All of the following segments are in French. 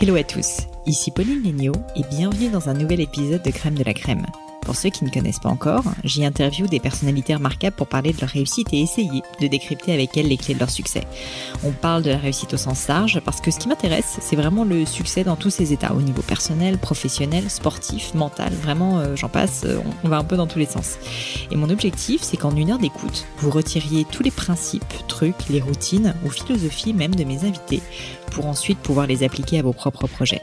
Hello à tous, ici Pauline Léniaud et bienvenue dans un nouvel épisode de Crème de la Crème. Pour ceux qui ne connaissent pas encore, j'y interview des personnalités remarquables pour parler de leur réussite et essayer de décrypter avec elles les clés de leur succès. On parle de la réussite au sens large parce que ce qui m'intéresse, c'est vraiment le succès dans tous ses états, au niveau personnel, professionnel, sportif, mental, vraiment euh, j'en passe, euh, on va un peu dans tous les sens. Et mon objectif, c'est qu'en une heure d'écoute, vous retiriez tous les principes, trucs, les routines ou philosophies même de mes invités pour ensuite pouvoir les appliquer à vos propres projets.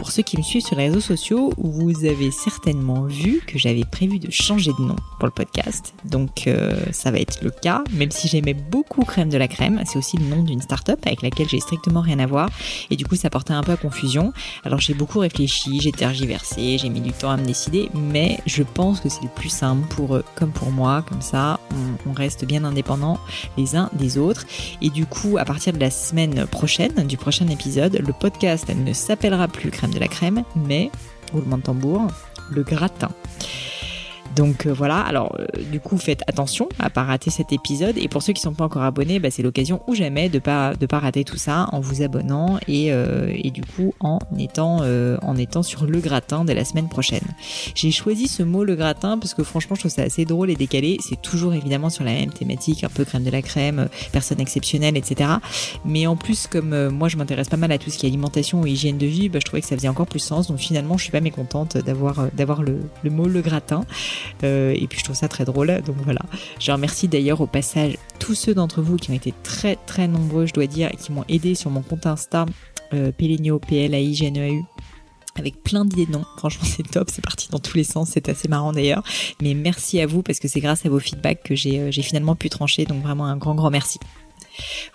Pour ceux qui me suivent sur les réseaux sociaux, vous avez certainement vu que j'avais prévu de changer de nom pour le podcast. Donc euh, ça va être le cas, même si j'aimais beaucoup Crème de la Crème. C'est aussi le nom d'une start-up avec laquelle j'ai strictement rien à voir. Et du coup, ça portait un peu à confusion. Alors j'ai beaucoup réfléchi, j'ai tergiversé, j'ai mis du temps à me décider, mais je pense que c'est le plus simple pour eux comme pour moi. Comme ça, on, reste bien indépendants les uns des autres. Et du coup, à partir de la semaine prochaine, du prochain épisode, le podcast ne s'appellera plus Crème de la crème, mais, roulement de tambour, le gratin. Donc euh, voilà, alors euh, du coup faites attention à pas rater cet épisode et pour ceux qui sont pas encore abonnés, bah, c'est l'occasion ou jamais de pas de pas rater tout ça en vous abonnant et, euh, et du coup en étant en étant sur le gratin de la semaine prochaine. J'ai choisi ce mot le gratin parce que franchement je trouve ça assez drôle et décalé. C'est toujours évidemment sur la même thématique, un peu crème de la crème, personne exceptionnelle, etc. Mais en plus comme moi je m'intéresse pas mal à tout ce qui est alimentation ou hygiène de vie, bah, je trouvais que ça faisait encore plus sens. Donc finalement je suis pas mécontente d'avoir d'avoir le, le mot le gratin. Euh, et puis je trouve ça très drôle. Donc voilà. Je remercie d'ailleurs au passage tous ceux d'entre vous qui ont été très très nombreux, je dois dire, et qui m'ont aidé sur mon compte Insta, euh, Pelenio, P-L-A-I-G-N-E-A-U avec plein d'idées de noms. Franchement, c'est top, c'est parti dans tous les sens, c'est assez marrant d'ailleurs. Mais merci à vous parce que c'est grâce à vos feedbacks que j'ai euh, finalement pu trancher. Donc vraiment un grand grand merci.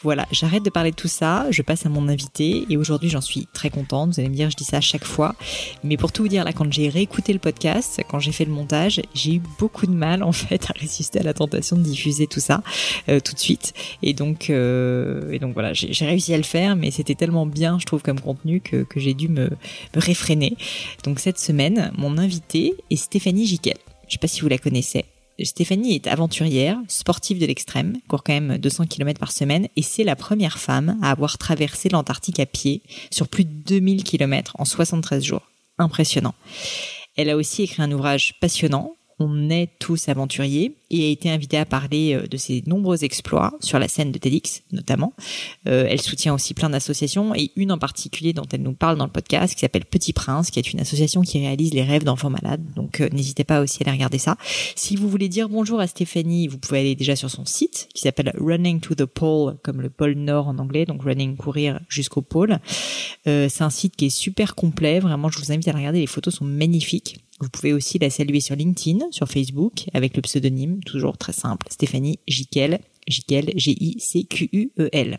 Voilà, j'arrête de parler de tout ça, je passe à mon invité et aujourd'hui j'en suis très contente, vous allez me dire je dis ça à chaque fois, mais pour tout vous dire là quand j'ai réécouté le podcast, quand j'ai fait le montage, j'ai eu beaucoup de mal en fait à résister à la tentation de diffuser tout ça euh, tout de suite et donc euh, et donc voilà j'ai réussi à le faire mais c'était tellement bien je trouve comme contenu que, j'ai dû me, réfréner. Donc cette semaine mon invité est Stéphanie Jiquel. Je sais pas si vous la connaissez. Stéphanie est aventurière, sportive de l'extrême, court quand même 200 km par semaine, et c'est la première femme à avoir traversé l'Antarctique à pied sur plus de 2000 km en 73 jours. Impressionnant. Elle a aussi écrit un ouvrage passionnant, On est tous aventuriers, et a été invitée à parler euh, de ses nombreux exploits sur la scène de TEDx notamment. Euh, elle soutient aussi plein d'associations et une en particulier dont elle nous parle dans le podcast qui s'appelle Petit Prince, qui est une association qui réalise les rêves d'enfants malades. Donc euh, n'hésitez pas aussi à aller regarder ça. Si vous voulez dire bonjour à Stéphanie, vous pouvez aller déjà sur son site qui s'appelle Running to the Pole, comme le pôle Nord en anglais, donc running courir jusqu'au pôle. Euh, c'est un site qui est super complet, vraiment je vous invite à le regarder, les photos sont magnifiques. Vous pouvez aussi la saluer sur LinkedIn, sur Facebook, avec le pseudonyme toujours très simple, Stéphanie Jiquel, Jiquel, G-I-C-Q-U-E-L.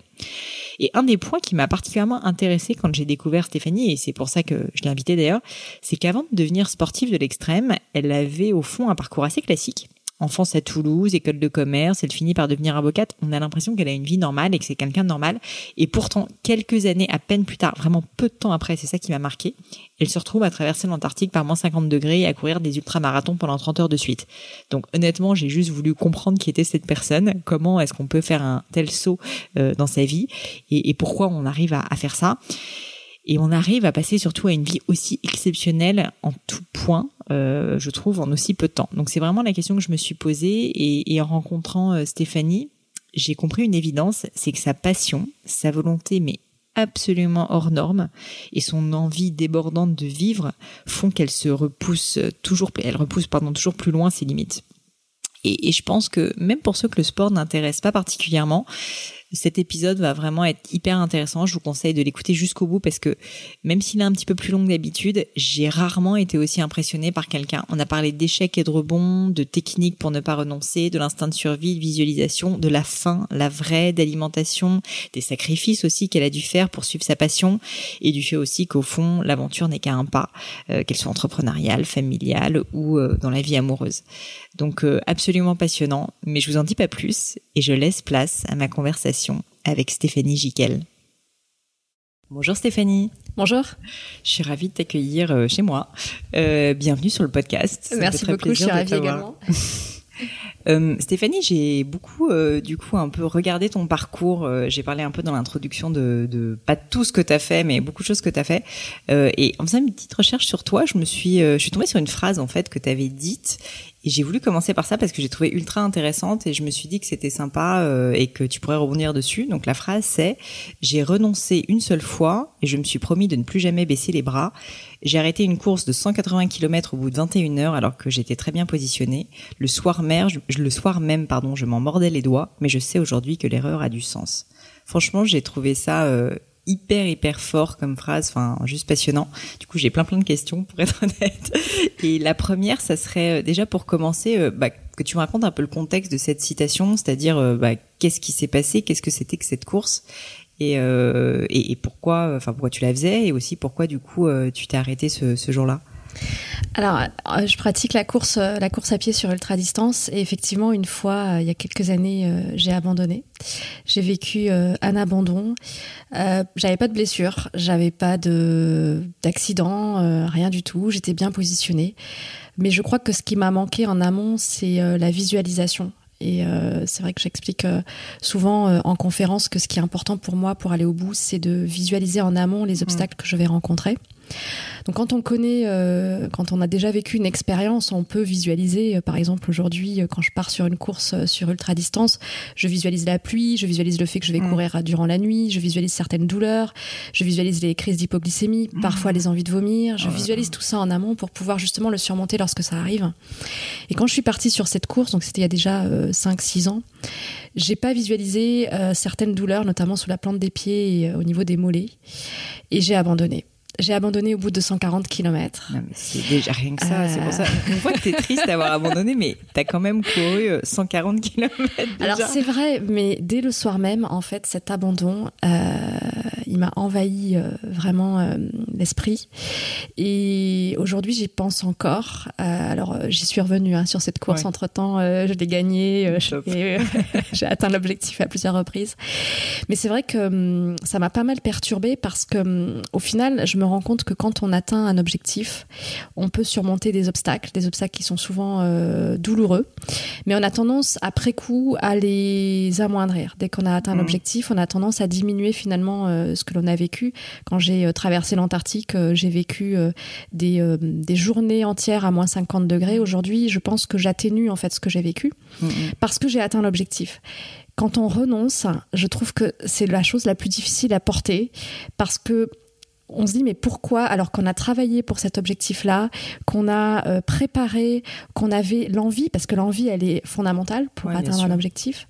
Et un des points qui m'a particulièrement intéressé quand j'ai découvert Stéphanie, et c'est pour ça que je l'ai invitée d'ailleurs, c'est qu'avant de devenir sportive de l'extrême, elle avait au fond un parcours assez classique enfance à Toulouse, école de commerce, elle finit par devenir avocate. On a l'impression qu'elle a une vie normale et que c'est quelqu'un de normal. Et pourtant, quelques années à peine plus tard, vraiment peu de temps après, c'est ça qui m'a marqué, elle se retrouve à traverser l'Antarctique par moins 50 degrés et à courir des ultramarathons pendant 30 heures de suite. Donc honnêtement, j'ai juste voulu comprendre qui était cette personne, comment est-ce qu'on peut faire un tel saut euh, dans sa vie? Et, pourquoi on arrive à faire ça? Et on arrive à passer surtout à une vie aussi exceptionnelle en tout point, euh, je trouve, en aussi peu de temps. Donc c'est vraiment la question que je me suis posée et, et en rencontrant euh, Stéphanie, j'ai compris une évidence, c'est que sa passion, sa volonté, mais absolument hors norme et son envie débordante de vivre font qu'elle se repousse toujours, elle repousse pardon toujours plus loin ses limites. Et, et, je pense que même pour ceux que le sport n'intéresse pas particulièrement, cet épisode va vraiment être hyper intéressant. Je vous conseille de l'écouter jusqu'au bout parce que même s'il est un petit peu plus long d'habitude, j'ai rarement été aussi impressionnée par quelqu'un. On a parlé d'échecs et de rebonds, de techniques pour ne pas renoncer, de l'instinct de survie, de visualisation, de la faim, la vraie, d'alimentation, des sacrifices aussi qu'elle a dû faire pour suivre sa passion et du fait aussi qu'au fond, l'aventure n'est qu'à un pas, euh, qu'elle soit entrepreneuriale, familiale ou euh, dans la vie amoureuse. Donc euh, absolument passionnant, mais je vous en dis pas plus et je laisse place à ma conversation avec Stéphanie Jiquel. Bonjour Stéphanie. Bonjour. Je suis ravie de t'accueillir chez moi. Euh, bienvenue sur le podcast. Merci beaucoup, je suis ravie également. Euh, Stéphanie, j'ai beaucoup, euh, du coup, un peu regardé ton parcours. Euh, j'ai parlé un peu dans l'introduction de, de, pas tout ce que tu as fait, mais beaucoup de choses que tu as fait. et en faisant une petite recherche sur toi, je me suis, je suis tombée sur une phrase en fait que tu avais dite et j'ai voulu commencer par ça parce que j'ai trouvé ultra intéressante et je me suis dit que c'était sympa euh, et que tu pourrais rebondir dessus. Donc la phrase c'est j'ai renoncé une seule fois et je me suis promis de ne plus jamais baisser les bras. J'ai arrêté une course de 180 km au bout de 21 heures alors que j'étais très bien positionnée. Le soir même, je, le soir même pardon, je m'en mordais les doigts, mais je sais aujourd'hui que l'erreur a du sens. Franchement, j'ai trouvé ça euh, hyper hyper fort comme phrase, enfin juste passionnant. Du coup, j'ai plein plein de questions pour être honnête. Et la première, ça serait euh, déjà pour commencer, euh, bah, que tu me racontes un peu le contexte de cette citation, c'est-à-dire euh, bah, qu'est-ce qui s'est passé, qu'est-ce que c'était que cette course, et, et, et, pourquoi, enfin pourquoi tu la faisais, et aussi pourquoi du coup tu t'es arrêté ce, ce jour-là? Alors, euh, je pratique la course, euh, la course à pied sur ultra distance et effectivement, une fois, euh, il y a quelques années, j'ai abandonné. J'ai vécu un abandon. j'avais pas de blessure, j'avais pas de d'accident, rien du tout. J'étais bien positionnée. Mais je crois que ce qui m'a manqué en amont, c'est la visualisation. Et c'est vrai que j'explique souvent en conférence que ce qui est important pour moi pour aller au bout, c'est de visualiser en amont les obstacles que je vais rencontrer. Donc quand on connaît, euh, quand on a déjà vécu une expérience, on peut visualiser. Euh, par exemple, aujourd'hui, euh, quand je pars sur une course sur ultra distance, je visualise la pluie, je visualise le fait que je vais mm. courir durant la nuit, je visualise certaines douleurs, je visualise les crises d'hypoglycémie, mm. parfois les envies de vomir. Je visualise tout ça en amont pour pouvoir justement le surmonter lorsque ça arrive. Et quand je suis partie sur cette course, donc c'était il y a déjà 5-6 ans, j'ai pas visualisé certaines douleurs, notamment sous la plante des pieds et au niveau des mollets, et j'ai abandonné. J'ai abandonné au bout de 140 km. C'est déjà rien que ça, c'est pour ça. Euh. On voit que t'es triste d'avoir abandonné, mais t'as quand même couru 140 euh, km. Alors c'est vrai, mais dès le soir même, en fait, cet abandon, euh, il m'a envahi euh, vraiment euh, l'esprit. Et aujourd'hui, j'y pense encore. alors j'y suis revenue hein, sur cette course. Entre temps, je l'ai gagnée. J'ai atteint l'objectif à plusieurs reprises. Mais c'est vrai que hum, ça m'a pas mal perturbée parce que, hum, au final, je me rends compte que quand on atteint un objectif, on peut surmonter des obstacles, des obstacles qui sont souvent euh, douloureux, mais on a tendance après coup à les amoindrir. Dès qu'on a atteint mmh. objectif, on a tendance à diminuer finalement euh, ce que l'on a vécu. Quand j'ai euh, traversé l'Antarctique, j'ai vécu des, des journées entières à moins 50 degrés. Aujourd'hui, je pense que j'atténue en fait ce que j'ai vécu mmh, mmh. parce que j'ai atteint l'objectif quand on renonce, je trouve que c'est la chose la plus difficile à porter parce que on se dit mais pourquoi alors qu'on a travaillé pour cet objectif-là, qu'on a euh, préparé, qu'on avait l'envie parce que l'envie elle est fondamentale pour atteindre un objectif.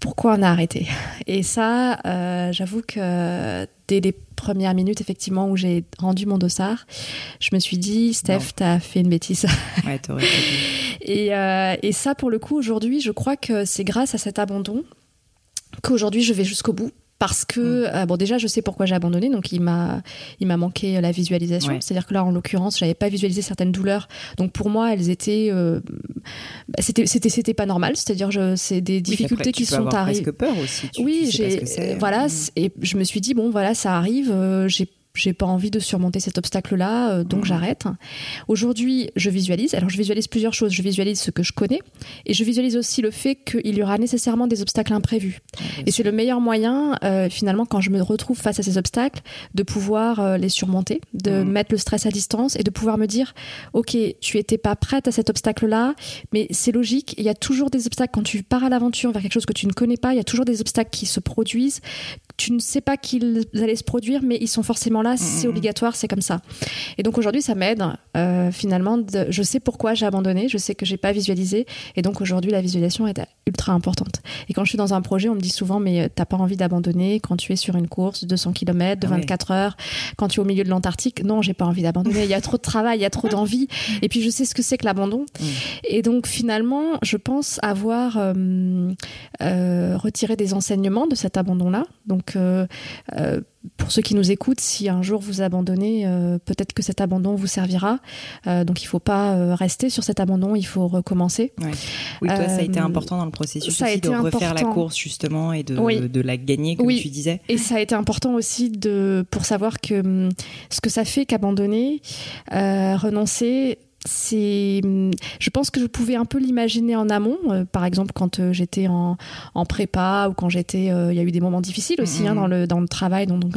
Pourquoi on a arrêté. Et ça, euh, j'avoue que dès les premières minutes, effectivement, où j'ai rendu mon dossard, je me suis dit, Steph, t'as fait une bêtise. Ouais, et, euh, et ça, pour le coup, aujourd'hui, je crois que c'est grâce à cet abandon qu'aujourd'hui je vais jusqu'au bout parce que mm. euh, bon déjà je sais pourquoi j'ai abandonné donc il m'a il m'a manqué la visualisation. C'est-à-dire que là en l'occurrence j'avais pas visualisé certaines douleurs. Donc pour moi elles étaient euh, bah, c'était c'était c'était pas normal. C'est-à-dire c'est des difficultés qui sont arrivées. peur aussi. Oui j'ai voilà mm. et je me suis dit bon voilà ça arrive euh, j'ai j'ai pas envie de surmonter cet obstacle-là, euh, donc mmh. j'arrête. Aujourd'hui, je visualise. Alors, je visualise plusieurs choses. Je visualise ce que je connais et je visualise aussi le fait qu'il y aura nécessairement des obstacles imprévus. et c'est le meilleur moyen, euh, finalement, quand je me retrouve face à ces obstacles, de pouvoir euh, les surmonter, de mmh. mettre le stress à distance et de pouvoir me dire, OK, tu étais pas prête à cet obstacle-là, mais c'est logique. Il y a toujours des obstacles quand tu pars à l'aventure vers quelque chose que tu ne connais pas. Il y a toujours des obstacles qui se produisent tu ne sais pas qu'ils allaient se produire, mais ils sont forcément là, c'est obligatoire, c'est comme ça. Et donc aujourd'hui, ça m'aide euh, finalement. De, je sais pourquoi j'ai abandonné, je sais que j'ai pas visualisé, et donc aujourd'hui, la visualisation est ultra importante. Et quand je suis dans un projet, on me dit souvent, mais euh, t'as pas envie d'abandonner quand tu es sur une course de 200 km, de 24 ah heures, quand tu es au milieu de l'Antarctique. Non, j'ai pas envie d'abandonner. Il y a trop de travail, il y a trop d'envie, et puis je sais ce que c'est que l'abandon. Mm. Et donc finalement, je pense avoir euh, euh, retiré des enseignements de cet abandon-là. Donc euh, pour ceux qui nous écoutent, si un jour vous abandonnez, euh, peut-être que cet abandon vous servira. donc, il ne faut pas rester sur cet abandon, il faut recommencer. Oui, toi, ça a été important dans le processus ça aussi de refaire la course justement et de, de la gagner, comme tu disais. Et ça a été important aussi de, pour savoir que hum, ce que ça fait qu'abandonner, renoncer, c'est, je pense que je pouvais un peu l'imaginer en amont. Euh, par exemple, quand euh, j'étais en, en, prépa ou quand j'étais, euh, il y a eu des moments difficiles aussi hein, mm-hmm. dans le dans le travail, donc, donc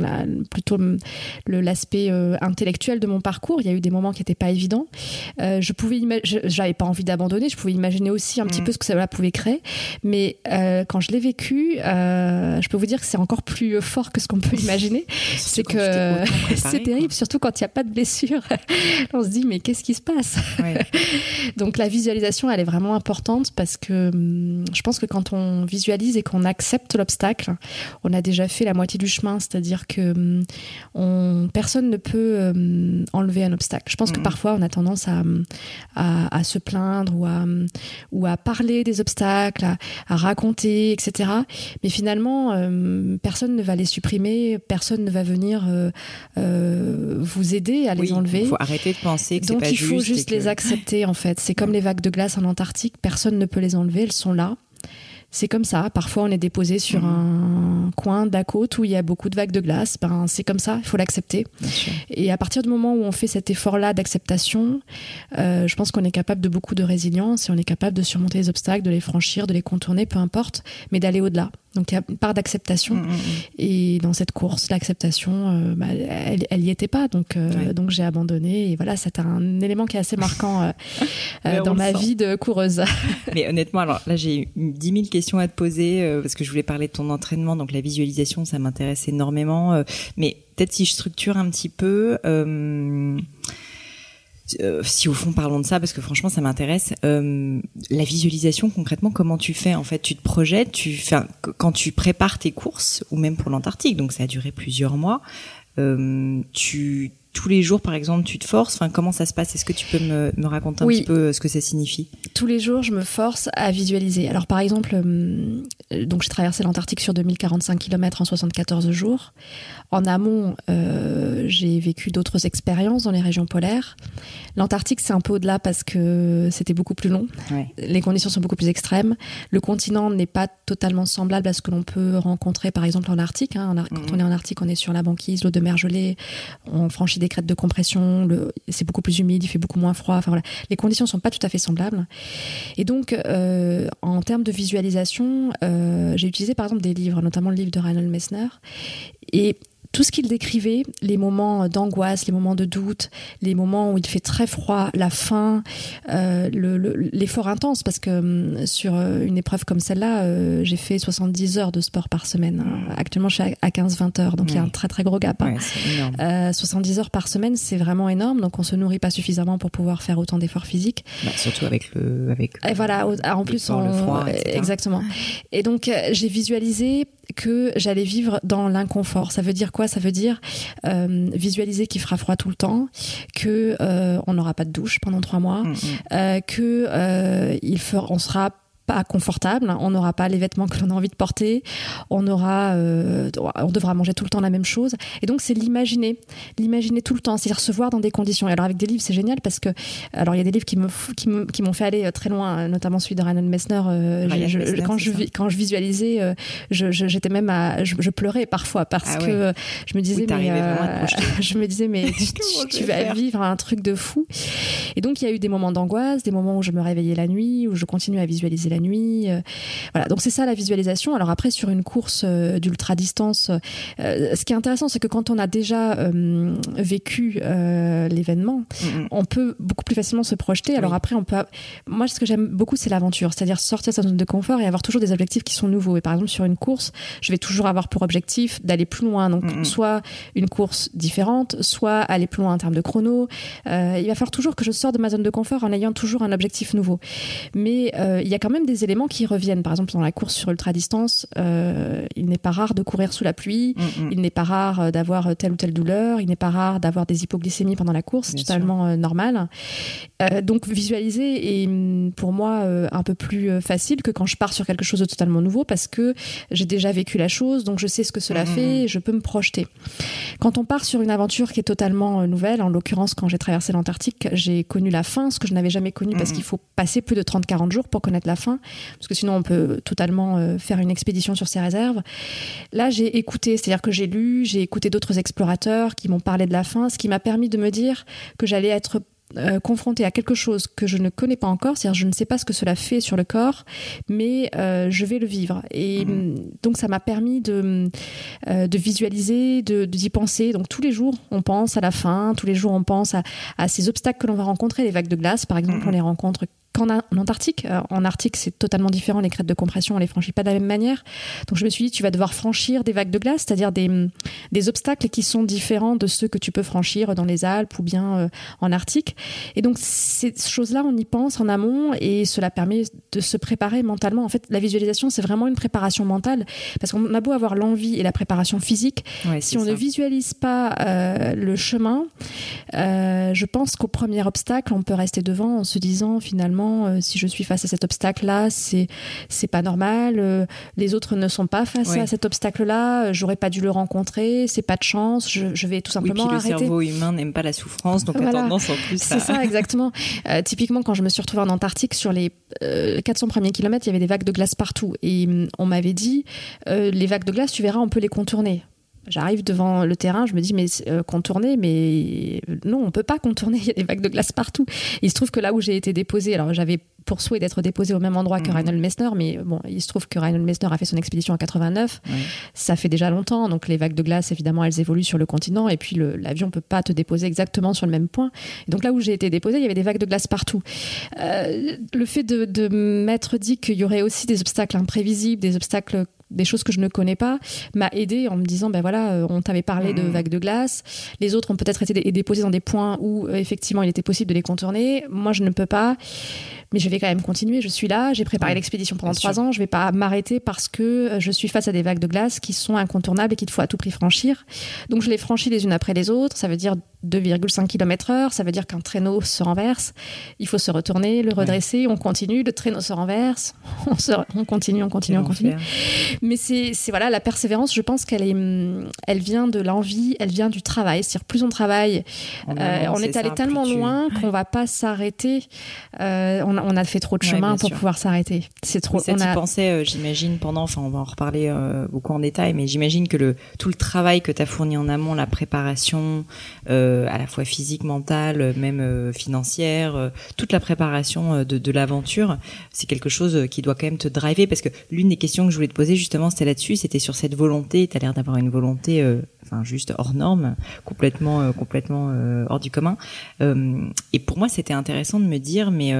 plutôt l'aspect intellectuel de mon parcours. Il y a eu des moments qui n'étaient pas évidents. je pouvais, j'avais pas envie d'abandonner. Je pouvais imaginer aussi un petit mm. peu ce que ça pouvait créer. Mais quand je l'ai vécu, je peux vous dire que c'est encore plus fort que ce qu'on peut imaginer. c'est que c'est terrible, surtout quand il n'y a pas de blessure. On se dit mais qu'est-ce qui se passe? Donc la visualisation, elle est vraiment importante parce que hum, je pense que quand on visualise et qu'on accepte l'obstacle, on a déjà fait la moitié du chemin, c'est-à-dire que hum, on, personne ne peut hum, enlever un obstacle. Je pense que parfois on a tendance à, à, se plaindre ou à, ou à parler des obstacles, à, raconter, etc. Mais finalement, personne ne va les supprimer, personne ne va venir euh, euh, vous aider à les enlever. Il faut arrêter de penser que c'est pas juste. Donc il faut juste les accepter en fait. C'est comme les vagues de glace en Antarctique, personne ne peut les enlever, elles sont là c'est comme ça. Parfois, on est déposé sur mhm. un coin d'à côte où il y a beaucoup de vagues de glace. Ben, c'est comme ça, il faut l'accepter. Et à partir du moment où on fait cet effort-là d'acceptation, euh, je pense qu'on est capable de beaucoup de résilience et on est capable de surmonter les obstacles, de les franchir, de les contourner, peu importe, mais d'aller au-delà. Donc il y a une part d'acceptation. Mm, mm, mm. Et dans cette course, l'acceptation, euh, bah, elle, elle y était pas. Donc, euh, donc j'ai abandonné. Et voilà, c'est un élément qui est assez marquant dans ma vie de coureuse. Mais honnêtement, alors là, j'ai 10 000 questions à te poser euh, parce que je voulais parler de ton entraînement, donc la visualisation, ça m'intéresse énormément. Euh, mais peut-être si je structure un petit peu. Euh, si au fond parlons de ça parce que franchement ça m'intéresse la visualisation concrètement comment tu fais en fait? Tu te projettes tu fais quand tu prépares tes courses ou même pour l'Antarctique donc ça a duré plusieurs mois tu tous les jours, par exemple, tu te forces? Enfin, comment ça se passe? Est-ce que tu peux me, me raconter un petit peu euh, ce que ça signifie? Tous les jours, je me force à visualiser. Alors, par exemple, euh, donc j'ai traversé l'Antarctique sur 2045 km en 74 jours. En amont, euh, j'ai vécu d'autres expériences dans les régions polaires. L'Antarctique, c'est un peu au-delà parce que c'était beaucoup plus long. Les conditions sont beaucoup plus extrêmes. Le continent n'est pas totalement semblable à ce que l'on peut rencontrer, par exemple, en Arctique. Hein. Quand mhm. on est en Arctique, on est sur la banquise, l'eau de mer gelée, on franchit des crêtes de compression, c'est beaucoup plus humide, il fait beaucoup moins froid. Enfin voilà, les conditions sont pas tout à fait semblables. Et donc, euh, en termes de visualisation, euh, j'ai utilisé par exemple des livres, notamment le livre de Reinhold Messner. Et tout ce qu'il décrivait, les moments d'angoisse, les moments de doute, les moments où il fait très froid, la faim, euh, l'effort intense, parce que hum, sur euh, une épreuve comme celle-là, euh, j'ai fait 70 heures de sport par semaine. Actuellement, je suis à 15-20 heures, donc il y a un très très gros gap. 70 euh, heures par semaine, c'est vraiment énorme, donc on se nourrit pas suffisamment pour pouvoir faire autant d'efforts physiques. Bah, surtout avec le... Avec Et voilà, en plus, on, le froid, exactement. Et donc, j'ai visualisé que j'allais vivre dans l'inconfort. Ça veut dire quoi? Ça veut dire euh, visualiser qu'il fera froid tout le temps, que euh, on n'aura pas de douche pendant trois mois, mm, mm. euh, que euh, il fera, on sera pas confortable, on n'aura pas les vêtements que l'on a envie de porter, on aura, euh, on devra manger tout le temps la même chose. Et donc c'est l'imaginer, l'imaginer tout le temps, c'est-à-dire se voir dans des conditions. Et alors avec des livres c'est génial parce que, alors il y a des livres qui me qui m'ont fait aller euh, très loin, notamment celui de Ryan Messner. Euh, quand je quand je visualisais, j'étais même à, je, pleurais parfois parce ah que je me disais mais je me disais mais tu, vas vivre un truc de fou. Et donc il y a eu des moments d'angoisse, des moments où je me réveillais la nuit, où je continuais à visualiser la nuit. Euh, voilà, donc c'est ça la visualisation. Alors après, sur une course euh, d'ultra distance, euh, ce qui est intéressant, c'est que quand on a déjà vécu l'événement, on peut beaucoup plus facilement se projeter. Alors après, on peut. Moi, ce que j'aime beaucoup, c'est l'aventure, c'est-à-dire sortir de sa zone de confort et avoir toujours des objectifs qui sont nouveaux. Et par exemple, sur une course, je vais toujours avoir pour objectif d'aller plus loin. Donc, soit une course différente, soit aller plus loin en termes de chrono. il va falloir toujours que je sorte de ma zone de confort en ayant toujours un objectif nouveau. Mais il y a quand même des éléments qui reviennent. Par exemple, dans la course sur ultra distance, euh, il n'est pas rare de courir sous la pluie, mm, mm. il n'est pas rare euh, d'avoir telle ou telle douleur, il n'est pas rare d'avoir des hypoglycémies pendant la course, c'est totalement euh, normal. donc visualiser est mm, pour moi un peu plus facile que quand je pars sur quelque chose de totalement nouveau parce que j'ai déjà vécu la chose, donc je sais ce que cela fait, je peux me projeter. Quand on part sur une aventure qui est totalement nouvelle, en l'occurrence quand j'ai traversé l'Antarctique, j'ai connu la fin, ce que je n'avais jamais connu parce qu'il faut passer plus de 30-40 jours pour connaître la fin parce que sinon on peut totalement euh, faire une expédition sur ses réserves. Là, j'ai écouté, c'est-à-dire que j'ai lu, j'ai écouté d'autres explorateurs qui m'ont parlé de la fin, ce qui m'a permis de me dire que j'allais être euh, confrontée à quelque chose que je ne connais pas encore, c'est-à-dire je ne sais pas ce que cela fait sur le corps, mais euh, je vais le vivre. Et Mhm. mm, donc ça m'a permis de, euh, de visualiser, de d'y penser. Donc tous les jours, on pense à la fin, tous les jours, on pense à, à ces obstacles que l'on va rencontrer, les vagues de glace, par exemple, Mhm. on les rencontre qu'en Antarctique. Euh, en Arctique, c'est totalement différent. Les crêtes de compression, on les franchit pas de la même manière. Donc je me suis dit, tu vas devoir franchir des vagues de glace, c'est-à-dire des, mm, des obstacles qui sont différents de ceux que tu peux franchir dans les Alpes ou bien euh, en Arctique. Et donc ces choses-là, on y pense en amont et cela permet de se préparer mentalement. En fait, la visualisation, c'est vraiment une préparation mentale parce qu'on a beau avoir l'envie et la préparation physique, Ouais, si on ne visualise pas euh, le chemin, euh, je pense qu'au premier obstacle, on peut rester devant en se disant finalement, euh, si je suis face à cet obstacle-là, c'est c'est pas normal. euh, les autres ne sont pas face à cet obstacle-là. euh, J'aurais pas dû le rencontrer. C'est pas de chance. Je, je vais tout Oui, puis simplement le arrêter. cerveau humain n'aime pas la souffrance, donc a Voilà. tendance en plus à... C'est ça, exactement. Typiquement, quand je me suis retrouvée en Antarctique, sur les euh, 400 premiers kilomètres, il y avait des vagues de glace partout. Et hum, on m'avait dit, les vagues de glace, tu verras, on peut les contourner. J'arrive devant le terrain, je me dis, mais euh, contourner, mais non, on peut pas contourner, il y a des vagues de glace partout. Il se trouve que là où j'ai été déposée, alors j'avais pour souhait d'être déposée au même endroit que Mhm. Reinhold Messner, mais bon, il se trouve que Reinhold Messner a fait son expédition en 89 Ouais. ça fait déjà longtemps, donc les vagues de glace, évidemment, elles évoluent sur le continent, et puis l'avion peut pas te déposer exactement sur le même point. Et donc là où j'ai été déposée, il y avait des vagues de glace partout. Euh, le fait de, de m'être dit qu'il y aurait aussi des obstacles imprévisibles, des obstacles des choses que je ne connais pas, m'a aidé en me disant, ben voilà, euh, on t'avait parlé de Mhm. vagues de glace, les autres ont peut-être été dé- déposés dans des points où euh, effectivement il était possible de les contourner, moi je ne peux pas, mais je vais quand même continuer, je suis là, j'ai préparé Ouais, l'expédition pendant bien trois sûr. ans, je vais pas m'arrêter parce que euh, je suis face à des vagues de glace qui sont incontournables et qu'il faut à tout prix franchir. Donc je les franchis les unes après les autres, ça veut dire 2,5 km heure, ça veut dire qu'un traîneau se renverse, il faut se retourner, le redresser, on continue, le traîneau se renverse, on, se- on continue, on continue, on continue. Mais c'est voilà la persévérance. Je pense qu'elle est, hum, elle vient de l'envie, elle vient du travail. C'est-à-dire plus on travaille, euh, on est allé tellement tu- loin qu'on va pas s'arrêter. Euh, on, a, on a fait trop de chemin pour sûr. pouvoir s'arrêter. C'est trop. Ça, on a- pensais, euh, j'imagine, pendant, enfin, on va en reparler beaucoup en détail, mais j'imagine que le, tout le travail que tu as fourni en amont, la préparation, à la fois physique, mentale, même financière, toute la préparation de, de l'aventure, c'est quelque chose qui doit quand même te driver, parce que l'une des questions que je voulais te poser, justement, c'était là-dessus, c'était sur cette volonté, tu as l'air d'avoir une volonté, euh, enfin, juste hors norme, complètement, euh, complètement euh, hors du commun. Et pour moi, c'était intéressant de me dire, mais...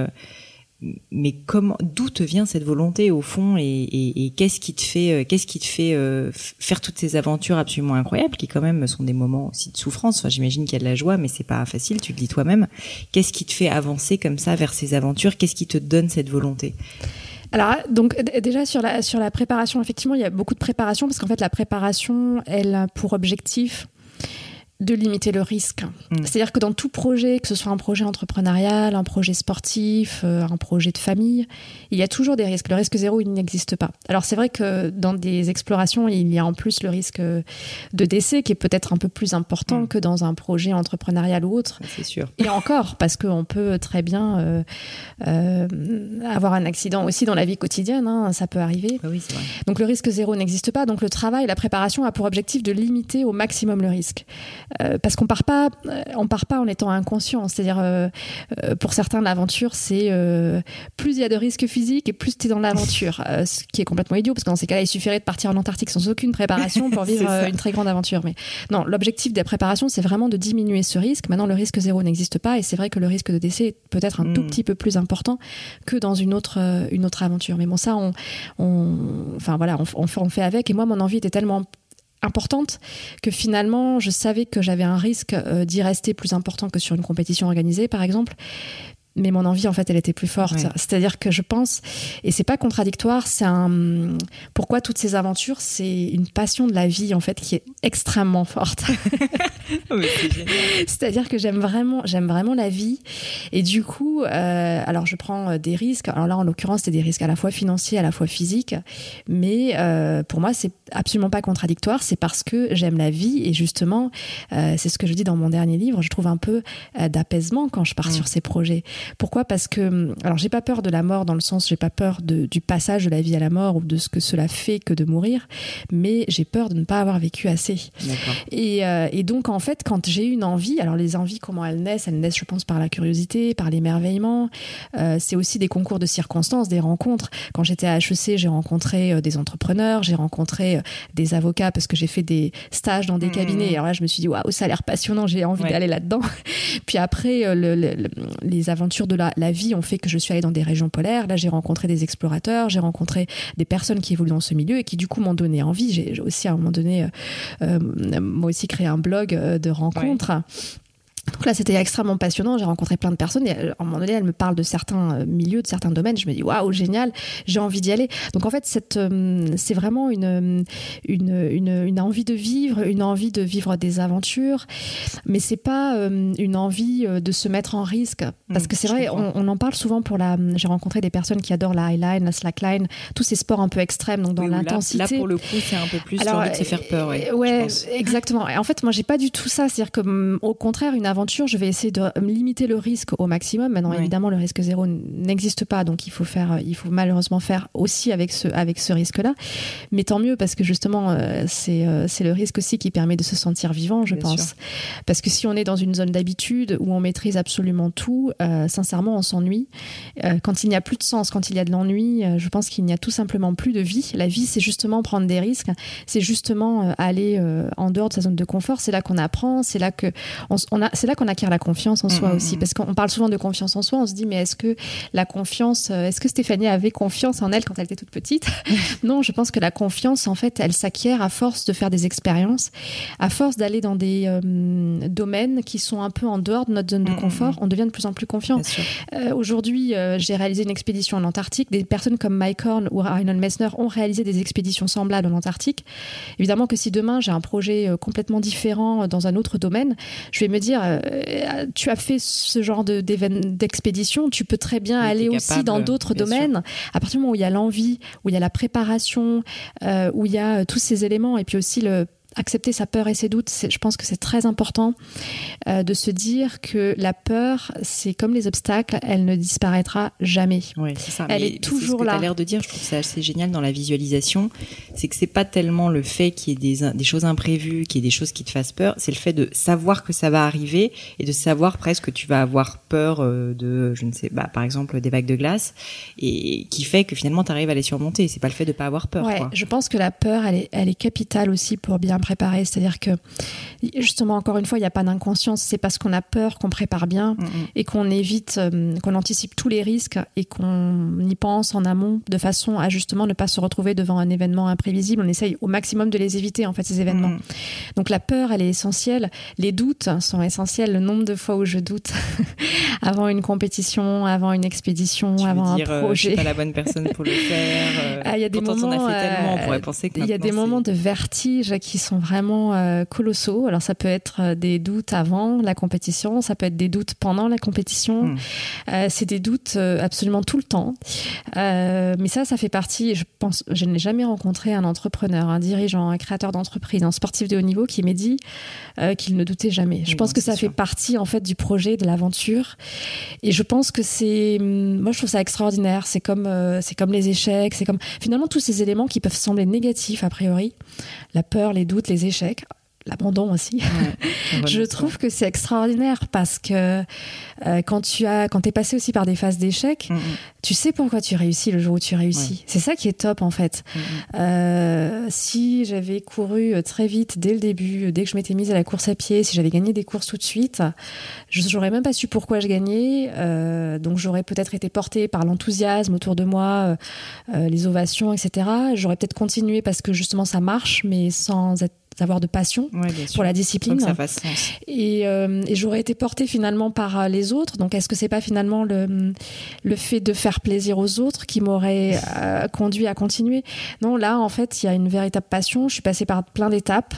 mais comment, d'où te vient cette volonté au fond et, qu'est-ce qui te fait, qu'est-ce qui te fait faire toutes ces aventures absolument incroyables qui quand même sont des moments aussi de souffrance. Enfin, j'imagine qu'il y a de la joie, mais c'est pas facile. Tu le dis toi-même. Qu'est-ce qui te fait avancer comme ça vers ces aventures? Qu'est-ce qui te donne cette volonté? Alors donc déjà sur la sur la préparation, effectivement, il y a beaucoup de préparation parce qu'en fait la préparation, elle a pour objectif de limiter le risque. Mm. C'est-à-dire que dans tout projet, que ce soit un projet entrepreneurial, un projet sportif, euh, un projet de famille, il y a toujours des risques. Le risque zéro, il n'existe pas. Alors c'est vrai que dans des explorations, il y a en plus le risque de décès qui est peut-être un peu plus important Mm. que dans un projet entrepreneurial ou autre. C'est sûr. Et encore, parce qu'on peut très bien euh, euh, avoir un accident aussi dans la vie quotidienne, hein, ça peut arriver. Ah oui, c'est vrai. Donc le risque zéro n'existe pas. Donc le travail, la préparation a pour objectif de limiter au maximum le risque, Euh, parce qu'on part pas, euh, on part pas en étant inconscient. C'est-à-dire, euh, pour certains, l'aventure, c'est euh, plus il y a de risques physiques et plus tu es dans l'aventure, ce qui est complètement idiot, parce que dans ces cas-là, il suffirait de partir en Antarctique sans aucune préparation pour vivre une très grande aventure. Mais non, l'objectif des préparations, c'est vraiment de diminuer ce risque. Maintenant, le risque zéro n'existe pas, et c'est vrai que le risque de décès est peut-être un tout Mm. petit peu plus important que dans une autre, une autre aventure. Mais bon, ça, on, on, enfin voilà, on fait avec. Et moi, mon envie était tellement importante que finalement, je savais que j'avais un risque euh, d'y rester plus important que sur une compétition organisée, par exemple. Mais mon envie, en fait, elle était plus forte. Ouais. C'est-à-dire que je pense, et c'est pas contradictoire, c'est un. Pourquoi toutes ces aventures C'est une passion de la vie, en fait, qui est extrêmement forte. c'est génial. C'est-à-dire que j'aime vraiment, j'aime vraiment la vie. Et du coup, euh, alors je prends euh, des risques. Alors là, en l'occurrence, c'est des risques à la fois financiers, à la fois physiques. Mais euh, pour moi, c'est absolument pas contradictoire. C'est parce que j'aime la vie et justement, euh, c'est ce que je dis dans mon dernier livre. Je trouve un peu d'apaisement quand je pars sur ces projets. Pourquoi? Parce que, alors, j'ai pas peur de la mort dans le sens, j'ai pas peur de, du passage de la vie à la mort ou de ce que cela fait que de mourir, mais j'ai peur de ne pas avoir vécu assez. Et, euh, et donc, en fait, quand j'ai une envie, alors les envies, comment elles naissent? Elles naissent, je pense, par la curiosité, par l'émerveillement. Euh, c'est aussi des concours de circonstances, des rencontres. Quand j'étais à HEC, j'ai rencontré euh, des entrepreneurs, j'ai rencontré euh, des avocats parce que j'ai fait des stages dans des mmh. cabinets. Alors là, je me suis dit, waouh, ça a l'air passionnant, j'ai envie d'aller là-dedans. Puis après, euh, le, les aventures de la, la, vie ont fait que je suis allée dans des régions polaires. Là, j'ai rencontré des explorateurs, j'ai rencontré des personnes qui évoluent dans ce milieu et qui, du coup, m'ont donné envie. J'ai aussi, à un moment donné, euh, moi aussi créé un blog de rencontres. Donc là, c'était extrêmement passionnant. J'ai rencontré plein de personnes et à un moment donné, elle me parle de certains euh, milieux, de certains domaines. Je me dis waouh, génial, j'ai envie d'y aller. Donc en fait, euh, c'est vraiment une, une, une, une, envie de vivre, une envie de vivre des aventures, mais c'est pas euh, une envie de se mettre en risque. Parce mmh, que c'est vrai, on, on, en parle souvent pour la. J'ai rencontré des personnes qui adorent la highline, la slackline, tous ces sports un peu extrêmes, donc dans l'intensité. Là, pour le coup, c'est un peu plus Alors, envie de se faire peur. Ouais, ouais exactement. Et en fait, moi, j'ai pas du tout ça. C'est-à-dire que, mm, au contraire, une aventure, je vais essayer de limiter le risque au maximum. Maintenant, évidemment, le risque zéro n'existe pas, donc il faut faire, il faut malheureusement faire aussi avec ce, avec ce risque-là. Mais tant mieux parce que justement, euh, c'est, euh, c'est le risque aussi qui permet de se sentir vivant, je pense. Parce que si on est dans une zone d'habitude où on maîtrise absolument tout, euh, sincèrement, on s'ennuie. quand il n'y a plus de sens, quand il y a de l'ennui, je pense qu'il n'y a tout simplement plus de vie. La vie, c'est justement prendre des risques, c'est justement aller en dehors de sa zone de confort. C'est là qu'on apprend, c'est là que on, a, c'est là qu'on acquiert la confiance en soi mm, mm, aussi. Mm. Parce qu'on parle souvent de confiance en soi, on se dit, mais est-ce que la confiance, euh, est-ce que Stéphanie avait confiance en elle quand elle était toute petite? Non, je pense que la confiance, en fait, elle s'acquiert à force de faire des expériences, à force d'aller dans des euh, domaines qui sont un peu en dehors de notre zone de confort. On devient de plus en plus confiant. Euh, aujourd'hui, j'ai réalisé une expédition en Antarctique. Des personnes comme Mike Horn ou Reinhold Messner ont réalisé des expéditions semblables en Antarctique. Évidemment que si demain j'ai un projet complètement différent dans un autre domaine, je vais me dire, tu as fait ce genre d'expédition, tu peux très bien aller aussi dans d'autres domaines. À partir du moment où il y a l'envie, où il y a la préparation, euh, où il y a euh, tous ces éléments, et puis aussi le accepter sa peur et ses doutes, je pense que c'est très important euh, de se dire que la peur, c'est comme les obstacles, elle ne disparaîtra jamais. Oui, c'est ça. Elle est toujours ce que là. Tu as l'air de dire, je trouve ça assez génial dans la visualisation, c'est que c'est pas tellement le fait qu'il y ait des, des choses imprévues, qu'il y ait des choses qui te fassent peur, c'est le fait de savoir que ça va arriver et de savoir presque que tu vas avoir peur euh, de, je ne sais, bah, par exemple, des vagues de glace et qui fait que finalement tu arrives à les surmonter. C'est pas le fait de pas avoir peur. Ouais, je pense que la peur, elle est, elle est capitale aussi pour bien préparer. C'est-à-dire que, justement, encore une fois, il n'y a pas d'inconscience. C'est parce qu'on a peur qu'on prépare bien mm, mm. et qu'on évite, euh, qu'on anticipe tous les risques et qu'on y pense en amont de façon à justement ne pas se retrouver devant un événement imprévisible. On essaye au maximum de les éviter, en fait, ces événements. Mm, Donc la peur, elle est essentielle. Les doutes sont essentiels. Le nombre de fois où je doute avant une compétition, avant une expédition, avant un projet. Euh, je suis pas la bonne personne pour le faire. Euh, ah, il y a des moments, on a fait tellement, on pourrait penser que il y a des moments de vertige qui sont vraiment euh, colossaux. Alors ça peut être euh, des doutes avant la compétition, ça peut être des doutes pendant la compétition. Hmm. Euh, c'est des doutes absolument tout le temps. mais ça, ça fait partie. Je pense, je n'ai jamais rencontré un entrepreneur, un dirigeant, un créateur d'entreprise, un sportif de haut niveau qui m'ait dit qu'il ne doutait jamais. Je pense que ça fait partie en fait du projet, de l'aventure. Et je pense que c'est, hum, moi je trouve ça extraordinaire. C'est comme, c'est comme les échecs, c'est comme finalement tous ces éléments qui peuvent sembler négatifs a priori, la peur, les doutes, les échecs l'abandon aussi. je trouve que c'est extraordinaire parce que euh, quand tu as, quand es passé aussi par des phases d'échec, mm, mm. tu sais pourquoi tu réussis le jour où tu réussis. C'est ça qui est top en fait. Mm, euh, si j'avais couru très vite dès le début, dès que je m'étais mise à la course à pied, si j'avais gagné des courses tout de suite, j'aurais même pas su pourquoi je gagnais. Euh, donc j'aurais peut-être été portée par l'enthousiasme autour de moi, les ovations, etc. J'aurais peut-être continué parce que justement ça marche, mais sans être avoir de passion pour la discipline. Ça fasse sens. Et, euh, et j'aurais été portée finalement par euh, les autres. Donc, est-ce que c'est pas finalement le, le fait de faire plaisir aux autres qui m'aurait euh, conduit à continuer? Non, là, en fait, il y a une véritable passion. Je suis passée par plein d'étapes,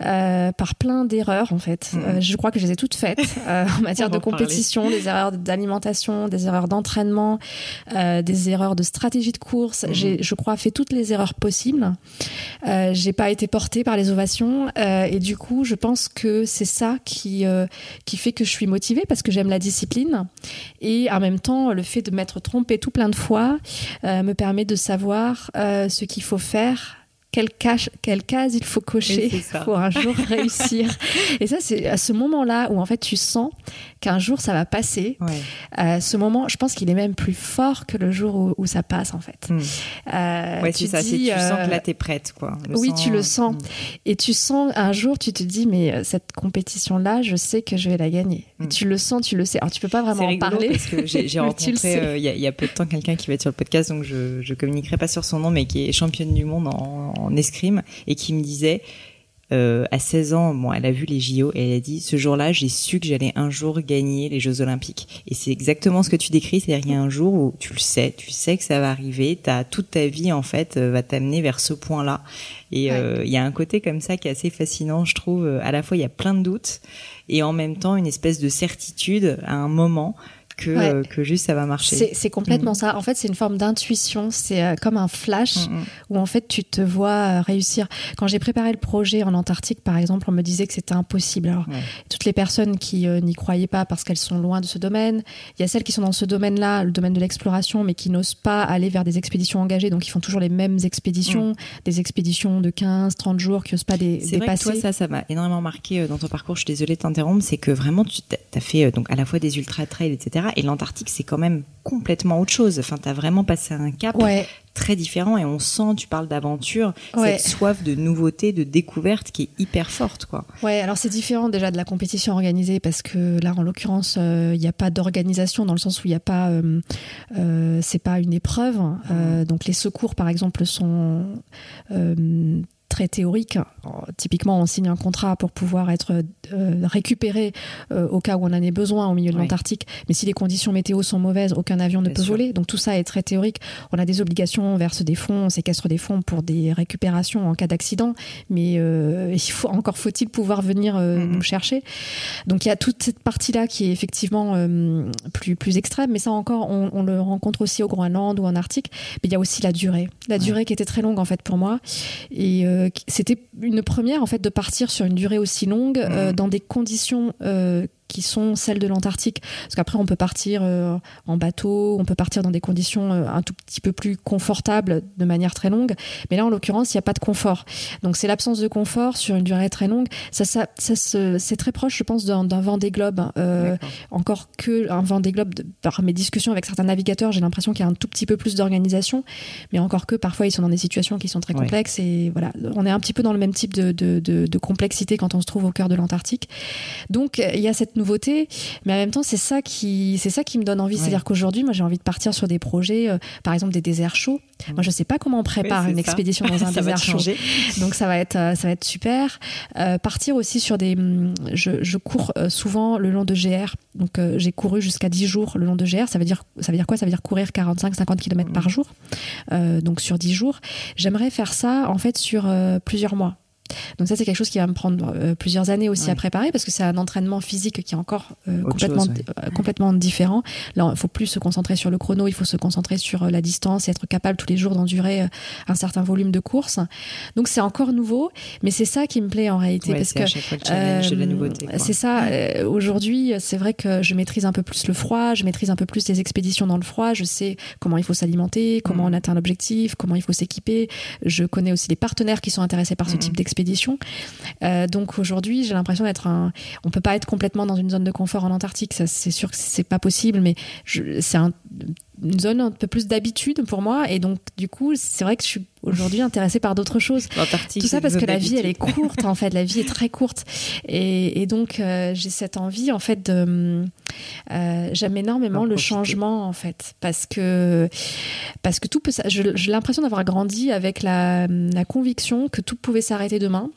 euh, par plein d'erreurs, en fait. Mm. je crois que je les ai toutes faites en matière de compétition, des erreurs d'alimentation, des erreurs d'entraînement, des erreurs de stratégie de course. Mm. J'ai, je crois, fait toutes les erreurs possibles. j'ai pas été portée par les ovations Euh, et du coup, je pense que c'est ça qui, euh, qui fait que je suis motivée parce que j'aime la discipline. Et en même temps, le fait de m'être trompée tout plein de fois me permet de savoir ce qu'il faut faire quelle, cache, quelle case il faut cocher pour un jour réussir. Et ça, c'est à ce moment-là où en fait tu sens qu'un jour ça va passer. Euh, ce moment, je pense qu'il est même plus fort que le jour où, ça passe en fait. Hmm. Euh, tu ça. tu sens que là euh, t'es prête, quoi. oui, tu le sens. Hmm. Et tu sens un jour, tu te dis mais cette compétition-là, je sais que je vais la gagner. Hmm. Tu le sens, tu le sais. Alors tu peux pas vraiment en parler. Parce que j'ai rencontré il y, a peu de temps quelqu'un qui va être sur le podcast, donc je, je communiquerai pas sur son nom, mais qui est championne du monde en, en escrime et qui me disait euh, à 16 ans, bon, elle a vu les JO et elle a dit ce jour-là, j'ai su que j'allais un jour gagner les Jeux Olympiques. Et c'est exactement ce que tu décris, c'est-à-dire il y a un jour où tu le sais, tu sais que ça va arriver, as, toute ta vie en fait euh, va t'amener vers ce point-là. Et euh, il y a un côté comme ça qui est assez fascinant, je trouve. À la fois, il y a plein de doutes et en même temps une espèce de certitude à un moment que, que juste ça va marcher. C'est complètement mm. ça. En fait, c'est une forme d'intuition. C'est euh, comme un flash mm, mm. où en fait tu te vois euh, réussir. Quand j'ai préparé le projet en Antarctique, par exemple, on me disait que c'était impossible. Alors, toutes les personnes qui euh, n'y croyaient pas parce qu'elles sont loin de ce domaine, il y a celles qui sont dans ce domaine-là, le domaine de l'exploration, mais qui n'osent pas aller vers des expéditions engagées, donc ils font toujours les mêmes expéditions, des expéditions de 15, 30 jours qui n'osent pas dépasser. Vrai que toi, ça, ça m'a énormément marqué dans ton parcours. Je suis désolée de t'interrompre. C'est que vraiment, tu as fait donc à la fois des ultra trails, etc et l'Antarctique, c'est quand même complètement autre chose. Enfin, tu as vraiment passé un cap très différent et on sent, tu parles d'aventure, cette soif de nouveauté, de découverte qui est hyper forte, quoi. Ouais, alors c'est différent déjà de la compétition organisée parce que là, en l'occurrence, il euh, n'y a pas d'organisation dans le sens où il n'y a pas, euh, euh, c'est pas une épreuve. Mmh. donc les secours, par exemple, sont très théorique. Typiquement, on signe un contrat pour pouvoir être euh, récupéré euh, au cas où on en ait besoin au milieu de l'Antarctique. Mais si les conditions météo sont mauvaises, aucun avion ne peut voler. Donc tout ça est très théorique. On a des obligations, on verse des fonds, on séquestre des fonds pour des récupérations en cas d'accident. Mais euh, il faut encore faut-il pouvoir venir mm-hmm. nous chercher. Donc il y a toute cette partie-là qui est effectivement plus plus extrême. Mais ça encore, on, le rencontre aussi au Groenland ou en Arctique. Mais il y a aussi la durée, la durée qui était très longue en fait pour moi. Et c'était une première en fait de partir sur une durée aussi longue euh, mmh. dans des conditions euh, qui sont celles de l'Antarctique. Parce qu'après, on peut partir euh, en bateau, on peut partir dans des conditions euh, un tout petit peu plus confortables de manière très longue. Mais là, en l'occurrence, il n'y a pas de confort. Donc, c'est l'absence de confort sur une durée très longue. Ça, ça, ça c'est très proche, je pense, d'un vent des globes. Euh, encore que un vent des globes, par mes discussions avec certains navigateurs, j'ai l'impression qu'il y a un tout petit peu plus d'organisation. Mais encore que parfois, ils sont dans des situations qui sont très complexes. Et voilà, on est un petit peu dans le même type de, de, complexité quand on se trouve au cœur de l'Antarctique. Donc, il y a cette nouveauté, mais en même temps, c'est ça qui, c'est ça qui me donne envie. C'est-à-dire qu'aujourd'hui, moi, j'ai envie de partir sur des projets, euh, par exemple des déserts chauds. Moi, je sais pas comment on prépare une expédition dans un désert chaud. Donc, ça va être, euh, ça va être super. Euh, partir aussi sur des, hum, je, je cours souvent le long de GR. Donc, j'ai couru jusqu'à 10 jours le long de GR. Ça veut dire, ça veut dire quoi? Ça veut dire courir 45-50 km par mmh. jour. donc, sur 10 jours. J'aimerais faire ça, en fait, sur plusieurs mois. Donc ça, c'est quelque chose qui va me prendre euh, plusieurs années aussi à préparer parce que c'est un entraînement physique qui est encore euh, complètement, euh, complètement différent. Là, il faut plus se concentrer sur le chrono, il faut se concentrer sur la distance et être capable tous les jours d'endurer un certain volume de course. Donc c'est encore nouveau, mais c'est ça qui me plaît en réalité parce que c'est ça. Aujourd'hui, c'est vrai que je maîtrise un peu plus le froid, je maîtrise un peu plus les expéditions dans le froid, je sais comment il faut s'alimenter, comment mm. on atteint l'objectif, comment il faut s'équiper. Je connais aussi les partenaires qui sont intéressés par ce type d'expédition euh, donc aujourd'hui, j'ai l'impression d'être un. On peut pas être complètement dans une zone de confort en Antarctique, ça c'est sûr que c'est pas possible, mais c'est une zone un peu plus d'habitude pour moi. Et donc du coup c'est vrai que je suis aujourd'hui intéressée par d'autres choses. Tout ça parce que la vie elle est courte en fait. La vie est très courte. Et, donc euh, j'ai cette envie en fait de euh, j'aime énormément le changement en fait. Parce que parce que tout peut j'ai l'impression d'avoir grandi avec la, la conviction que tout pouvait s'arrêter demain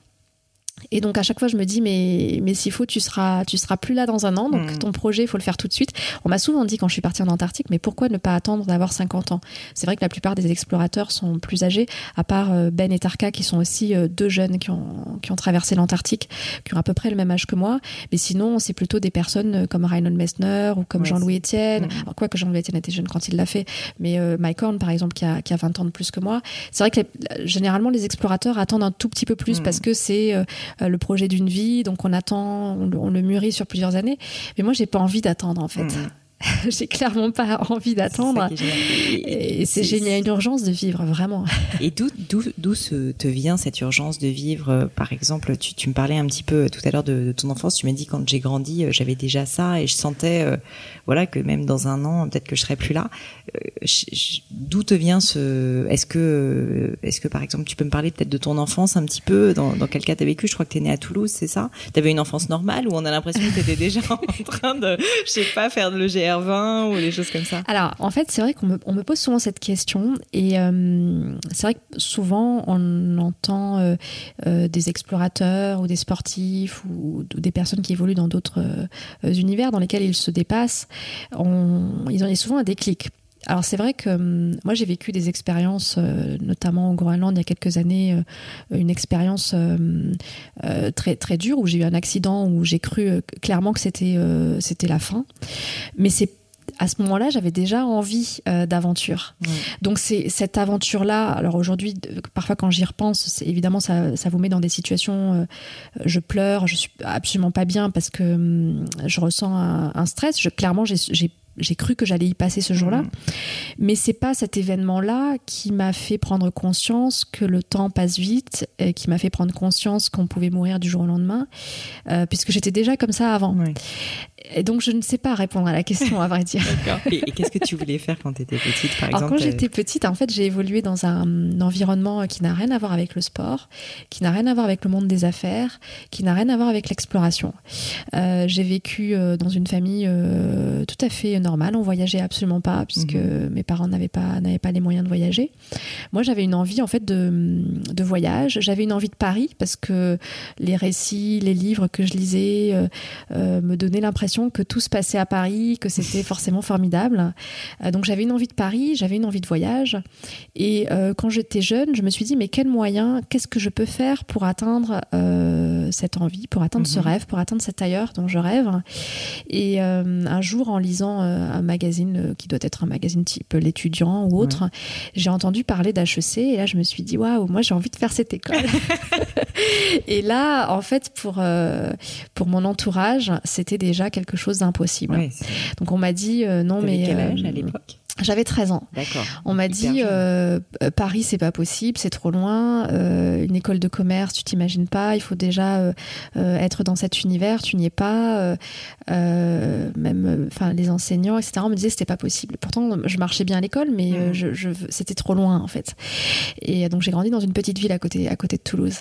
Et donc à chaque fois je me dis mais mais s'il faut tu seras tu seras plus là dans un an donc Mm. ton projet il faut le faire tout de suite. On m'a souvent dit quand je suis partie en Antarctique mais pourquoi ne pas attendre d'avoir 50 ans? C'est vrai que la plupart des explorateurs sont plus âgés à part euh, Ben et Tarka qui sont aussi euh, deux jeunes qui ont qui ont traversé l'Antarctique qui ont à peu près le même âge que moi mais sinon c'est plutôt des personnes euh, comme Reinhold Messner ou comme Ouais, Jean-Louis Etienne. Mm. Alors, quoi que Jean-Louis Etienne était jeune quand il l'a fait mais euh, Mike Horn par exemple qui a qui a 20 ans de plus que moi. C'est vrai que les- généralement les explorateurs attendent un tout petit peu plus Mm. parce que c'est euh, le projet d'une vie, donc on attend, on le, on mûrit sur plusieurs années. Mais moi, j'ai pas envie d'attendre en fait. Mhm. j'ai clairement pas envie d'attendre. Et- c'est génial, il y a une urgence de vivre vraiment. Et d'où te vient cette urgence de vivre euh, Par exemple, tu, tu me parlais un petit peu euh, tout à l'heure de, de ton enfance. Tu m'as dit quand j'ai grandi, euh, j'avais déjà ça et je sentais, euh, voilà, que même dans un an, peut-être que je serai plus là. D'où te vient ce Est-ce que est-ce que par exemple, tu peux me parler peut-être de ton enfance un petit peu? Dans, dans quel cas t'as vécu? Je crois que t'es né à Toulouse, c'est ça? T'avais une enfance normale ou on a l'impression que t'étais déjà en train de, je sais pas, faire le GR20 ou choses comme ça Alors, en fait, c'est vrai qu'on me, on me pose souvent cette question, et euh, c'est vrai que souvent on entend euh, euh, des explorateurs ou des sportifs ou, des personnes qui évoluent dans d'autres univers dans lesquels ils se dépassent. On, ils ont souvent un déclic. Alors c'est vrai que hum, moi j'ai vécu des expériences, euh, notamment au Groenland il y a quelques années, euh, une expérience euh, très très dure où j'ai eu un accident où j'ai cru clairement que c'était c'était la fin. Mais c'est à ce moment-là, j'avais déjà envie euh, d'aventure. Donc c'est cette aventure-là. Alors aujourd'hui, parfois quand j'y repense, c'est évidemment ça, ça vous met dans des situations. euh, je pleure, je suis absolument pas bien parce que hum, je ressens un, un stress. Je, clairement, j'ai- j'ai cru que j'allais y passer ce jour-là, Mhm. mais c'est pas cet événement-là qui m'a fait prendre conscience que le temps passe vite, et qui m'a fait prendre conscience qu'on pouvait mourir du jour au lendemain, euh, puisque j'étais déjà comme ça avant. Ouais. Et donc je ne sais pas répondre à la question, à vrai dire. Et, et qu'est-ce que tu voulais faire quand tu étais petite, par Alors exemple quand j'étais petite, en fait, j'ai évolué dans un, environnement qui n'a rien à voir avec le sport, qui n'a rien à voir avec le monde des affaires, qui n'a rien à voir avec l'exploration. Euh, j'ai vécu euh, dans une famille euh, tout à fait normale. On voyageait absolument pas puisque mes parents n'avaient pas n'avaient pas les moyens de voyager. Moi, j'avais une envie en fait de, de voyage. J'avais une envie de Paris parce que les récits, les livres que je lisais euh, me donnaient l'impression que tout se passait à Paris, que c'était forcément formidable. Euh, donc j'avais une envie de Paris, j'avais une envie de voyage. Et euh, quand j'étais jeune, je me suis dit, mais quel moyen, qu'est-ce que je peux faire pour atteindre euh, cette envie, pour atteindre ce Mhm. rêve, pour atteindre cet ailleurs dont je rêve? Et un jour, en lisant un magazine qui doit être un magazine type L'étudiant ou autre, j'ai entendu parler d'HEC et là je me suis dit, waouh, moi j'ai envie de faire cette école. et là, en fait, pour, pour mon entourage, c'était déjà quelque chose d'impossible. Ouais, Donc on m'a dit, euh, non, mais... quel âge euh, à l'époque? J'avais 13 ans. On m'a dit euh, euh, Paris c'est pas possible, c'est trop loin. euh, une école de commerce, tu t'imagines pas. Il faut déjà euh, être dans cet univers, tu n'y es pas. même, enfin les enseignants, etc. On me disait c'était pas possible. Pourtant je marchais bien à l'école, mais Mhm. je, je- c'était trop loin en fait. Et donc j'ai grandi dans une petite ville à côté, à côté de Toulouse.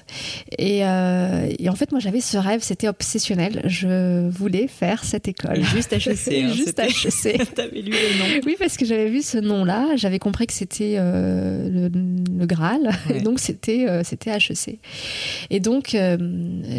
Et, et en fait moi j'avais ce rêve, c'était obsessionnel. Je voulais faire cette école. Et juste HEC. hein, Juste HEC. T'avais lu le nom. Oui, parce que j'avais vu ce nom-là, j'avais compris que c'était euh, le, le Graal, Ouais. et donc c'était euh, c'était HEC. Et donc euh,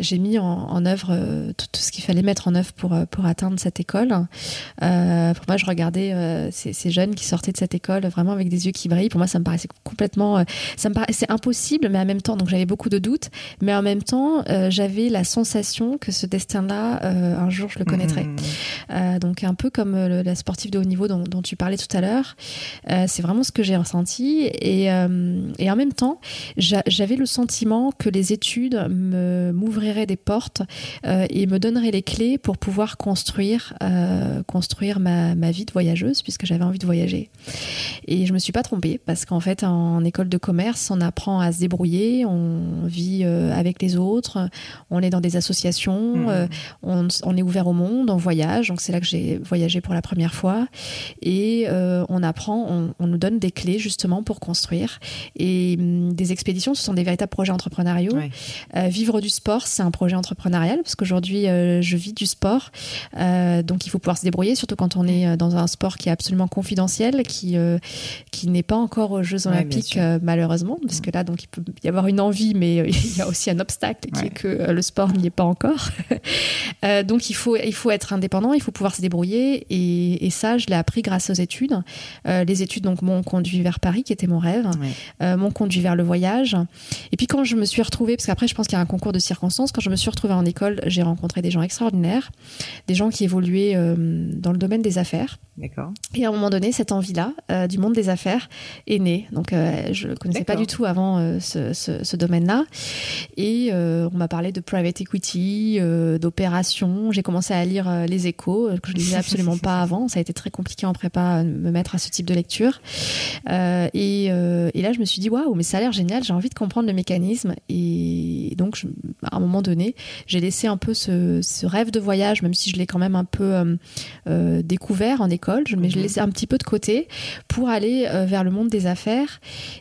j'ai mis en, en œuvre tout, tout ce qu'il fallait mettre en œuvre pour pour atteindre cette école. Pour moi, je regardais ces, ces jeunes qui sortaient de cette école vraiment avec des yeux qui brillent. Pour moi, ça me paraissait complètement, ça me paraissait impossible, mais en même temps, donc j'avais beaucoup de doutes, mais en même temps, j'avais la sensation que ce destin-là, un jour, je le connaîtrais. Euh, donc un peu comme le- la sportive de haut niveau dont, dont tu parlais tout à l'heure. Euh, c'est vraiment ce que j'ai ressenti. Et, euh, et en même temps, j'a- j'avais le sentiment que les études m'ouvriraient des portes euh, et me donneraient les clés pour pouvoir construire construire ma, ma vie de voyageuse puisque j'avais envie de voyager. Et je me suis pas trompée parce qu'en fait en école de commerce, on apprend à se débrouiller, on vit avec les autres, on est dans des associations, euh, on, on est ouvert au monde, on voyage. Donc c'est là que j'ai voyagé pour la première fois. Et euh, on apprend, on, nous donne des clés justement pour construire. Et hum, des expéditions, ce sont des véritables projets entrepreneuriaux. vivre du sport, c'est un projet entrepreneurial parce qu'aujourd'hui, je vis du sport. donc, il faut pouvoir se débrouiller, surtout quand on est dans un sport qui est absolument confidentiel, qui, qui n'est pas encore aux Jeux Olympiques, malheureusement, parce que là, donc, il peut y avoir une envie, mais il y a aussi un obstacle qui est que le sport n'y est pas encore. donc, il faut, il faut être indépendant, il faut pouvoir se débrouiller. Et, ça, je l'ai appris grâce aux études. Euh, les études donc m'ont conduit vers Paris, qui était mon rêve, euh, m'ont conduit vers le voyage. Et puis quand je me suis retrouvée, parce qu'après je pense qu'il y a un concours de circonstances, quand je me suis retrouvée en école, j'ai rencontré des gens extraordinaires, des gens qui évoluaient euh, dans le domaine des affaires. D'accord. Et à un moment donné, cette envie-là du monde des affaires est née. Donc je ne connaissais pas du tout avant ce, ce domaine-là. Et on m'a parlé de private equity, d'opérations. J'ai commencé à lire les échos, que je lisais absolument pas avant. Ça a été très compliqué en prépa de me mettre à ce type de lecture. Euh, et, euh, et, là, je me suis dit, waouh, mais ça a l'air génial, j'ai envie de comprendre le mécanisme. Et donc, je, à un moment donné, j'ai laissé un peu ce, ce, rêve de voyage, même si je l'ai quand même un peu euh, découvert en école, mais je l'ai mhm. laissé un petit peu de côté pour aller vers le monde des affaires.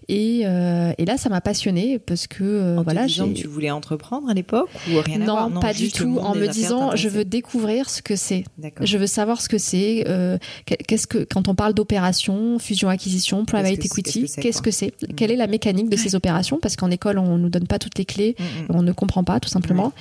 Et, et là, ça m'a passionnée parce que en voilà. Disant que tu voulais entreprendre à l'époque ou rien non, à voir Non, pas du tout. En me disant, je veux découvrir ce que c'est. Je veux savoir ce que c'est. Qu'est-ce que quand on parle d'opération, fusion, acquisition, private equity, qu'est-ce que c'est mm. Quelle est la mécanique de ces opérations? Parce qu'en école, on nous donne pas toutes les clés, mm, mm. on ne comprend pas tout simplement.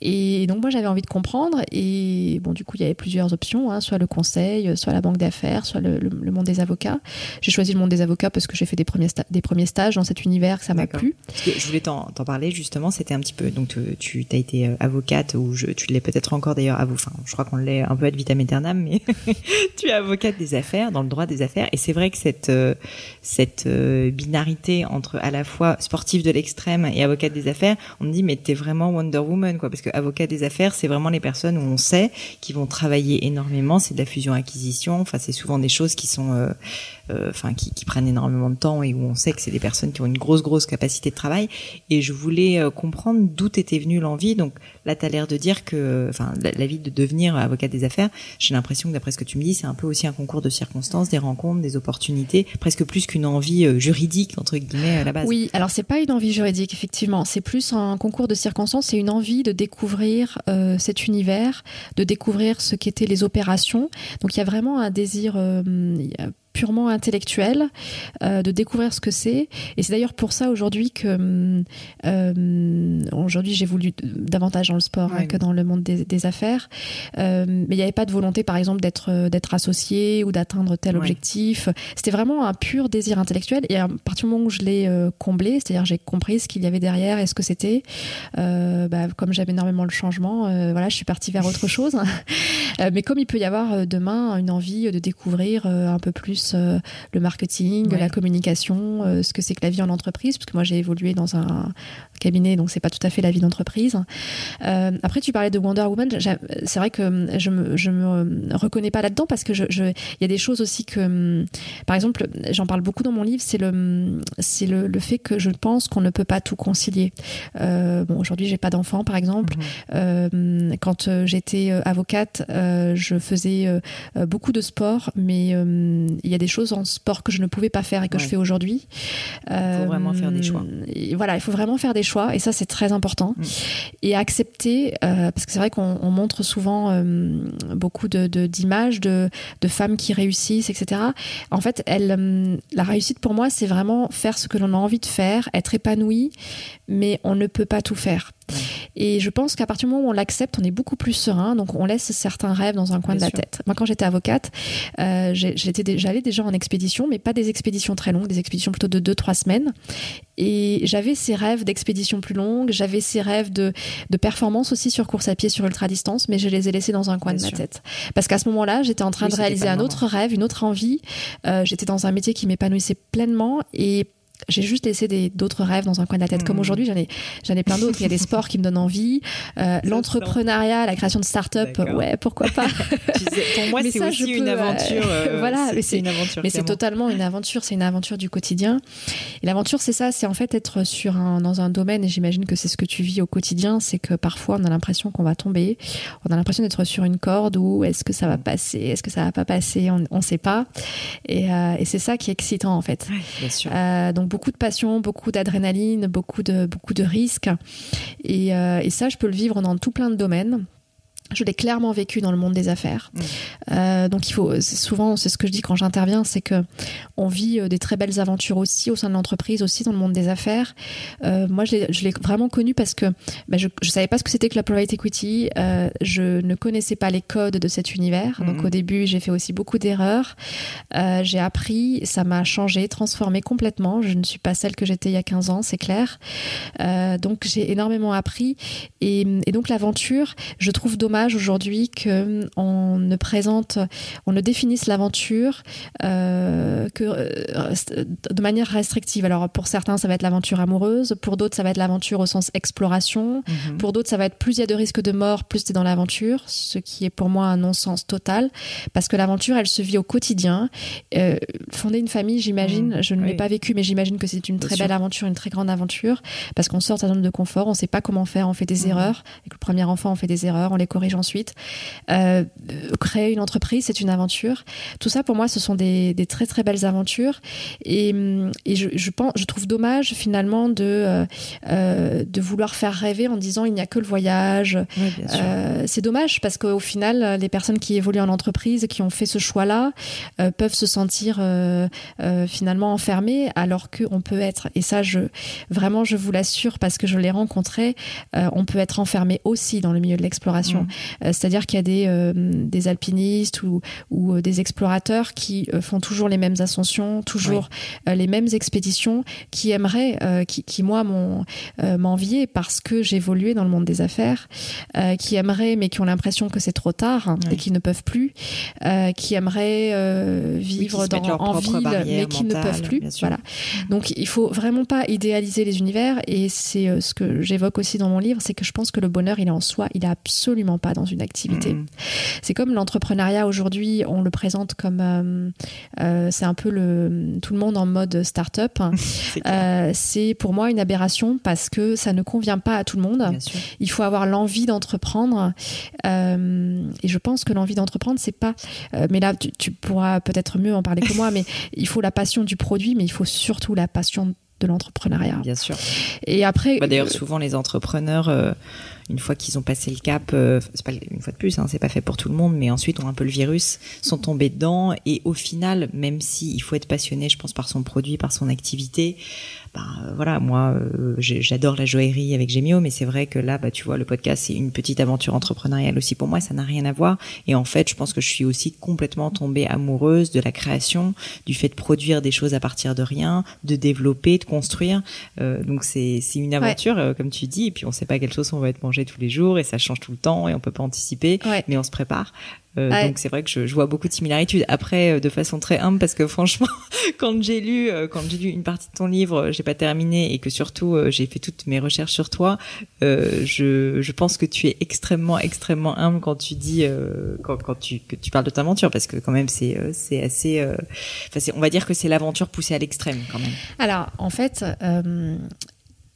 Et donc moi, j'avais envie de comprendre. Et bon, du coup, il y avait plusieurs options, hein, soit le conseil, soit la banque d'affaires, soit le, monde des avocats. J'ai choisi le monde des avocats parce que j'ai fait des premiers, des premiers stages dans cet univers, que ça m'a plu. je voulais t'en parler justement. C'était un petit peu donc tu as été euh, avocate ou je, tu l'es peut-être encore d'ailleurs. Enfin, je crois qu'on l'est un peu ad vitam aeternam, mais tu es avocate des affaires, dans le droit des affaires. Et c'est vrai que cette, euh, cette euh, binarité entre à la fois sportif de l'extrême et avocate des affaires, on me dit, mais t'es vraiment Wonder Woman, quoi. Parce que avocat des affaires, c'est vraiment les personnes où on sait qui vont travailler énormément. C'est de la fusion-acquisition. Enfin, c'est souvent des choses qui sont, euh, enfin, qui, prennent énormément de temps et où on sait que c'est des personnes qui ont une grosse, grosse capacité de travail. Et je voulais comprendre d'où était venue l'envie. Donc là, tu as l'air de dire que, enfin, la, vie de devenir avocat des affaires, j'ai l'impression que d'après ce que tu me dis, c'est un peu aussi un concours de circonstances, des rencontres, des opportunités, presque plus qu'une envie euh, juridique entre guillemets à la base. Oui, alors c'est pas une envie juridique effectivement, c'est plus un concours de circonstances, c'est une envie de découvrir euh, cet univers, de découvrir ce qu'étaient les opérations. Donc il y a vraiment un désir euh, purement intellectuel, euh, de découvrir ce que c'est. Et c'est d'ailleurs pour ça aujourd'hui que euh, aujourd'hui j'ai voulu davantage dans le sport hein, que dans le monde des, affaires. Euh, mais il n'y avait pas de volonté, par exemple, d'être d'être associé ou d'atteindre tel objectif. C'était vraiment un pur désir intellectuel. Et à partir du moment où je l'ai comblé, c'est-à-dire j'ai compris ce qu'il y avait derrière et ce que c'était, bah, comme j'avais énormément le changement, voilà, je suis partie vers autre chose. mais comme il peut y avoir demain une envie de découvrir un peu plus euh, le marketing, la communication, euh, ce que c'est que la vie en entreprise, parce que moi j'ai évolué dans un cabinet, donc c'est pas tout à fait la vie d'entreprise. Euh, après, tu parlais de Wonder Woman. C'est vrai que je me, je me reconnais pas là-dedans parce que je, il y a des choses aussi que, par exemple, j'en parle beaucoup dans mon livre, c'est le, c'est le, le, fait que je pense qu'on ne peut pas tout concilier. bon, aujourd'hui, j'ai pas d'enfant, par exemple. Mhm. quand j'étais avocate, je faisais beaucoup de sport, mais il y a des choses en sport que je ne pouvais pas faire et que je fais aujourd'hui. Il faut vraiment faire des choix. Euh, voilà, il faut vraiment faire des choix et ça c'est très important. Mm. Et accepter, euh, parce que c'est vrai qu'on montre souvent euh, beaucoup de d'images de, de, femmes qui réussissent, etc. En fait, elle, la réussite pour moi c'est vraiment faire ce que l'on a envie de faire, être épanoui, mais on ne peut pas tout faire. Et je pense qu'à partir du moment où on l'accepte, on est beaucoup plus serein. Donc on laisse certains rêves dans un coin de la tête. Moi, quand j'étais avocate, euh, j'allais déjà en expédition, mais pas des expéditions très longues, des expéditions plutôt de 2-3 semaines. Et j'avais ces rêves d'expéditions plus longues, j'avais ces rêves de, de performance aussi sur course à pied, sur ultra distance, mais je les ai laissés dans un coin de ma tête. Parce qu'à ce moment-là, j'étais en train de réaliser un autre rêve, une autre envie. Euh, j'étais dans un métier qui m'épanouissait pleinement et j'ai juste laissé d'autres rêves dans un coin de la tête. Comme mmh. aujourd'hui, j'en ai, j'en ai plein d'autres. Il y a des sports qui me donnent envie. Euh, l'entrepreneuriat, la création de start-up, ouais, pourquoi pas. pour moi, c'est aussi une euh, aventure. Euh, voilà, mais c'est une aventure. Mais c'est totalement une aventure. C'est une aventure du quotidien. Et l'aventure, c'est ça. C'est en fait être sur un, dans un domaine. Et j'imagine que c'est ce que tu vis au quotidien. C'est que parfois, on a l'impression qu'on va tomber. On a l'impression d'être sur une corde où est-ce que ça va passer, est-ce que ça va pas passer. On ne sait pas. Et, et c'est ça qui est excitant en fait. bien sûr. donc beaucoup de passion, beaucoup d'adrénaline, beaucoup de, beaucoup de risques. Et, euh, et ça, je peux le vivre dans tout plein de domaines. Je l'ai clairement vécu dans le monde des affaires. Mmh. Euh, donc il faut souvent, c'est ce que je dis quand j'interviens, c'est que on vit euh, des très belles aventures aussi au sein de l'entreprise, aussi dans le monde des affaires. Euh, moi, je l'ai vraiment connu parce que bah, je ne savais pas ce que c'était que la private equity. Euh, je ne connaissais pas les codes de cet univers. Donc mmh. au début, j'ai fait aussi beaucoup d'erreurs. J'ai appris, ça m'a changé, transformé complètement. Je ne suis pas celle que j'étais il y a 15 ans, c'est clair. Donc j'ai énormément appris et, et donc l'aventure, je trouve dommage aujourd'hui qu'on ne présente, on ne définisse l'aventure euh, que euh, de manière restrictive. Alors pour certains, ça va être l'aventure amoureuse, pour d'autres, ça va être l'aventure au sens exploration, mhm. pour d'autres, ça va être plus il y a de risques de mort, plus tu es dans l'aventure, ce qui est pour moi un non-sens total, parce que l'aventure, elle se vit au quotidien. Euh, fonder une famille, j'imagine, mhm. je ne l'ai pas vécu, mais j'imagine que c'est une très belle aventure, une très grande aventure, parce qu'on sort de sa zone de confort, on ne sait pas comment faire, on fait des mhm. erreurs. Avec le premier enfant, on fait des erreurs, on les corrige ensuite. Euh, créer une entreprise, c'est une aventure. Tout ça, pour moi, ce sont des, très très belles aventures. Et, je, pense, je trouve dommage finalement de, euh, euh, de vouloir faire rêver en disant il n'y a que le voyage. c'est dommage parce qu'au final, les personnes qui évoluent en entreprise, qui ont fait ce choix-là, peuvent se sentir finalement enfermées alors qu'on peut être, et ça, je, vraiment, je vous l'assure parce que je l'ai rencontré, on peut être enfermé aussi dans le milieu de l'exploration. C'est-à-dire qu'il y a des, euh, des alpinistes ou, ou, euh, des explorateurs qui font toujours les mêmes ascensions, toujours les mêmes expéditions, qui aimeraient, qui, qui, moi m'ont m'envier parce que j'évoluais dans le monde des affaires, qui aimeraient mais qui ont l'impression que c'est trop tard et qui ne peuvent plus, qui aimeraient vivre dans, en ville mais qui ne peuvent plus. Voilà. Donc il faut vraiment pas idéaliser les univers et c'est ce que j'évoque aussi dans mon livre, c'est que je pense que le bonheur il est en soi, il est absolument pas dans une activité. Mm. C'est comme l'entrepreneuriat aujourd'hui, on le présente comme euh, euh, c'est un peu le tout le monde en mode start-up. Euh, c'est pour moi une aberration parce que ça ne convient pas à tout le monde. Il faut avoir l'envie d'entreprendre et je pense que l'envie d'entreprendre c'est pas. mais là, tu, tu pourras peut-être mieux en parler que moi, mais il faut la passion du produit, mais il faut surtout la passion de l'entrepreneuriat. Bien sûr. Et après. Bah, d'ailleurs, souvent les entrepreneurs une fois qu'ils ont passé le cap, euh, c'est pas une fois de plus, hein, c'est pas fait pour tout le monde, mais ensuite ont un peu le virus, sont tombés dedans et au final, même si il faut être passionné, je pense par son produit, par son activité, bah, euh, voilà, moi, euh, j'adore la joaillerie avec Gemio, mais c'est vrai que là, bah, tu vois, le podcast, c'est une petite aventure entrepreneuriale aussi pour moi, ça n'a rien à voir. Et en fait, je pense que je suis aussi complètement tombée amoureuse de la création, du fait de produire des choses à partir de rien, de développer, de construire. Euh, donc c'est une aventure, comme tu dis, et puis on sait pas quelle chose on va être mangé tous les jours, et ça change tout le temps, et on peut pas anticiper, mais on se prépare. Euh, donc c'est vrai que je, je, vois beaucoup de similarités. Après, euh, de façon très humble, parce que franchement, quand j'ai lu, euh, quand j'ai lu une partie de ton livre, j'ai pas terminé et que surtout j'ai fait toutes mes recherches sur toi, je, je pense que tu es extrêmement, extrêmement humble quand tu dis, quand, quand tu que tu parles de ta aventure, parce que quand même c'est c'est assez, enfin on va dire que c'est l'aventure poussée à l'extrême quand même. Alors en fait,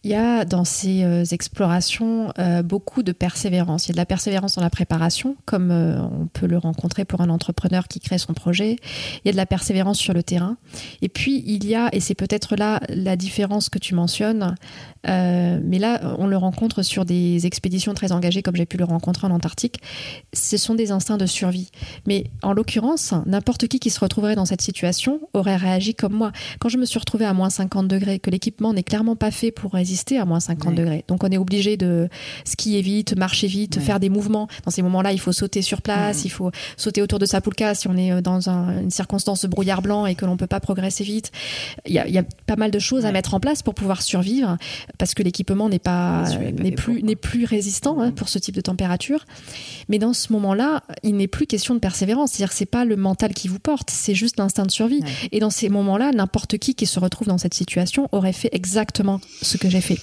il y a dans ces euh, explorations euh, beaucoup de persévérance. Il y a de la persévérance dans la préparation, comme euh, on peut le rencontrer pour un entrepreneur qui crée son projet. Il y a de la persévérance sur le terrain. Et puis, il y a, et c'est peut-être là la différence que tu mentionnes, mais là, on le rencontre sur des expéditions très engagées, comme j'ai pu le rencontrer en Antarctique. Ce sont des instincts de survie. Mais en l'occurrence, n'importe qui qui se retrouverait dans cette situation aurait réagi comme moi. Quand je me suis retrouvée à moins 50 degrés, que l'équipement n'est clairement pas fait pour résister résister à moins 50 degrés. Donc on est obligé de skier vite, marcher vite, faire des mouvements. Dans ces moments-là, il faut sauter sur place, il faut sauter autour de sa poulka si on est euh, dans une circonstance de brouillard blanc et que l'on peut pas progresser vite. Il y a, pas mal de choses à mettre en place pour pouvoir survivre parce que l'équipement n'est pas n'est plus n'est plus résistant hein, pour ce type de température. Mais dans ce moment-là, il n'est plus question de persévérance. C'est-à-dire que c'est pas le mental qui vous porte, c'est juste l'instinct de survie. Et dans ces moments-là, n'importe qui qui se retrouve dans cette situation aurait fait exactement ce que j'ai fait.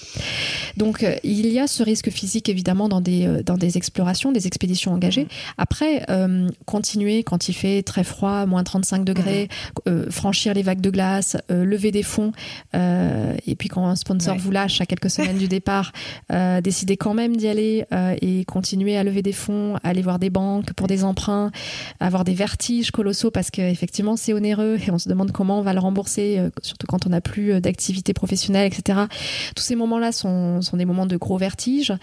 Donc euh, il y a ce risque physique évidemment dans des euh, dans des explorations, des expéditions engagées. Après, euh, continuer quand il fait très froid, moins 35 degrés, franchir les vagues de glace, lever des fonds, et puis quand un sponsor vous lâche à quelques semaines du départ, décider quand même d'y aller et continuer à lever des fonds, aller voir des banques pour des emprunts, avoir des vertiges colossaux parce qu'effectivement c'est onéreux et on se demande comment on va le rembourser, surtout quand on n'a plus d'activité professionnelle, etc. Tous ces moments-là sont, sont des moments de gros vertige.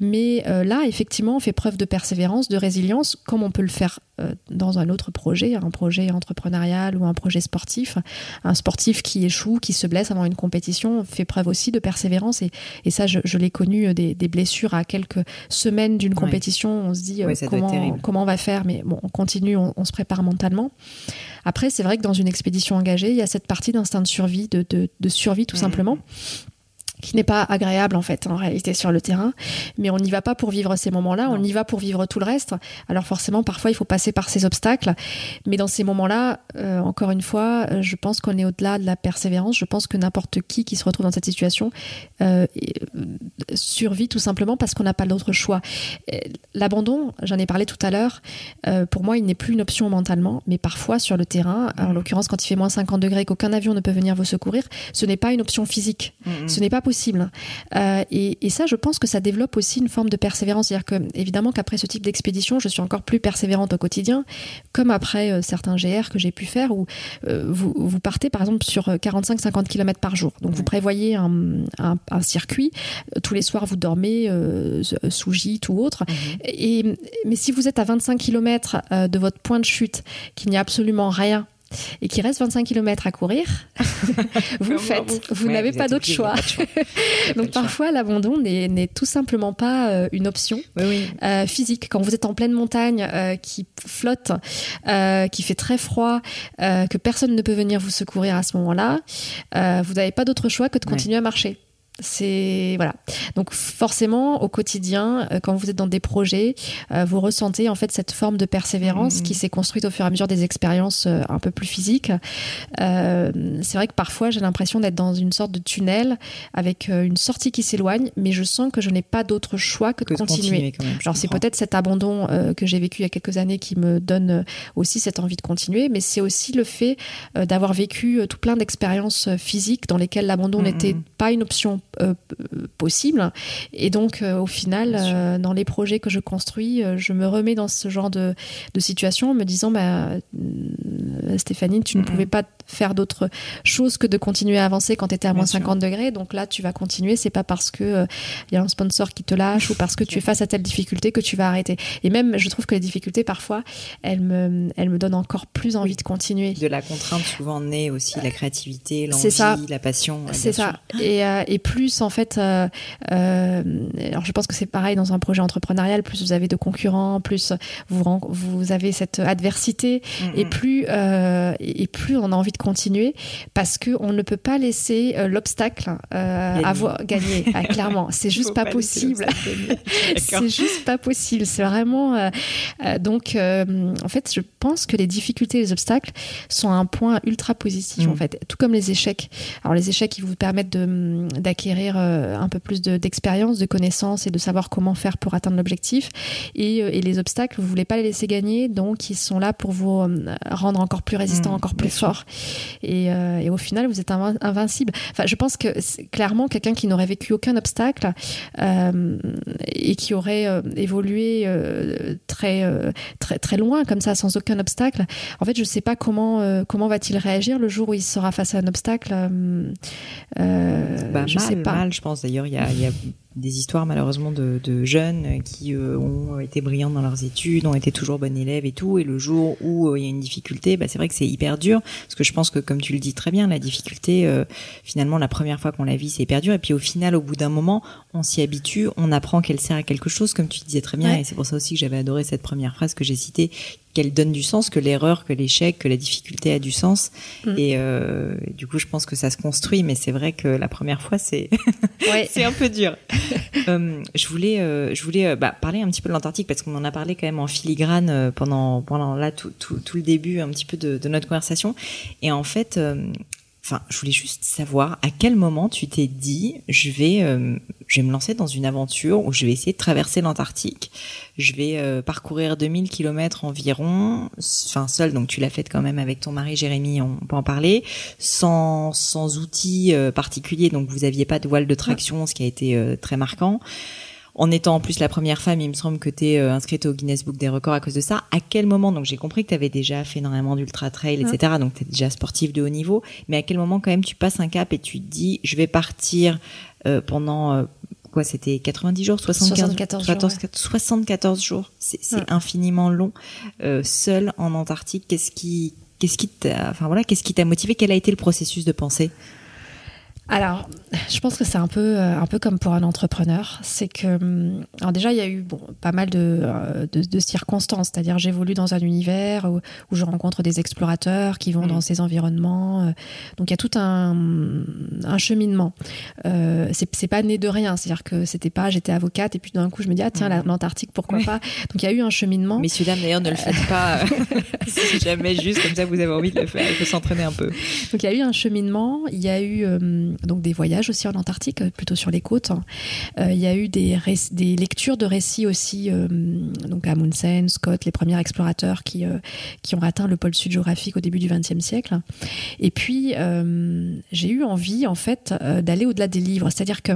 Mais euh, là, effectivement, on fait preuve de persévérance, de résilience, comme on peut le faire euh, dans un autre projet, un projet entrepreneurial ou un projet sportif. Un sportif qui échoue, qui se blesse avant une compétition, fait preuve aussi de persévérance. Et, et ça, je, l'ai connu, euh, des, blessures à quelques semaines d'une compétition. On se dit comment, comment on va faire, mais bon, on continue, on, se prépare mentalement. Après, c'est vrai que dans une expédition engagée, il y a cette partie d'instinct de survie, de, de, survie tout mmh. simplement qui n'est pas agréable en fait en réalité sur le terrain. Mais on n'y va pas pour vivre ces moments-là on y va pour vivre tout le reste. Alors forcément parfois il faut passer par ces obstacles. Mais dans ces moments-là euh, encore une fois euh, je pense qu'on est au-delà de la persévérance. Je pense que n'importe qui qui se retrouve dans cette situation euh, survit tout simplement parce qu'on n'a pas d'autre choix l'abandon j'en ai parlé tout à l'heure pour moi il n'est plus une option mentalement mais parfois sur le terrain en l'occurrence quand il fait moins 50 degrés qu'aucun avion ne peut venir vous secourir ce n'est pas une option physique mm-hmm. ce n'est pas possible. Euh, et, ça, je pense que ça développe aussi une forme de persévérance. C'est-à-dire que, évidemment, qu'après ce type d'expédition, je suis encore plus persévérante au quotidien, comme après euh, certains GR que j'ai pu faire où euh, vous, vous, partez, par exemple, sur 45-50 km par jour. Donc, vous prévoyez un, un, circuit. Tous les soirs, vous dormez sous gîte ou autre. Mhm. Et, mais si vous êtes à 25 km de votre point de chute, qu'il n'y a absolument rien et qu'il reste 25 km à courir, vous faites, vous n'avez pas d'autre choix. Donc parfois l'abandon n'est tout simplement pas euh, une option euh, physique. Quand vous êtes en pleine montagne euh, qui flotte, qui fait très froid, que personne ne peut venir vous secourir à ce moment-là, vous n'avez pas d'autre choix que de continuer à marcher. C'est voilà. Donc forcément au quotidien, euh, quand vous êtes dans des projets, euh, vous ressentez en fait cette forme de persévérance qui mmh. s'est construite au fur et à mesure des expériences euh, un peu plus physiques. c'est vrai que parfois j'ai l'impression d'être dans une sorte de tunnel avec une sortie qui s'éloigne, mais je sens que je n'ai pas d'autre choix que de continuer. Alors c'est peut-être cet abandon que j'ai vécu il y a quelques années qui me donne aussi cette envie de continuer, mais c'est aussi le fait d'avoir vécu tout plein d'expériences physiques dans lesquelles l'abandon mmh, n'était mmh. pas une option euh, possible. Et donc, euh, au final, euh, dans les projets que je construis, je me remets dans ce genre de, de situation en me disant, bah, Stéphanie, tu ne pouvais pas faire d'autres choses que de continuer à avancer quand tu étais à moins 50 degrés. Donc là, tu vas continuer. C'est pas parce que il y a un sponsor qui te lâche ou parce que tu es face à telle difficulté que tu vas arrêter. Et même, je trouve que les difficultés, parfois, elles me, elles me donnent encore plus envie de continuer. De la contrainte, souvent naît aussi la créativité, l'envie, la passion. C'est ça. Et, et plus en fait, euh, euh, alors je pense que c'est pareil dans un projet entrepreneurial, plus vous avez de concurrents, plus vous, vous avez cette adversité, et plus euh, et plus on a envie de continuer parce que on ne peut pas laisser l'obstacle avoir gagné. Ah, clairement, c'est juste pas, possible. c'est juste pas possible. C'est vraiment donc en fait, je pense que les difficultés, les obstacles sont un point ultra positif en mm. fait, tout comme les échecs. Alors les échecs, ils vous permettent d'acquérir euh, un peu plus d'expérience, de, connaissances et de savoir comment faire pour atteindre l'objectif. Et, euh, et, les obstacles, vous voulez pas les laisser gagner, donc ils sont là pour vous euh, rendre encore plus résistant, mmh, encore plus fort. Et, et, au final, vous êtes invincible. Enfin, je pense que clairement, quelqu'un qui n'aurait vécu aucun obstacle et qui aurait évolué très, très, très loin comme ça, sans aucun obstacle, en fait, je sais pas comment, comment va-t-il réagir le jour où il sera face à un obstacle. Bah, je sais pas. je pense. D'ailleurs, il y a, des histoires malheureusement de, de jeunes qui euh, ont été brillants dans leurs études, ont été toujours bons élèves et tout, et le jour où euh, il y a une difficulté, bah, c'est vrai que c'est hyper dur, parce que je pense que comme tu le dis très bien, la difficulté, euh, finalement la première fois qu'on la vit, c'est hyper dur, et puis au final, au bout d'un moment, on s'y habitue, on apprend qu'elle sert à quelque chose, comme tu disais très bien, et c'est pour ça aussi que j'avais adoré cette première phrase que j'ai citée, qu'elle donne du sens, que l'erreur, que l'échec, que la difficulté a du sens. Mm. Et euh, du coup, je pense que ça se construit, mais c'est vrai que la première fois, c'est c'est un peu dur. euh, je voulais, euh, je voulais bah, parler un petit peu de l'Antarctique parce qu'on en a parlé quand même en filigrane pendant pendant là tout, tout, tout, le début un petit peu de, de notre conversation. Et en fait, Enfin, je voulais juste savoir à quel moment tu t'es dit je vais euh, je vais me lancer dans une aventure où je vais essayer de traverser l'Antarctique. Je vais euh, parcourir 2000 kilomètres environ, enfin seul donc tu l'as fait quand même avec ton mari Jérémy, on peut en parler, sans sans outils euh, particuliers donc vous aviez pas de voile de traction, ce qui a été très marquant en étant en plus la première femme, il me semble que tu es euh, inscrite au Guinness Book des records à cause de ça. À quel moment Donc j'ai compris que tu avais déjà fait énormément d'ultra trail, etc. Donc tu es déjà sportif de haut niveau. Mais à quel moment quand même tu passes un cap et tu te dis je vais partir euh, pendant euh, quoi C'était 90 jours, 75 74 jours. 74 jours. C'est infiniment long. seul en Antarctique, qu'est-ce qui qu'est-ce qui t'a enfin voilà qu'est-ce qui t'a motivé Quel a été le processus de pensée? Alors, je pense que c'est un peu, euh, un peu comme pour un entrepreneur. C'est que, hum, alors déjà, il y a eu bon, pas mal de, euh, de, de circonstances. C'est-à-dire, j'évolue dans un univers où, où, je rencontre des explorateurs qui vont mm. dans ces environnements. Euh. Donc, il y a tout un, un cheminement. Euh, c'est pas né de rien. C'est-à-dire que c'était pas, j'étais avocate et puis d'un coup, je me dis, ah tiens, mm. l'Antarctique, pourquoi pas? Donc, il y a eu un cheminement. Messieurs, dames, d'ailleurs, ne le faites pas si jamais juste comme ça vous avez envie de le faire. Il faut s'entraîner un peu. Donc, il y a eu un cheminement. Il y a eu donc des voyages aussi en Antarctique, euh, plutôt sur les côtes. Euh, il y a eu des, des lectures de récits aussi, euh, donc Amundsen, Scott, les premiers explorateurs qui, qui ont atteint le pôle sud géographique au début du XXe siècle. Et puis, j'ai eu envie, en fait, d'aller au-delà des livres. C'est-à-dire que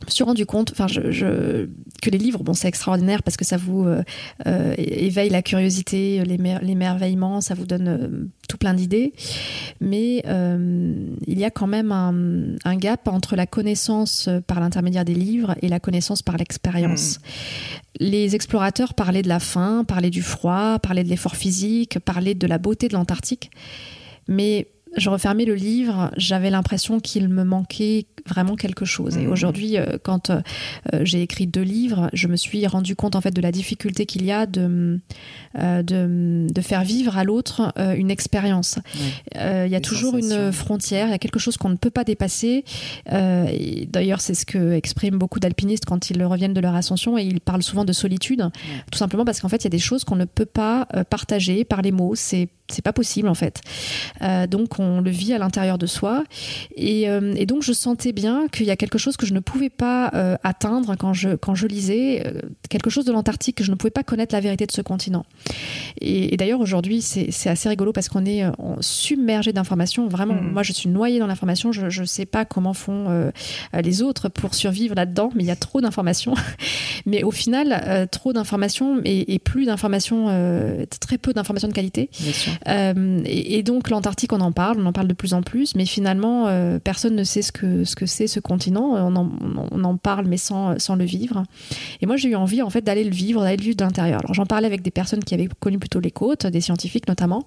je me suis rendu compte, enfin, je, je, que les livres, bon, c'est extraordinaire parce que ça vous euh, euh éveille la curiosité, l'émerveillement, ça vous donne euh, tout plein d'idées. Mais euh, il y a quand même un, un, gap entre la connaissance par l'intermédiaire des livres et la connaissance par l'expérience. Mmh. Les explorateurs parlaient de la faim, parlaient du froid, parlaient de l'effort physique, parlaient de la beauté de l'Antarctique. Mais je refermais le livre, j'avais l'impression qu'il me manquait vraiment quelque chose. Et mmh. aujourd'hui, euh, quand euh, j'ai écrit deux livres, je me suis rendu compte en fait de la difficulté qu'il y a de, euh, de, de, faire vivre à l'autre une expérience. Il y a toujours une frontière, il y a quelque chose qu'on ne peut pas dépasser. D'ailleurs, c'est ce que expriment beaucoup d'alpinistes quand ils reviennent de leur ascension et ils parlent souvent de solitude, tout simplement parce qu'en fait, il y a des choses qu'on ne peut pas partager par les mots. C'est c'est pas possible en fait. Euh, donc on le vit à l'intérieur de soi et, euh, et, donc je sentais bien qu'il y a quelque chose que je ne pouvais pas euh, atteindre quand je quand je lisais quelque chose de l'Antarctique que je ne pouvais pas connaître la vérité de ce continent. Et, et d'ailleurs aujourd'hui c'est assez rigolo parce qu'on est submergé d'informations. Vraiment, mmh. moi je suis noyée dans l'information. Je je sais pas comment font les autres pour survivre là-dedans, mais il y a trop d'informations. mais au final, trop d'informations et, et, plus d'informations, très peu d'informations de qualité. Bien sûr. Euh, et, et, donc l'Antarctique, on en parle, on en parle de plus en plus, mais finalement, euh, personne ne sait ce que ce que c'est ce continent. On en, on en, parle, mais sans sans le vivre. Et moi, j'ai eu envie en fait d'aller le vivre, d'aller le vivre de l'intérieur. Alors j'en parlais avec des personnes qui avaient connu plutôt les côtes, des scientifiques notamment,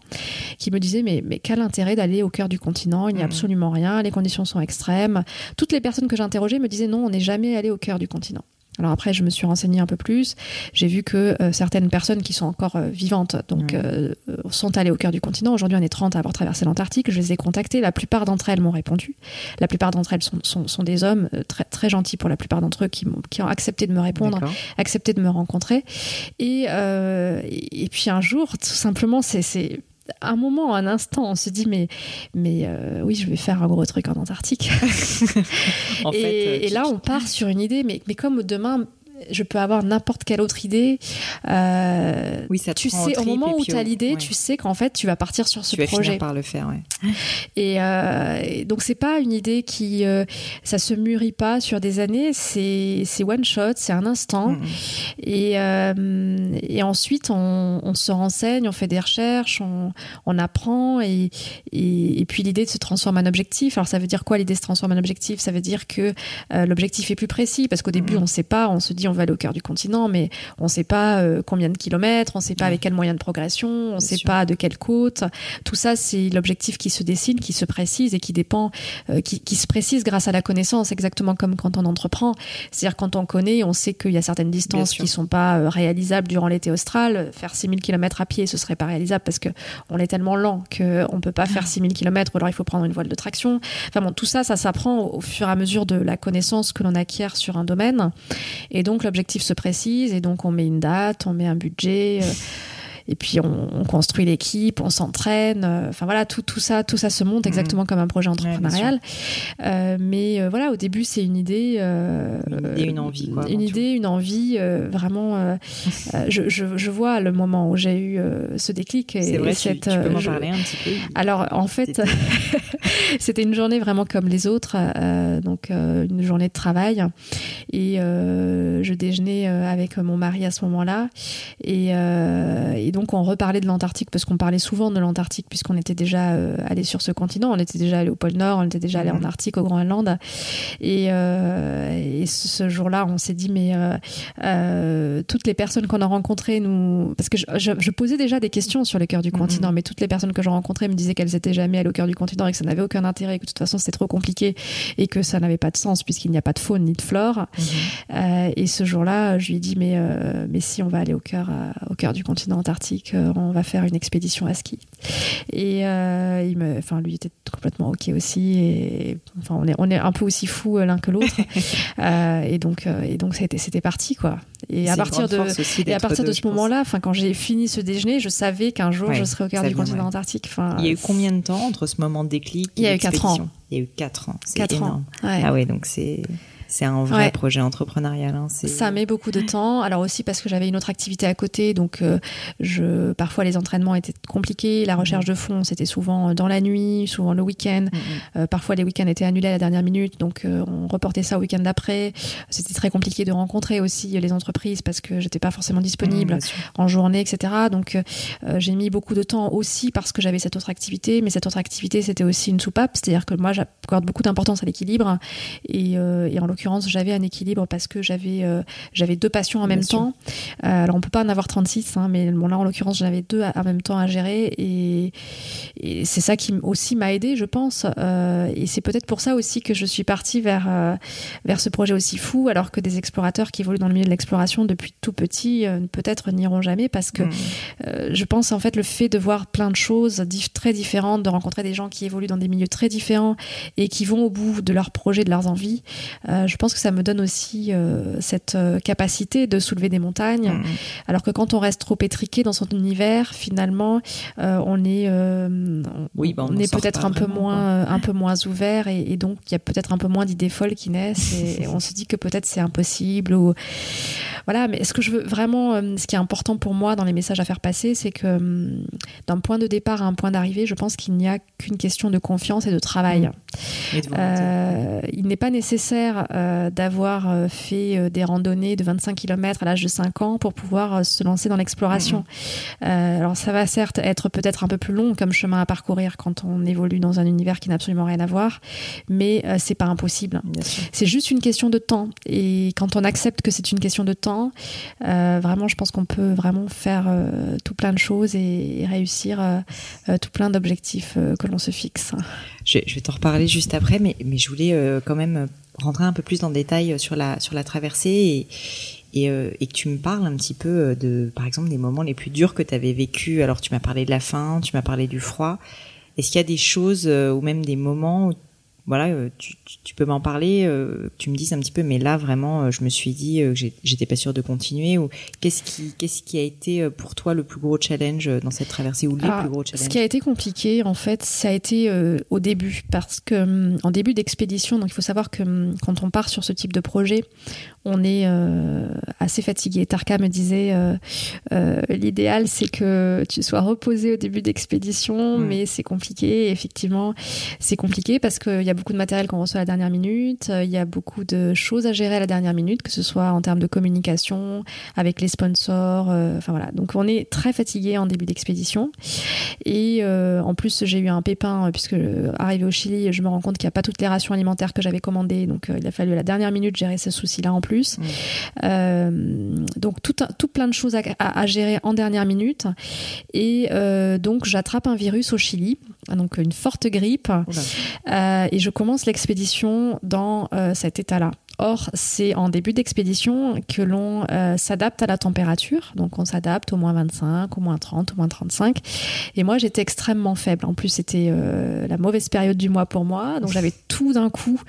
qui me disaient mais mais quel intérêt d'aller au cœur du continent? Il n'y a mmh. absolument rien, les conditions sont extrêmes. Toutes les personnes que j'interrogeais me disaient non, on n'est jamais allé au cœur du continent. Alors après, je me suis renseignée un peu plus. J'ai vu que euh, certaines personnes qui sont encore euh, vivantes donc, euh, sont allées au cœur du continent. Aujourd'hui, on est 30 à avoir traversé l'Antarctique. Je les ai contactées. La plupart d'entre elles m'ont répondu. La plupart d'entre elles sont, sont, sont, des hommes très, très gentils pour la plupart d'entre eux qui, qui, ont accepté de me répondre, accepté de me rencontrer. Et, et puis un jour, tout simplement, c'est un moment, un instant, on se dit mais, mais euh, oui, je vais faire un gros truc en Antarctique. en et, fait, euh, et là, on part sur une idée, mais, mais comme demain, je peux avoir n'importe quelle autre idée. Euh, oui, ça te tu sais, au moment où tu as l'idée, tu sais qu'en fait, tu vas partir sur ce tu projet. Tu vas par le faire, ouais. Et, euh, et donc, c'est pas une idée qui, euh, ça se mûrit pas sur des années. C'est, c'est one shot, c'est un instant. Mm-hmm. Et, euh, et ensuite, on, on, se renseigne, on fait des recherches, on, on apprend, et, et, puis l'idée se transforme en objectif. Alors, ça veut dire quoi l'idée se transforme en objectif? Ça veut dire que euh, l'objectif est plus précis, parce qu'au début, mm-hmm. on sait pas, on se dit on va aller au cœur du continent, mais on ne sait pas euh, combien de kilomètres, on ne sait pas avec quel moyen de progression, on ne sait pas de quelle côte. Tout ça, c'est l'objectif qui se dessine, qui se précise et qui dépend, euh, qui, qui, se précise grâce à la connaissance, exactement comme quand on entreprend. C'est-à-dire quand on connaît, on sait qu'il y a certaines distances qui sont pas euh, réalisables durant l'été austral. Faire 6000 km à pied, ce serait pas réalisable parce que on est tellement lent qu'on peut pas faire 6000 km ou alors il faut prendre une voile de traction. Enfin bon, tout ça, ça s'apprend au fur et à mesure de la connaissance que l'on acquiert sur un domaine. Et donc l'objectif se précise et donc on met une date, on met un budget. Euh, et puis on, construit l'équipe, on s'entraîne. Euh, enfin voilà, tout, tout ça, tout ça se monte exactement comme un projet entrepreneurial. Euh, mais euh, voilà, au début c'est une idée, une idée, une envie, quoi, une idée, une envie. vraiment, je, je, je, vois le moment où j'ai eu ce déclic. C'est vrai, cette, tu, tu peux m'en parler un petit peu. Alors en fait, c'était une journée vraiment comme les autres, donc une journée de travail. Et je déjeunais avec mon mari à ce moment-là, et, et donc on reparlait de l'Antarctique parce qu'on parlait souvent de l'Antarctique puisqu'on était déjà euh, allé sur ce continent, on était déjà allé au pôle Nord, on était déjà allé en Arctique, au Groenland. Et, euh, et ce jour-là, on s'est dit mais euh, euh, toutes les personnes qu'on a rencontrées, nous, parce que je, je, je, posais déjà des questions sur le cœur du mm-hmm. continent, mais toutes les personnes que j'ai rencontrées me disaient qu'elles étaient jamais allées au cœur du continent et que ça n'avait aucun intérêt, et que de toute façon c'était trop compliqué et que ça n'avait pas de sens puisqu'il n'y a pas de faune ni de flore. Mm-hmm. et ce jour-là, je lui ai dit mais mais si on va aller au cœur au cœur du continent antarctique on va faire une expédition à ski. Et euh, il me, enfin, lui était complètement ok aussi. Et enfin, on est, on est un peu aussi fous euh, l'un que l'autre. euh, et donc, euh, et donc, c'était, c'était parti quoi. Et à partir de, et à partir de ce moment-là, enfin, quand j'ai fini ce déjeuner, je savais qu'un jour je serais au cœur du continent antarctique. Enfin, il y a eu combien de temps entre ce moment de déclic Il y a eu quatre ans. Il y a eu quatre ans. Quatre ans. Ah ouais, donc c'est c'est un vrai projet entrepreneurial. Hein, ça met beaucoup de temps. Alors aussi parce que j'avais une autre activité à côté, donc euh, je parfois les entraînements étaient compliqués. La recherche de fonds, c'était souvent euh, dans la nuit, souvent le week-end. Euh, parfois les week-ends étaient annulés à la dernière minute, donc on reportait ça au week-end d'après. C'était très compliqué de rencontrer aussi les entreprises parce que j'étais pas forcément disponible mm, en journée, etc. Donc j'ai mis beaucoup de temps aussi parce que j'avais cette autre activité, mais cette autre activité c'était aussi une soupape, c'est-à-dire que moi j'accorde beaucoup d'importance à l'équilibre et, et en l'occurrence j'avais un équilibre parce que j'avais euh, j'avais deux passions en même temps. Euh, alors, on peut pas en avoir 36, hein, mais bon, là, en l'occurrence, j'avais deux en même temps à gérer. Et, et c'est ça qui aussi m'a aidé, je pense. Euh, et c'est peut-être pour ça aussi que je suis partie vers, vers ce projet aussi fou, alors que des explorateurs qui évoluent dans le milieu de l'exploration depuis tout petit, peut-être n'iront jamais parce que mmh. je pense, en fait, le fait de voir plein de choses très différentes, de rencontrer des gens qui évoluent dans des milieux très différents et qui vont au bout de leurs projets, de leurs envies, je pense que ça me donne aussi euh, cette euh, capacité de soulever des montagnes. Mmh. Alors que quand on reste trop étriqué dans son univers, finalement, euh, on est, oui, bah, on, est peut-être un peu moins, un peu moins ouvert et, donc il y a peut-être un peu moins d'idées folles qui naissent et, on se dit que peut-être c'est impossible ou voilà. Mais ce que je veux vraiment, ce qui est important pour moi dans les messages à faire passer, c'est que d'un point de départ à un point d'arrivée, je pense qu'il n'y a qu'une question de confiance et de travail. Mmh. il n'est pas nécessaire euh, d'avoir euh, fait euh, des randonnées de 25 km à l'âge de 5 ans pour pouvoir se lancer dans l'exploration. Mmh. alors ça va certes être peut-être un peu plus long comme chemin à parcourir quand on évolue dans un univers qui n'a absolument rien à voir, mais c'est pas impossible. C'est juste une question de temps. Et quand on accepte que c'est une question de temps, vraiment, je pense qu'on peut vraiment faire tout plein de choses et, réussir tout plein d'objectifs que l'on se fixe. Je, je vais t'en reparler juste après, mais, mais je voulais quand même rentrer un peu plus dans le détail euh, sur la sur la traversée et et, euh, et que tu me parles un petit peu euh, de par exemple des moments les plus durs que tu avais vécu. Alors tu m'as parlé de la faim tu m'as parlé du froid. Est-ce qu'il y a des choses ou même des moments où voilà, euh, tu, tu, peux m'en parler, euh, tu me dises un petit peu, mais là vraiment, euh, je me suis dit que j'étais pas sûre de continuer. Ou qu'est-ce qui, qu'est-ce qui a été pour toi le plus gros challenge dans cette traversée ou les ah, plus gros challenges Ce qui a été compliqué, en fait, ça a été au début, parce que hum, en début d'expédition, donc il faut savoir que hum, quand on part sur ce type de projet, on est assez fatigué. Tarka me disait, l'idéal c'est que tu sois reposé au début d'expédition, mmh. mais c'est compliqué. effectivement, c'est compliqué parce qu'il y a beaucoup de matériel qu'on reçoit à la dernière minute, euh, il y a beaucoup de choses à gérer à la dernière minute, que ce soit en termes de communication, avec les sponsors, euh, enfin voilà. Donc on est très fatigué en début d'expédition. Et euh, en plus, j'ai eu un pépin, puisque arrivé au Chili, je me rends compte qu'il n'y a pas toutes les rations alimentaires que j'avais commandées, donc il a fallu à la dernière minute gérer ce souci-là en plus. Donc tout, tout plein de choses à, à, gérer en dernière minute. Et donc j'attrape un virus au Chili, donc une forte grippe. Euh, et je commence l'expédition dans euh, cet état-là. Or, c'est en début d'expédition que l'on euh, s'adapte à la température. Donc, on s'adapte au moins 25, au moins 30, au moins 35. Et moi, j'étais extrêmement faible. En plus, c'était euh, la mauvaise période du mois pour moi. Donc, j'avais tout d'un coup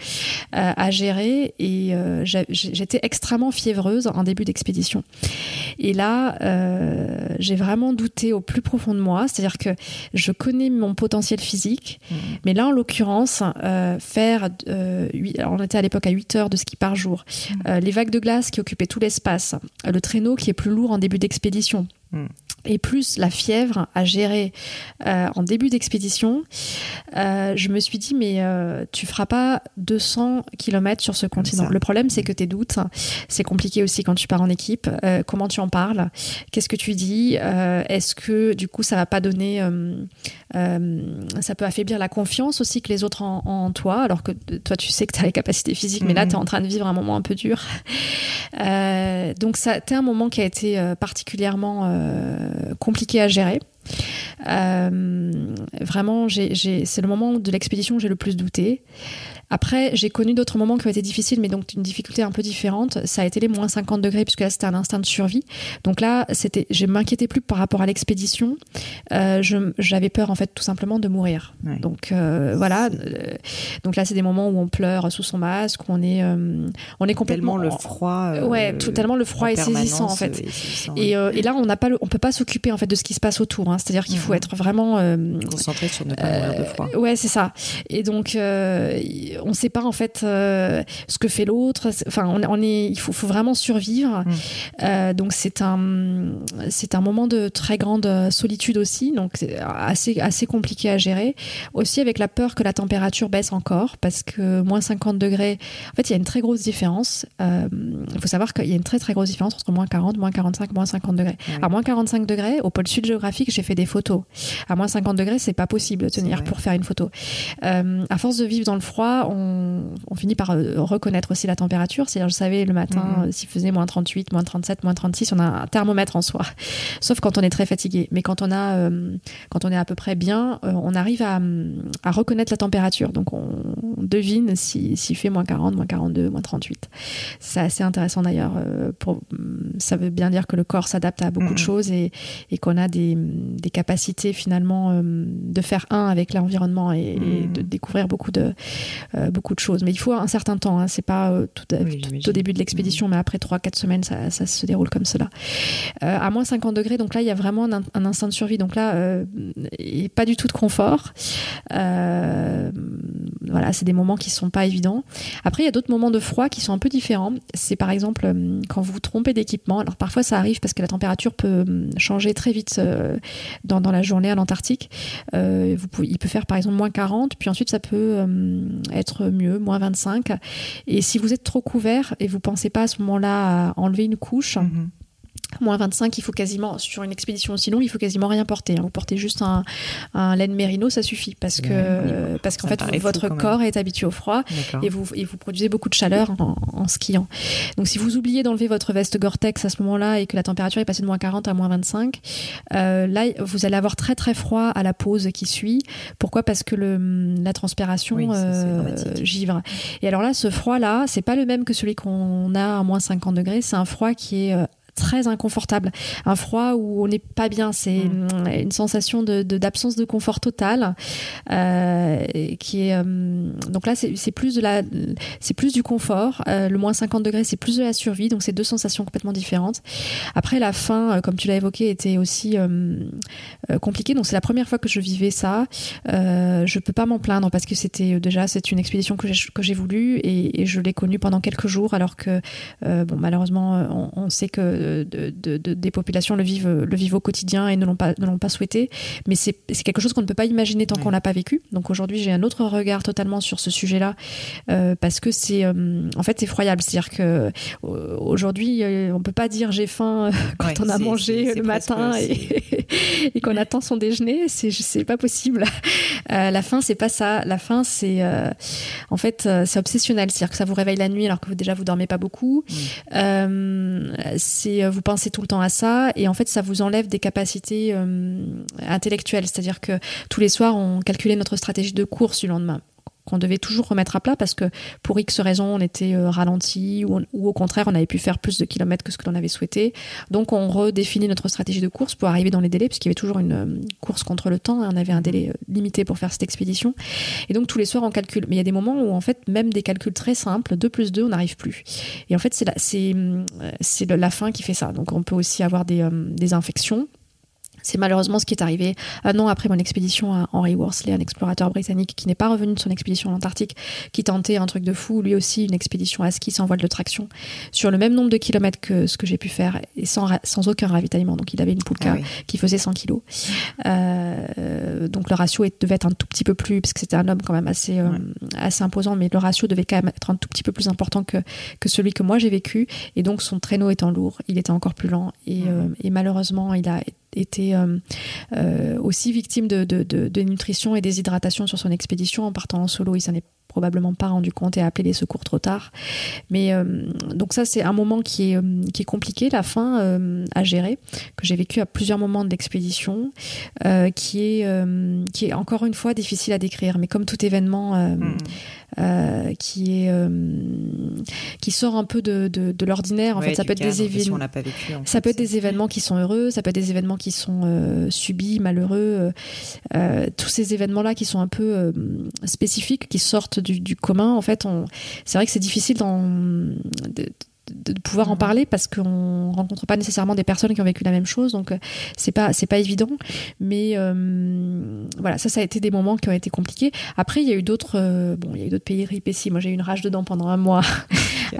euh, à gérer et j'étais extrêmement fiévreuse en début d'expédition. Et là, j'ai vraiment douté au plus profond de moi. C'est-à-dire que je connais mon potentiel physique. Mmh. Mais là, en l'occurrence, faire... on était à l'époque à 8 heures de ski par jour, euh, les vagues de glace qui occupaient tout l'espace, le traîneau qui est plus lourd en début d'expédition. Mm et plus la fièvre à gérer euh, en début d'expédition, euh, je me suis dit mais euh, tu feras pas 200 km sur ce continent. Le problème c'est que tes doutes, c'est compliqué aussi quand tu pars en équipe. comment tu en parles? Qu'est-ce que tu dis? Est-ce que du coup ça va pas donner, ça peut affaiblir la confiance aussi que les autres en, en toi, alors que toi tu sais que tu as les capacités physiques, mais là mhm. tu es en train de vivre un moment un peu dur. donc ça, c'était un moment qui a été particulièrement compliqué à gérer. Euh, vraiment, c'est le moment de l'expédition où j'ai le plus douté. Après, j'ai connu d'autres moments qui ont été difficiles, mais donc une difficulté un peu différente. Ça a été les moins 50 degrés, puisque là, c'était un instinct de survie. Donc là, c'était, je m'inquiétais plus par rapport à l'expédition. Euh, j'avais peur, en fait, tout simplement de mourir. Donc euh, voilà. Donc là, c'est des moments où on pleure sous son masque, où on est, euh, on est complètement. Tellement le froid. ouais, tellement le froid est saisissant, en fait. Et, et, là, on n'a pas, on peut pas s'occuper en fait de ce qui se passe autour. Hein. C'est-à-dire qu'il faut mhm. être vraiment concentré sur ne pas mourir de froid. Ouais, c'est ça. Et donc on ne sait pas en fait euh, ce que fait l'autre. Enfin, on, est, il faut, vraiment survivre. Mm. Euh, donc c'est un, c'est un moment de très grande solitude aussi, donc c'est assez, assez compliqué à gérer. Aussi avec la peur que la température baisse encore, parce que moins 50 degrés, en fait, il y a une très grosse différence. Euh, il faut savoir qu'il y a une très très grosse différence entre moins 40, moins 45, moins 50 degrés. À moins 45 degrés, au pôle sud géographique, j'ai fait des photos. À moins 50 degrés, c'est pas possible de tenir pour faire une photo. à force de vivre dans le froid, on, finit par euh, reconnaître aussi la température. C'est-à-dire, je savais le matin, mhm. euh, s'il faisait moins 38, moins 37, moins 36, on a un thermomètre en soi. Sauf quand on est très fatigué. Mais quand on a, euh, quand on est à peu près bien, on arrive à, reconnaître la température. Donc, on, devine s'il fait moins 40, moins 42, moins 38. C'est assez intéressant d'ailleurs. pour, ça veut bien dire que le corps s'adapte à beaucoup de mhm. choses et, qu'on a des, capacités finalement de faire un avec l'environnement et, mhm. de découvrir beaucoup de, beaucoup de choses. Mais il faut un certain temps. Hein. C'est pas euh, tout, au début de l'expédition, mais après 3-4 semaines, ça, se déroule comme cela. Euh, à moins 50 degrés, donc là, il y a vraiment un, instinct de survie. Donc là, euh, pas du tout de confort. voilà, c'est des moments qui sont pas évidents. Après, il y a d'autres moments de froid qui sont un peu différents. C'est par exemple quand vous vous trompez d'équipement. Alors parfois, ça arrive parce que la température peut changer très vite dans, dans la journée à l'Antarctique. il peut faire par exemple moins 40, puis ensuite ça peut être mieux, moins 25. Et si vous êtes trop couvert et vous pensez pas à ce moment-là à enlever une couche, mhm moins 25, il faut quasiment, sur une expédition aussi longue, il faut quasiment rien porter. Hein. Vous portez juste un, un laine mérino, ça suffit. Parce que, parce qu'en fait, votre corps est habitué au froid et vous, et vous produisez beaucoup de chaleur en, skiant. Donc, si vous oubliez d'enlever votre veste Gore-Tex à ce moment-là et que la température est passée de moins 40 à moins 25, euh, là, vous allez avoir très très froid à la pause qui suit. Pourquoi? Parce que le, la transpiration euh, givre. Et alors là, ce froid-là, c'est pas le même que celui qu'on a à moins 50 degrés. C'est un froid qui est euh, très inconfortable, un froid où on n'est pas bien. C'est Mm. une sensation de d'absence de, confort total, euh, qui est euh, donc là c'est plus de la c'est plus du confort. Euh, le moins 50 degrés c'est plus de la survie, donc c'est deux sensations complètement différentes. Après la euh, comme tu l'as évoqué, était aussi compliquée. Donc c'est la première fois que je vivais ça. Je peux pas m'en plaindre parce que c'était déjà c'est une expédition que j'ai voulu et, et je l'ai connue pendant quelques jours alors que bon malheureusement on, on sait que de, de- de- des populations le vivent le vivent au quotidien et ne l'ont pas ne l'ont pas souhaité. Mais c'est c'est quelque chose qu'on ne peut pas imaginer tant Ouais. qu'on l'a pas vécu. Donc aujourd'hui j'ai un autre regard totalement sur ce sujet là parce que c'est euh, en fait effroyable. C'est à dire que euh, aujourd'hui euh, on peut pas dire j'ai faim euh, quand Ouais, on a c'est- mangé c'est- c'est le matin et, et qu'on attend son déjeuner c'est c'est pas possible. Euh, la faim c'est pas ça. La faim c'est euh, en fait euh, c'est obsessionnel. C'est à dire que ça vous réveille la nuit alors que vous, déjà vous dormez pas beaucoup. Mm. euh, euh, vous pensez tout le temps à ça. Et en fait ça vous enlève des capacités euh, intellectuelles. C'est-à-dire que tous les soirs on calculait notre stratégie de course du lendemain qu'on devait toujours remettre à plat parce que pour X raisons on était euh, ralenti ou, ou au contraire on avait pu faire plus de kilomètres que ce que l'on avait souhaité. Donc on redéfinit notre stratégie de course pour arriver dans les délais puisqu'il y avait toujours une euh, course contre le temps et on avait un délai euh, limité pour faire cette expédition. Et donc tous les soirs on calcule. Mais il y a des moments où en fait même des calculs très simples 2 plus 2 on n'arrive plus. Et en fait c'est la, c'est, la faim qui fait ça. Donc on peut aussi avoir des, des infections c'est malheureusement ce qui est arrivé un an après mon expédition à Henry Worsley, un explorateur britannique qui n'est pas revenu de son expédition en Antarctique, qui tentait un truc de fou, lui aussi une expédition à ski sans voile de traction, sur le même nombre de kilomètres que ce que j'ai pu faire et sans, aucun ravitaillement. Donc il avait une poulka Ah oui. qui faisait 100 kilos. Euh, donc le ratio devait être un tout petit peu plus, parce que c'était un homme quand même assez, euh, Ouais. assez imposant, mais le ratio devait quand même être un tout petit peu plus important que, que celui que moi j'ai vécu. Et donc son traîneau étant lourd, il était encore plus lent. Et, euh, et malheureusement, il a été euh, euh, aussi victime de, de nutrition et déshydratation sur son expédition. En partant en solo, il s'en est probablement pas rendu compte et a appelé les secours trop tard. Mais euh, donc ça, c'est un moment qui est, euh, qui est compliqué, la fin euh, à gérer, que j'ai vécu à plusieurs moments de l'expédition, euh, qui, est, qui est encore une fois difficile à décrire. Mais comme tout événement euh, Mm. euh, qui est qui sort un peu de, de, de l'ordinaire, en Ouais, fait, ça peut être des si pas vécu. en Ça fait, peut être des événements qui sont heureux, ça peut être des événements qui sont subis, malheureux, tous ces événements-là qui sont un peu spécifiques, qui sortent du, commun. En fait, c'est vrai que c'est difficile de, de, de pouvoir en Mhm. parler parce qu'on rencontre pas nécessairement des personnes qui ont vécu la même chose, donc euh, c'est pas c'est pas évident. Mais euh, voilà, ça, ça a été des moments qui ont été compliqués. Après, il y a eu d'autres, euh, bon, il y a eu d'autres péripéties. Moi, j'ai eu une rage dedans pendant un mois.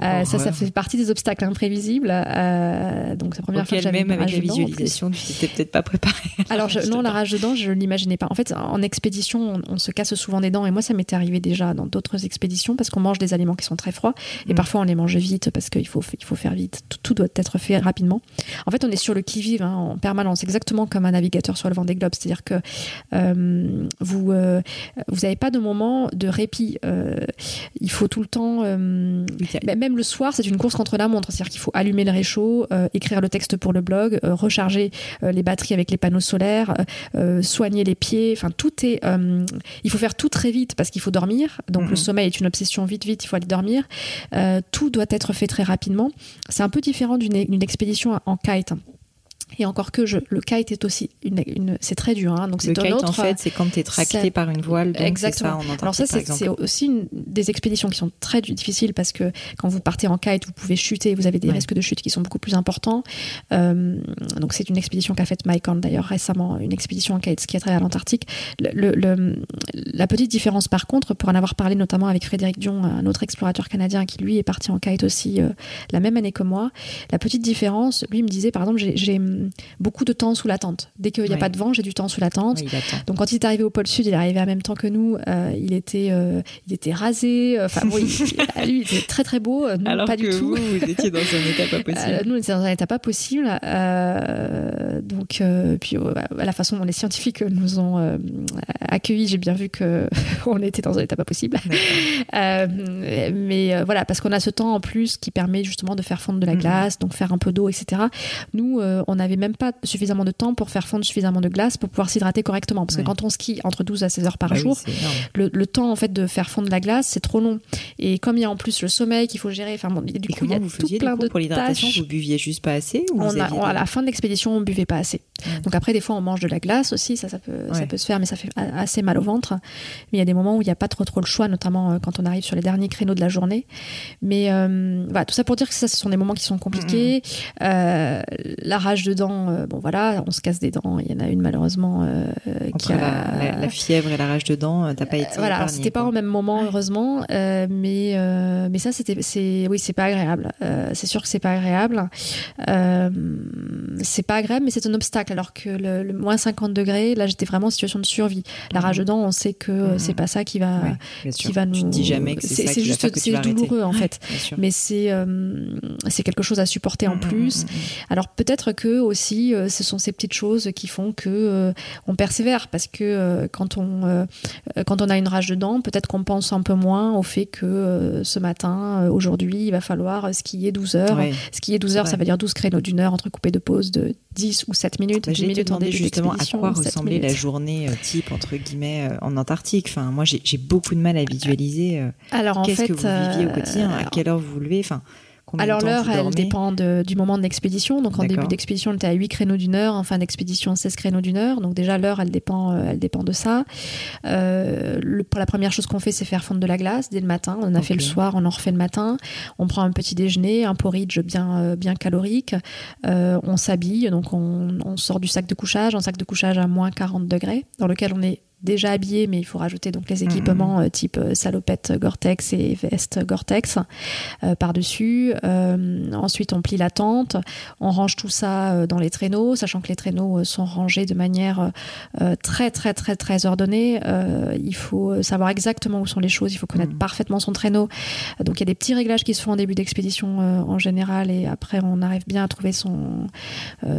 Euh, ça, ça fait partie des obstacles imprévisibles. Euh, donc, c'est la première fois que j'avais même une avec rage la visualisation, tu t'étais peut-être pas préparé. Alors je, non, la rage dedans, je l'imaginais pas. En fait, en expédition, on, on se casse souvent des dents, et moi, ça m'était arrivé déjà dans d'autres expéditions parce qu'on mange des aliments qui sont très froids, et Mm. parfois on les mange vite parce qu'il faut, il faut faire vite. Tout, tout doit être fait rapidement. En fait, on est sur le qui-vive hein, en permanence, exactement comme un navigateur sur le vent des globes. C'est-à-dire que euh, vous, euh, vous n'avez pas de moment de répit. Euh, il faut tout le temps. mais même le soir, c'est une course contre la montre. C'est-à-dire qu'il faut allumer le réchaud, écrire le texte pour le blog, recharger les batteries avec les panneaux solaires, soigner les pieds. Enfin, tout est. il faut faire tout très vite parce qu'il faut dormir. Donc Mhm. le sommeil est une obsession. Vite, vite, il faut aller dormir. Tout doit être fait très rapidement. C'est un peu différent d'une d'une expédition en kite. Et encore que je, le kite est aussi une, une- c'est très dur. Hein, donc Le c'est un kite, autre. en fait, c'est quand tu es tracté par une voile. Donc Exactement. Ça, en Antarctique, Alors ça, c'est aussi une, des expéditions qui sont très difficiles parce que quand vous partez en kite, vous pouvez chuter, vous avez des Ouais. risques de chute qui sont beaucoup plus importants. Euh, donc c'est une expédition qu'a faite Mike Horn d'ailleurs récemment, une expédition en kite ski à travers l'Antarctique. Le, le- le- la petite différence par contre, pour en avoir parlé notamment avec Frédéric Dion, un autre explorateur canadien qui lui est parti en kite aussi euh, la même année que moi, la petite différence, lui me disait par exemple, j'ai- beaucoup de temps sous la tente. Dès qu'il n'y a Ouais. pas de vent, j'ai du temps sous la tente. Donc quand il est arrivé au pôle sud, il est arrivé en même temps que nous. euh, il était, euh, il était rasé. euh, Enfin bon, il, lui, il était très très beau. Nous, Alors pas que du tout. vous, vous étiez dans un état pas possible. nous, on était dans un état pas possible. Donc, puis à la façon dont les scientifiques nous ont accueillis, j'ai bien vu que on était dans un état pas possible. Mais voilà, parce qu'on a ce temps en plus qui permet justement de faire fondre de la Mhm. glace, donc faire un peu d'eau, etc. Nous, on avait n'avait même pas suffisamment de temps pour faire fondre suffisamment de glace pour pouvoir s'hydrater correctement. Parce que quand on skie entre 12 à 16 heures par Bah oui, jour, le, le temps en fait de faire fondre la glace, c'est trop long. Et comme il y a en plus le sommeil qu'il faut gérer, enfin bon, du Et coup, il y a vous tout plein de pour l'hydratation? Vous buviez juste pas assez ou On vous a- on- à la fin de l'expédition, on buvait pas assez. Ouais. Donc après, des fois, on mange de la glace aussi, ça, ça peut, ça Ouais. peut se faire, mais ça fait assez mal au ventre. Mais il y a des moments où il n'y a pas trop trop le choix, notamment euh, quand on arrive sur les derniers créneaux de la journée. Mais euh, voilà, tout ça pour dire que ça, ce sont des moments qui sont compliqués. Euh, la rage de dents, euh, bon voilà, on se casse des dents. Il y en a une malheureusement euh, qui a. la, la- la fièvre et la rage de dents, euh, t'as pas été. Voilà, c'était pas au même moment heureusement, mais mais ça c'était c'est oui c'est pas agréable. C'est sûr que c'est pas agréable. C'est pas agréable, mais c'est un obstacle. Alors que le, le moins 50 degrés, là j'étais vraiment en situation de survie. La rage de dents, on sait que euh, Mhm. c'est pas ça qui va qui va nous. Tu te dis jamais que c'est ça qui va juste faire que tu c'est vas arrêter. douloureux en fait. Mais c'est euh, c'est quelque chose à supporter en mm, plus. Alors peut-être que aussi, euh, ce sont ces petites choses qui font que euh, on persévère parce que euh, quand on quand on a une rage de dents, peut-être qu'on pense un peu moins au fait que ce matin, aujourd'hui, il va falloir skier 12 heures. Ouais. Skier 12 heures, ça veut dire 12 créneaux d'une heure entrecoupés de pause de 10 ou 7 minutes. Bah, 10 J'ai minutes demandé justement à quoi 7 ressemblait la minutes. journée euh, type entre guillemets en Antarctique. Enfin, moi j'ai beaucoup de mal à visualiser. Alors en fait, que vous viviez au quotidien À quelle heure vous vous levez Enfin, Alors l'heure, elle dépend de- du moment de l'expédition. Donc en début d'expédition, on était à 8 créneaux d'une heure. En fin d'expédition, 16 créneaux d'une heure. Donc déjà l'heure, elle dépend, euh, elle dépend de ça. Euh, le- pour la première chose qu'on fait, c'est faire fondre de la glace dès le matin. On en a fait le soir, on en refait le matin. On prend un petit déjeuner, un porridge bien, euh, bien calorique. Euh, on s'habille, donc on, on sort du sac de couchage, un sac de couchage à moins 40 degrés, dans lequel on est déjà habillé, mais il faut rajouter donc les équipements euh, type euh, salopette Gore-Tex et veste Gore-Tex euh, par-dessus. Ensuite, on plie la tente, on range tout ça dans les traîneaux, sachant que les traîneaux sont rangés de manière très très très très ordonnée. Il faut savoir exactement où sont les choses, il faut connaître Mhm. parfaitement son traîneau. Donc il y a des petits réglages qui se font en début d'expédition en général, et après on arrive bien à trouver son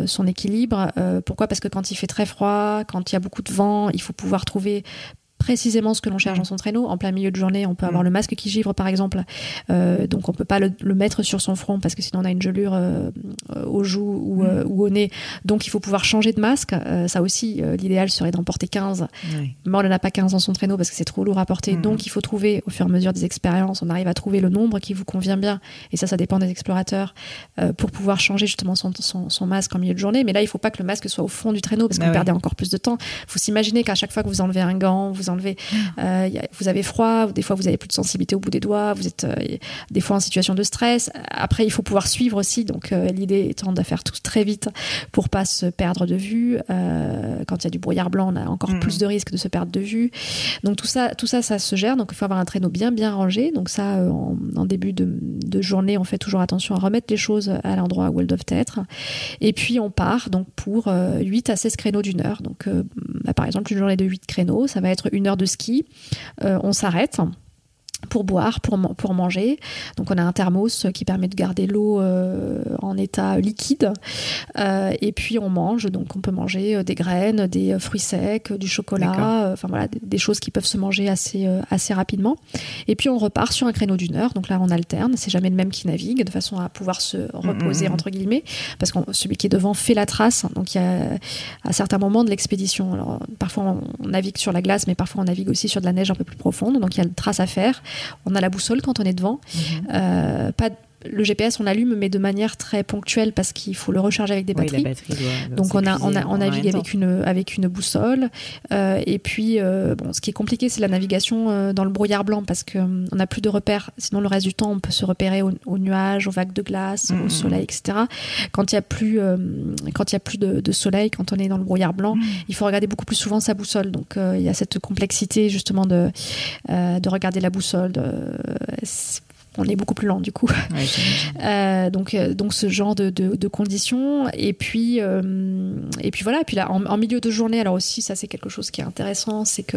son équilibre. Pourquoi? Parce que quand il fait très froid, quand il y a beaucoup de vent, il faut pouvoir trouver trouver précisément ce que l'on cherche dans son traîneau. En plein milieu de journée, on peut avoir Mm. le masque qui givre, par exemple. Euh, donc, on peut pas le, le mettre sur son front parce que sinon, on a une gelure euh, aux joues ou, Mm. euh, ou au nez. Donc, il faut pouvoir changer de masque. Euh, ça aussi, l'idéal serait d'en porter 15. Ouais. Mais on n'en a pas 15 dans son traîneau parce que c'est trop lourd à porter. Mhm. Donc, il faut trouver, au fur et à mesure des expériences, on arrive à trouver le nombre qui vous convient bien. Et ça, ça dépend des explorateurs pour pouvoir changer justement son, son, son masque en milieu de journée. Mais là, il faut pas que le masque soit au fond du traîneau parce que Ah vous ouais. perdez encore plus de temps. faut s'imaginer qu'à chaque fois que vous enlevez un gant, vous enlevez, euh, y a- vous avez froid, ou des fois vous avez plus de sensibilité au bout des doigts, vous êtes euh, des fois en situation de stress. Après, il faut pouvoir suivre aussi. Donc, euh, l'idée étant de faire tout très vite pour pas se perdre de vue. Quand il y a du brouillard blanc, on a encore Mhm. plus de risques de se perdre de vue. Donc tout ça, tout ça, ça se gère. Donc il faut avoir un traîneau bien bien rangé. Donc ça, en, en début de, de journée, on fait toujours attention à remettre les choses à l'endroit où elles doivent être. Et puis on part donc pour euh, 8 à 16 créneaux d'une heure. Donc bah, par exemple une journée de 8 créneaux, ça va être une heure de ski. Euh, on s'arrête pour boire, pour, pour manger. Donc on a un thermos qui permet de garder l'eau euh, en état liquide. Euh, et puis on mange, donc on peut manger euh, des graines, des euh, fruits secs, du chocolat, euh, enfin voilà, des, des choses qui peuvent se manger assez, euh, assez rapidement. Et puis on repart sur un créneau d'une heure. Donc là on alterne, c'est jamais le même qui navigue, de façon à pouvoir se reposer entre guillemets, parce que celui qui est devant fait la trace. Donc il y a à certains moments de l'expédition. Alors parfois on, on navigue sur la glace, mais parfois on navigue aussi sur de la neige un peu plus profonde. Donc il y a une trace à faire. On a la boussole quand on est devant. Mhm. Euh, pas le GPS on l'allume mais de manière très ponctuelle parce qu'il faut le recharger avec des batteries. la batterie doit. Donc on a on, a, s'épuiser on en navigue avec une avec une boussole Euh, et puis euh, bon ce qui est compliqué c'est la navigation euh, dans le brouillard blanc parce que euh, on n'a plus de repères sinon le reste du temps on peut se repérer aux, aux nuages aux vagues de glace Mhm. au soleil etc quand il y a plus quand il y a plus de, de soleil quand on est dans le brouillard blanc il faut regarder beaucoup plus souvent sa boussole donc il y a cette complexité justement de de regarder la boussole de, on est beaucoup plus lent du coup. Ouais, euh, donc, euh, donc ce genre de, de, de conditions. Et puis, euh, et puis voilà. Et puis là, en, en milieu de journée, alors aussi, ça c'est quelque chose qui est intéressant, c'est que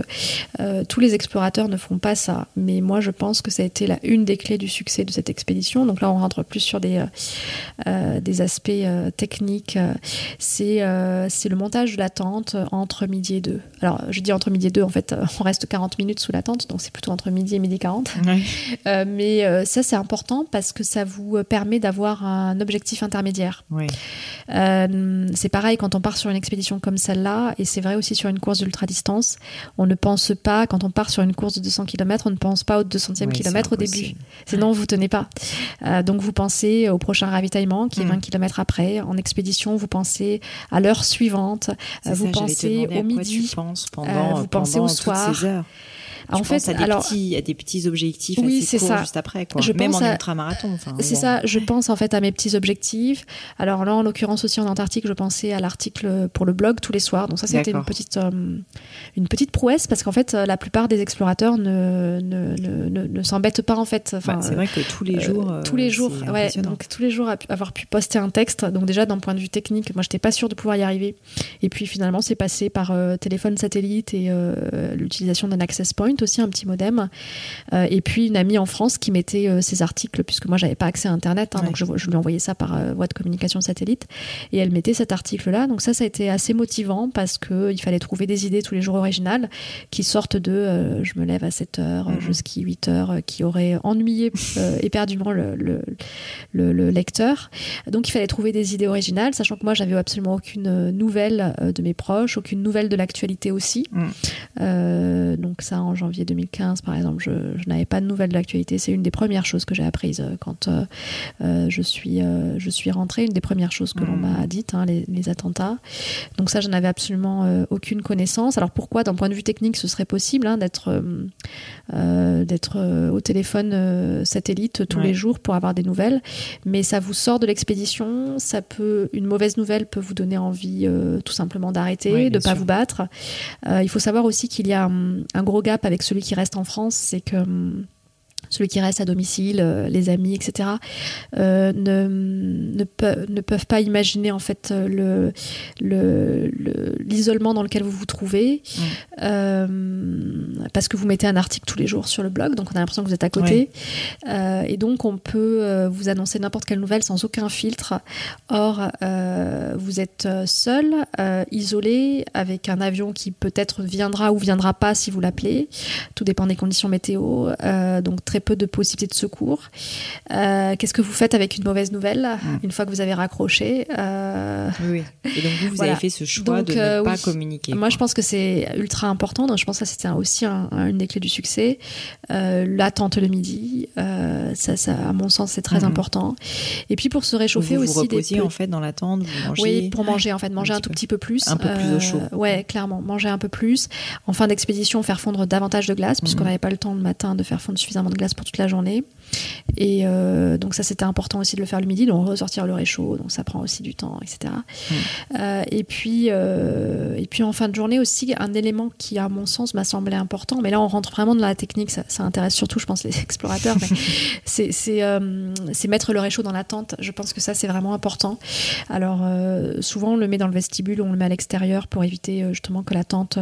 euh, tous les explorateurs ne font pas ça. Mais moi, je pense que ça a été la une des clés du succès de cette expédition. Donc là, on rentre plus sur des, des aspects techniques. C'est c'est le montage de la tente entre midi et deux. Alors, je dis entre midi et deux, en fait, on reste 40 minutes sous la tente, donc c'est plutôt entre midi et midi 40. Ouais. Euh, mais ça, c'est important parce que ça vous permet d'avoir un objectif intermédiaire. Oui. Euh, c'est pareil quand on part sur une expédition comme celle-là, et c'est vrai aussi sur une course d'ultra-distance, on ne pense pas, quand on part sur une course de 200 km, on ne pense pas au 200e Ouais, kilomètre au début. Sinon, vous tenez pas. Euh, donc, vous pensez au prochain ravitaillement qui est Mm. 20 km après. En expédition, vous pensez à l'heure suivante. Euh, ça, vous pensez au midi. Tu penses pendant, Euh, vous euh, pensez au soir. ces heures. En fait, à des, alors, petits, à des petits objectifs Oui, assez c'est courts ça. juste après. Quoi. Je Même pense en à- ultramarathon. enfin, C'est bon. ça, je pense en fait à mes petits objectifs. Alors là, en l'occurrence aussi en Antarctique, je pensais à l'article pour le blog tous les soirs. Donc ça, c'était une petite, euh, une petite prouesse parce qu'en fait, euh, la plupart des explorateurs ne, ne, ne, ne- ne s'embêtent pas en fait. Bah, c'est vrai que tous les euh, jours. euh, tous les jours, c'est ouais. Donc tous les jours avoir pu poster un texte. Donc déjà d'un point de vue technique, moi j'étais pas sûre de pouvoir y arriver. Et puis finalement c'est passé par euh, téléphone satellite et euh, l'utilisation d'un access point aussi, un petit modem. Euh, et puis une amie en France qui mettait euh, ses articles puisque moi j'avais pas accès à Internet, hein, Ouais. donc je, je lui envoyais ça par euh, voie de communication satellite. Et elle mettait cet article-là. Donc ça, ça a été assez motivant parce que il fallait trouver des idées tous les jours originales qui sortent de je me lève à 7 heures, Mhm. je skie 8 heures, qui auraient ennuyé éperdument le, le, le- le lecteur. Donc il fallait trouver des idées originales, sachant que moi j'avais absolument aucune nouvelle de mes proches, aucune nouvelle de l'actualité aussi. Euh, donc ça en janvier 2015 par exemple, je, je n'avais pas de nouvelles de l'actualité. C'est une des premières choses que j'ai apprises euh, quand euh, euh, je suis euh, je suis rentrée. Une des premières choses que l'on Mm. m'a dites, hein, les, les attentats. Donc ça, je n'avais absolument aucune connaissance. Alors pourquoi, d'un point de vue technique, ce serait possible hein, d'être euh, d'être euh, au téléphone euh, satellite tous Ouais. les jours pour avoir des nouvelles, mais ça vous sort de l'expédition. Ça peut une mauvaise nouvelle peut vous donner envie euh, tout simplement d'arrêter, Ouais, de pas sûr. vous battre. Euh, il faut savoir aussi qu'il y a hum, un gros gap avec celui qui reste en France, c'est que hum, celui qui reste à domicile, euh, les amis, etc., euh, ne, ne, pe- ne peuvent pas imaginer en fait euh, le le- le- l'isolement dans lequel vous vous trouvez, euh, parce que vous mettez un article tous les jours sur le blog, donc on a l'impression que vous êtes à côté, et donc on peut vous annoncer n'importe quelle nouvelle sans aucun filtre. Or, vous êtes seul, isolé, avec un avion qui peut-être viendra ou viendra pas si vous l'appelez. Tout dépend des conditions météo, donc très peu de possibilités de secours. Euh, Qu'est-ce que vous faites avec une mauvaise nouvelle Mm. une fois que vous avez raccroché euh, Oui, oui. Et donc vous, vous Voilà. avez fait ce choix Donc, de ne euh, pas oui. communiquer. Moi, quoi. je pense que c'est ultra important. Donc, je pense que ça, c'était aussi un- un- une des clés du succès. L'attente le midi, ça, ça, à mon sens, c'est très Mhm. important. Et puis, pour se réchauffer vous vous aussi des reposiez pe- en fait dans la tente, vous mangez. oui, pour manger en fait, manger un, petit tout peu. petit peu plus, Un peu plus au chaud. Ouais, clairement, manger un peu plus. En fin d'expédition, faire fondre davantage de glace puisqu'on Mhm. n'avait pas le temps le matin de faire fondre suffisamment de glace pour toute la journée. Et euh, donc ça, c'était important aussi de le faire le midi, donc ressortir le réchaud, donc ça prend aussi du temps, etc. Euh, et puis, euh, et puis en fin de journée aussi, un élément qui, à mon sens, m'a semblé important. Mais là, on rentre vraiment dans la technique. Ça, ça intéresse surtout, je pense, les explorateurs. c'est c'est, c'est mettre le réchaud dans la tente. Je pense que ça, c'est vraiment important. Alors, souvent, on le met dans le vestibule on le met à l'extérieur pour éviter justement que la tente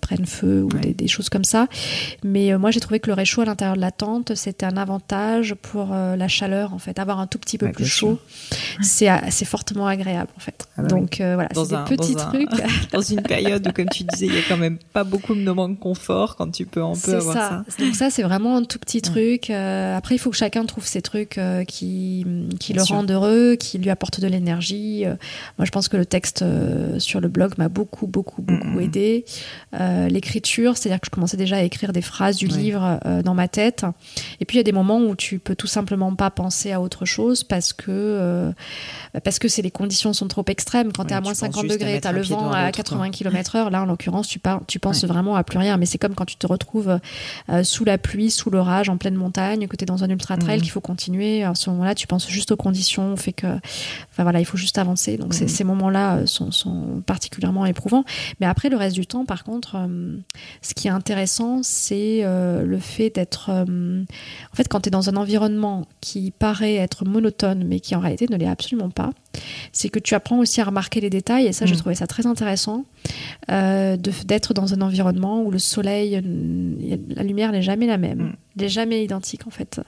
prenne feu ou Ouais. des, des choses comme ça. Mais moi, j'ai trouvé que le réchaud à l'intérieur de la tente, c'était un avantage pour euh, la chaleur, en fait. Avoir un tout petit peu Ouais, plus chaud, c'est c'est fortement agréable, en fait. Ah bah Donc, euh, voilà, c'est des petits dans un- trucs. Dans une période où, comme tu disais, il y a quand même pas beaucoup de moments de confort quand tu peux un peu C'est avoir ça. ça. Donc ça, c'est vraiment un tout petit truc. Euh, après, il faut que chacun trouve ses trucs euh, qui, qui Bien le sûr. rendent heureux, qui lui apportent de l'énergie. Euh, moi, je pense que le texte euh, sur le blog m'a beaucoup, beaucoup, beaucoup aidé. Euh, L'écriture, c'est-à-dire que je commençais déjà à écrire des phrases du Ouais. livre euh, dans ma tête. Et puis, il y a des moments où tu peux tout simplement pas penser à autre chose parce que euh, parce que c'est les conditions sont trop extrêmes. Quand Ouais, tu es à moins penses 50 juste à degrés, tu as le vent à l'autre, 80 km heure. Là, en l'occurrence, tu, tu penses Ouais. vraiment à plus rien. Mais c'est comme quand tu te retrouves euh, sous la pluie, sous l'orage, en pleine montagne, que tu es dans un ultra trail, Mhm. qu'il faut continuer. À ce moment-là, tu penses juste aux conditions, fait que, enfin voilà, il faut juste avancer. Donc ces- Mhm. ces moments-là euh, sont, sont particulièrement éprouvants. Mais après, le reste du temps, par contre, euh, ce qui est intéressant, c'est le fait d'être, euh, en fait, quand tu es dans un environnement qui paraît être monotone, mais qui en réalité ne l'est absolument pas. C'est que tu apprends aussi à remarquer les détails, et ça, je mm. trouvais ça très intéressant, euh, d'être dans un environnement où le soleil, la lumière n'est jamais la même. Mm n'est jamais identique en fait.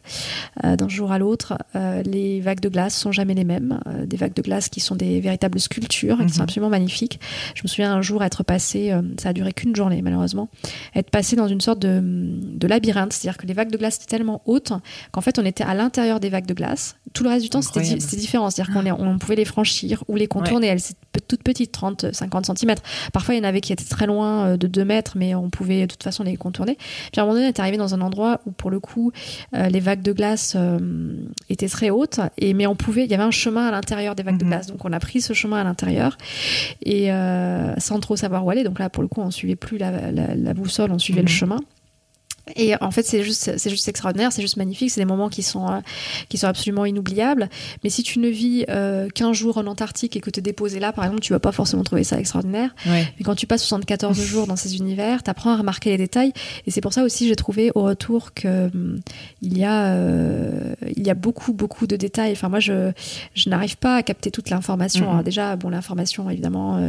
Euh, d'un jour à l'autre, euh, les vagues de glace sont jamais les mêmes. Euh, des vagues de glace qui sont des véritables sculptures, qui sont mhm. absolument magnifiques. Je me souviens un jour être passé, ça a duré qu'une journée malheureusement, être passé dans une sorte de, de labyrinthe, c'est-à-dire que les vagues de glace étaient tellement hautes qu'en fait on était à l'intérieur des vagues de glace. Tout le reste du temps c'était différent, c'est-à-dire qu'on on pouvait les franchir ou les contourner. Elles étaient toutes petites, 30, 50 cm. Parfois il y en avait qui étaient très loin de 2 mètres, mais on pouvait de toute façon les contourner. Puis à un moment donné on est arrivé dans un endroit où pour le coup, euh, les vagues de glace euh, étaient très hautes, et, mais on pouvait, il y avait un chemin à l'intérieur des vagues de mhm. glace. Donc on a pris ce chemin à l'intérieur, et euh, sans trop savoir où aller. Donc là, pour le coup, on suivait plus la, boussole, on suivait le mhm. chemin. Et en fait, c'est juste, c'est juste extraordinaire, c'est juste magnifique. C'est des moments qui sont, euh, qui sont absolument inoubliables. Mais si tu ne vis euh, qu'un jour en Antarctique et que te déposer là, par exemple, tu vas pas forcément trouver ça extraordinaire. Mais quand tu passes 74 jours dans ces univers, tu apprends à remarquer les détails. Et c'est pour ça aussi, j'ai trouvé au retour que hum, il y a, euh, il y a beaucoup, beaucoup de détails. Enfin, moi, je, je n'arrive pas à capter toute l'information. Alors déjà, bon, l'information, évidemment,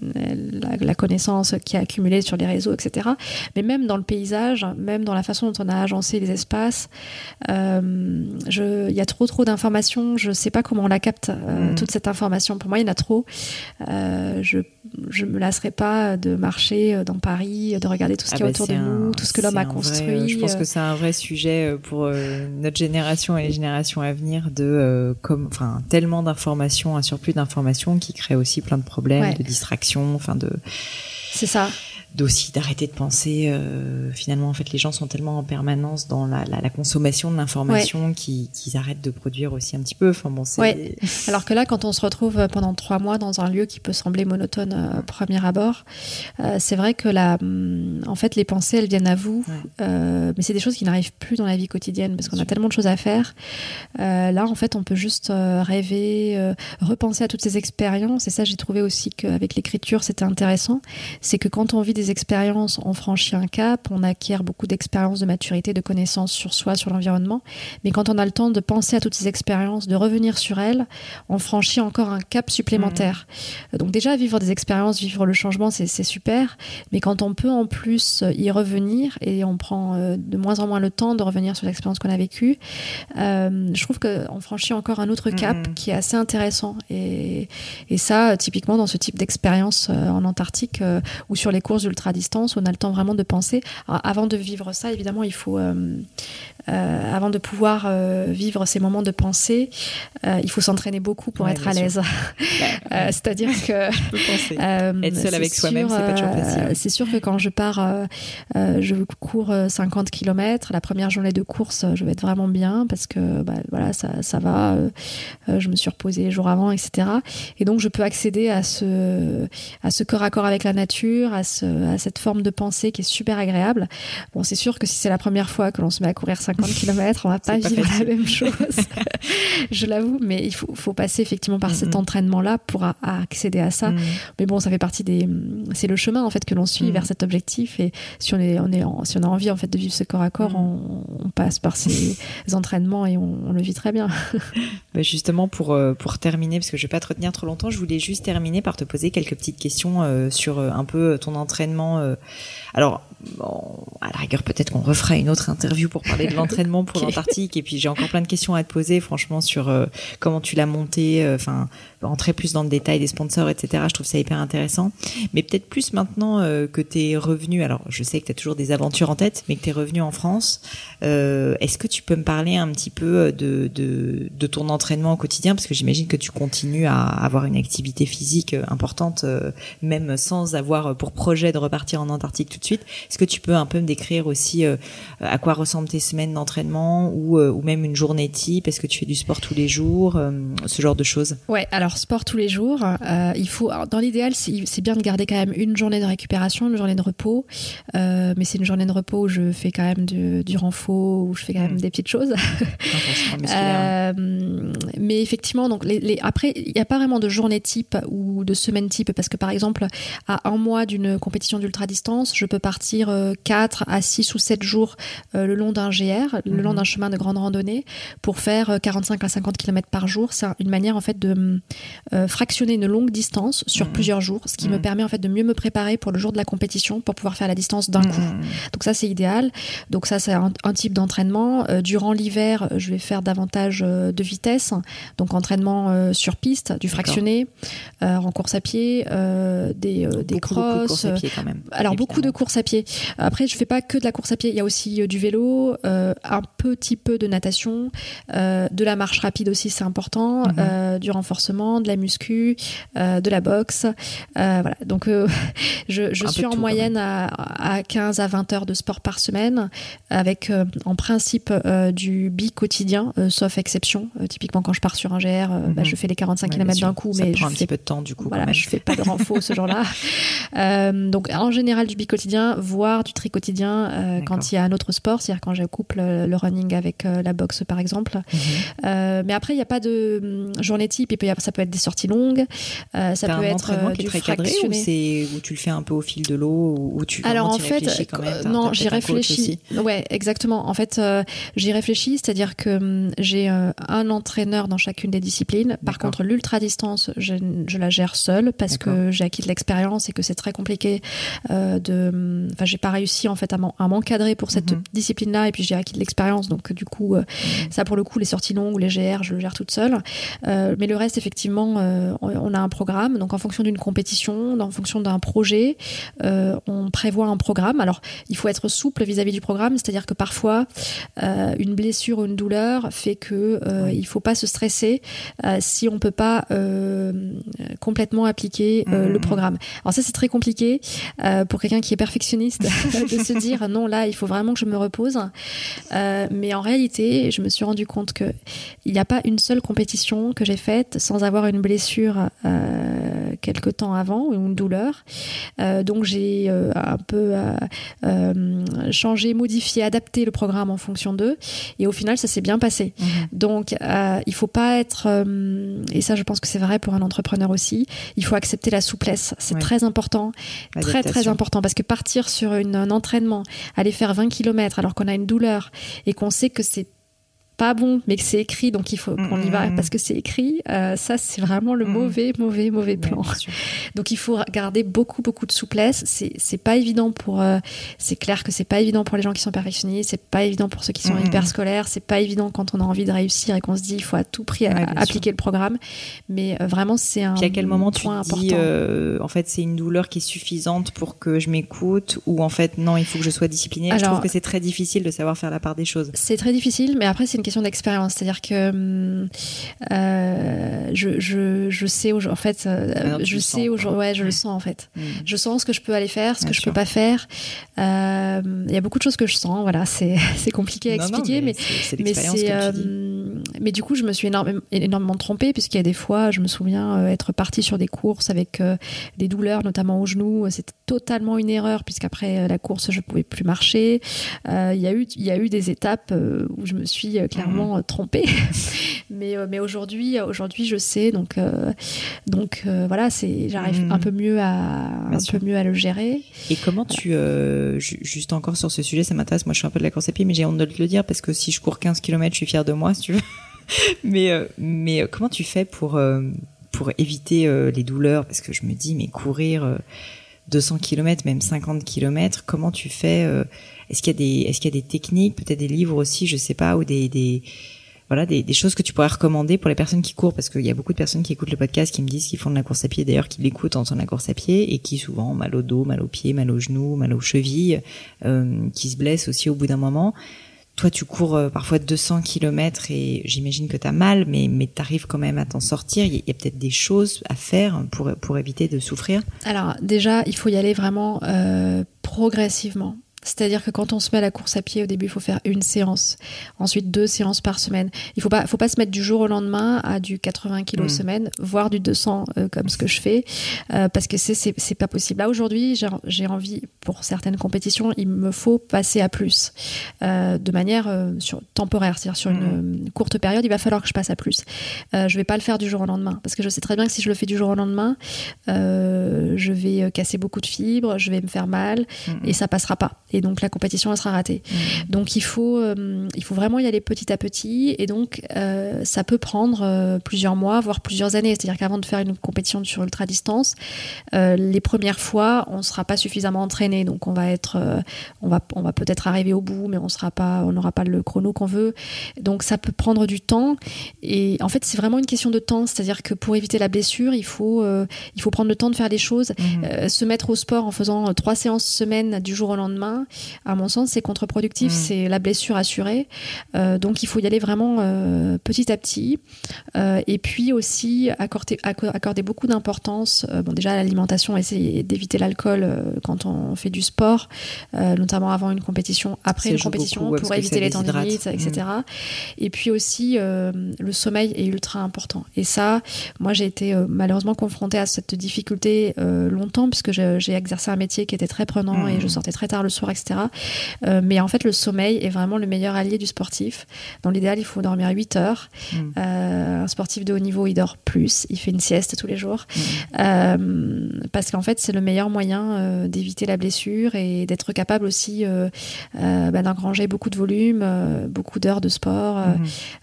la, la, connaissance qui est accumulée sur les réseaux, etc. Mais même dans le paysage même dans la façon dont on a agencé les espaces. Euh, il y a trop trop d'informations, je ne sais pas comment on la capte, euh, mm. toute cette information. Pour moi, il y en a trop. Euh, je ne me lasserai pas de marcher dans Paris, de regarder tout ce ah qu'il y a bah, autour de nous, tout ce que l'homme a construit. je pense que c'est un vrai sujet pour notre génération et les générations à venir de comme, enfin, tellement d'informations, un surplus d'informations qui crée aussi plein de problèmes, de distractions, enfin de. C'est ça d'aussi d'arrêter de penser euh, finalement en fait les gens sont tellement en permanence dans la, la, la consommation de l'information qu'ils arrêtent de produire aussi un petit peu. Enfin bon c'est alors que là quand on se retrouve pendant trois mois dans un lieu qui peut sembler monotone euh, premier abord euh, c'est vrai que la hum, en fait les pensées elles viennent à vous. Euh, mais c'est des choses qui n'arrivent plus dans la vie quotidienne parce qu'on a tellement de choses à faire. Euh, là en fait on peut juste euh, rêver repenser à toutes ces expériences. Et ça j'ai trouvé aussi qu'avec l'écriture c'était intéressant. C'est que quand on vit des expériences, on franchit un cap, on acquiert beaucoup d'expériences, de maturité, de connaissances sur soi, sur l'environnement. Mais quand on a le temps de penser à toutes ces expériences, de revenir sur elles, on franchit encore un cap supplémentaire. Mmh. Donc déjà, vivre des expériences, vivre le changement, c'est super. Mais quand on peut en plus y revenir, et on prend euh, de moins en moins le temps de revenir sur l'expérience qu'on a vécue, euh, je trouve qu'on franchit encore un autre cap mmh. qui est assez intéressant. Et, et, ça, typiquement dans ce type d'expérience euh, en Antarctique ou sur les courses ultra distance, on a le temps vraiment de penser. avant de vivre ça, évidemment, il faut, euh, euh, avant de pouvoir euh, vivre ces moments de pensée, il faut s'entraîner beaucoup pour être à l'aise. C'est-à-dire que être seul avec soi-même, c'est pas toujours facile. c'est sûr que quand je pars, je cours 50 km, la première journée de course, je vais être vraiment bien parce que bah, voilà, ça, ça va. je me suis reposée les jours avant, etc. Et donc, je peux accéder à ce, à ce corps à corps avec la nature, à ce, à cette forme de pensée qui est super agréable. Bon, c'est sûr que si c'est la première fois que l'on se met à courir 50 km, on va pas vivre la même chose. je l'avoue, mais il faut, faut, passer effectivement par cet entraînement-là pour accéder à ça. Mais bon, ça fait partie des, c'est le chemin en fait que l'on suit vers cet objectif. Et si on est, on est, si on a envie en fait de vivre ce corps à corps, on, passe par ces entraînements et on, le vit très bien. justement pour euh, pour terminer, parce que je vais pas te retenir trop longtemps, je voulais juste terminer par te poser quelques petites questions euh, sur euh, un peu ton entraînement euh, alors, à la rigueur, peut-être qu'on refera une autre interview pour parler de l'entraînement pour l'Antarctique. Et puis, j'ai encore plein de questions à te poser, franchement, sur euh, comment tu l'as monté. Euh, enfin, rentrer plus dans le détail des sponsors, etc. Je trouve ça hyper intéressant. Mais peut-être plus maintenant que tu es revenu. Alors, je sais que tu as toujours des aventures en tête, mais que tu es revenu en France. Est-ce que tu peux me parler un petit peu de, de, de ton entraînement au quotidien? Parce que j'imagine que tu continues à avoir une activité physique importante, même sans avoir pour projet de repartir en Antarctique tout de suite. Est-ce que tu peux un peu me décrire aussi euh, à quoi ressemblent tes semaines d'entraînement ou, euh, ou même une journée type Est-ce que tu fais du sport tous les jours euh, Ce genre de choses? Ouais, alors sport tous les jours. il faut, dans l'idéal, c'est bien de garder quand même une journée de récupération, une journée de repos. mais c'est une journée de repos où je fais quand même du, du renfort, où je fais quand même hmm. des petites choses. mais effectivement, donc les, les après, il n'y a pas vraiment de journée type ou de semaine type parce que par exemple, à un mois d'une compétition d'ultra distance, je peux partir 4 à 6 ou 7 jours le long d'un GR, le long mhm. d'un chemin de grande randonnée, pour faire 45 à 50 km par jour. C'est une manière en fait de fractionner une longue distance sur mhm. plusieurs jours, ce qui me permet en fait de mieux me préparer pour le jour de la compétition pour pouvoir faire la distance d'un coup. Donc ça c'est idéal. Donc ça c'est un, type d'entraînement. durant l'hiver, je vais faire davantage de vitesse, donc entraînement sur piste, du fractionné, en course à pied, des, des crosses. Alors beaucoup de course à pied. Après je fais pas que de la course à pied, il y a aussi du vélo, un petit peu de natation, de la marche rapide aussi c'est important, mhm. du renforcement, de la muscu, de la boxe. voilà. Donc je, je suis en moyenne à, à, 15 à 20 heures de sport par semaine, avec en principe du bi quotidien, sauf exception. Euh, typiquement, quand je pars sur un GR, euh, bah, mhm. je fais les 45 km d'un coup. Ça mais prend je un petit peu de temps du coup. Voilà, je fais pas de renfort ce. Euh, donc, en général, du bi-quotidien, voire du tri-quotidien quand il y a un autre sport, c'est-à-dire quand je couple le running avec la boxe, par exemple. Mhm. mais après, il n'y a pas de hum, journée type. Et ça peut être des sorties longues. ça peut un être du très cadré ou, où tu le fais un peu au fil de l'eau ou tu Alors en fait, quand même, non, j'y réfléchis. Ouais, exactement. En fait, j'y réfléchis, c'est-à-dire que hum, j'ai un entraîneur dans chacune des disciplines. Par contre, l'ultra distance, je, la gère seule parce que j'ai acquis de l'expérience et que c'est très compliqué euh, de. Enfin, j'ai pas réussi en fait à m'encadrer pour cette mhm. discipline-là et puis j'ai acquis de l'expérience. Donc du coup, euh, mhm. ça pour le coup, les sorties longues ou les GR, je le gère toute seule. Euh, mais le reste, effectivement, on a un programme. Donc en fonction d'une compétition, en fonction d'un projet, on prévoit un programme. Alors il faut être souple vis-à-vis -vis du programme, c'est-à-dire que parfois une blessure ou une douleur fait que euh, il faut pas se stresser euh, si on peut pas euh, complètement appliquer le mmh. programme. Alors ça c'est très compliqué pour quelqu'un qui est perfectionniste de se dire non là il faut vraiment que je me repose. Mais en réalité je me suis rendu compte que il n'y a pas une seule compétition que j'ai faite sans avoir une blessure quelque temps avant ou une douleur. donc j'ai un peu changé, modifié, adapté le programme en fonction d'eux. Et au final, ça s'est bien passé. Mmh. Donc, euh, il faut pas être, euh, et ça je pense que c'est vrai pour un entrepreneur aussi, il faut accepter la souplesse. C'est très important, très très important, parce que partir sur une, un entraînement, aller faire 20 km alors qu'on a une douleur et qu'on sait que c'est pas bon, mais que c'est écrit, donc il faut qu'on y va parce que c'est écrit. Euh, ça, c'est vraiment le mm, mauvais, mauvais, mauvais plan. donc il faut garder beaucoup, beaucoup de souplesse. C'est, pas évident pour. Euh, c'est clair que c'est pas évident pour les gens qui sont perfectionnistes. C'est pas évident pour ceux qui sont hyper scolaires. C'est pas évident quand on a envie de réussir et qu'on se dit il faut à tout prix appliquer le programme. Mais euh, vraiment, c'est un. Puis à quel moment point tu dis, en fait, c'est une douleur qui est suffisante pour que je m'écoute, ou en fait, non, il faut que je sois disciplinée? je trouve que c'est très difficile de savoir faire la part des choses. C'est très difficile, mais après, c'est une question d'expérience. C'est-à-dire que hum, euh, je, je, je, sais, en fait, euh, je sais, aujourd'hui, ouais, je le sens en fait. Mm. Je sens ce que je peux aller faire, ce que je peux pas faire. Euh, il y a beaucoup de choses que je sens. Voilà, c'est compliqué à expliquer, mais mais c'est mais du coup, je me suis énormément, énormément trompée puisqu'il y a des fois, je me souviens être partie sur des courses avec des douleurs, notamment au genou. C'était totalement une erreur puisqu'après la course, je pouvais plus marcher. Il y a eu il y a eu des étapes où je me suis clairement euh, trompée. mais euh, mais aujourd'hui, aujourd'hui, je sais. Donc euh, donc voilà, c'est j'arrive mm. un peu mieux à un peu mieux à le gérer. Et comment tu juste encore sur ce sujet, ça m'intéresse. Moi, je suis un peu de la course à pied, mais j'ai honte de te le dire parce que si je cours 15 km, je suis fière de moi, si tu mais mais comment tu fais pour pour éviter les douleurs? Parce que je me dis, mais courir 200 km, même 50 km, comment tu fais Est-ce qu'il y a des, est-ce qu'il y a des techniques, peut-être des livres aussi, je sais pas, ou des, des voilà des, des, choses que tu pourrais recommander pour les personnes qui courent? Parce qu'il y a beaucoup de personnes qui écoutent le podcast qui me disent qu'ils font de la course à pied d'ailleurs qui l'écoutent en faisant de la course à pied et qui souvent ont mal au dos, mal aux pieds, mal aux genoux, mal aux chevilles, euh, qui se blessent aussi au bout d'un moment. Toi, tu cours euh, parfois 200 km et j'imagine que tu as mal, mais, mais tu arrives quand même à t'en sortir. Il y a, peut-être des choses à faire pour, pour éviter de souffrir? Alors déjà, il faut y aller vraiment euh, progressivement. C'est-à-dire que quand on se met à la course à pied, au début, il faut faire une séance, ensuite deux séances par semaine. Il faut pas, faut pas se mettre du jour au lendemain à du 80 kilos Mm. semaine, voire du 200 euh, comme ce que je fais, euh, parce que c'est c'est pas possible. Là aujourd'hui, j'ai- envie pour certaines compétitions, il me faut passer à plus, euh, de manière sur temporaire, c'est-à-dire sur une euh, courte période, il va falloir que je passe à plus. Je vais pas le faire du jour au lendemain, parce que je sais très bien que si je le fais du jour au lendemain, je vais casser beaucoup de fibres, je vais me faire mal Mhm. et ça passera pas. Et donc la compétition elle sera ratée. Mhm. Donc il faut, euh, il faut vraiment y aller petit à petit et donc euh, ça peut prendre euh, plusieurs mois, voire plusieurs années. C'est-à-dire qu'avant de faire une compétition sur ultra distance, les premières fois on sera pas suffisamment entraîné, donc on va être, on va, on va peut-être arriver au bout, mais on sera pas, on n'aura pas le chrono qu'on veut. Donc ça peut prendre du temps et en fait c'est vraiment une question de temps. C'est-à-dire que pour éviter la blessure, il faut, il faut prendre le temps de faire les choses. Euh, se mettre au sport en faisant trois séances semaine du jour au lendemain, à mon sens, c'est contre-productif, Mm. c'est la blessure assurée. Euh, donc il faut y aller vraiment euh, petit à petit. Euh, et puis aussi accorder, acco- accorder beaucoup d'importance, bon, déjà à l'alimentation, essayer d'éviter l'alcool quand on fait du sport, notamment avant une compétition, après une compétition, beaucoup, ouais, pour éviter les tendinites, etc. Et puis aussi, le sommeil est ultra important. Et ça, moi, j'ai été malheureusement confrontée à cette difficulté longtemps, puisque j'ai exercé un métier qui était très prenant et je sortais très tard le soir, etc. Euh, mais en fait, le sommeil est vraiment le meilleur allié du sportif. Dans l'idéal, il faut dormir 8 heures. Mhm. Euh, un sportif de haut niveau, il dort plus, il fait une sieste tous les jours. Mhm. Euh, parce qu'en fait, c'est le meilleur moyen d'éviter la blessure et d'être capable aussi bah, d'engranger beaucoup de volume, beaucoup d'heures de sport.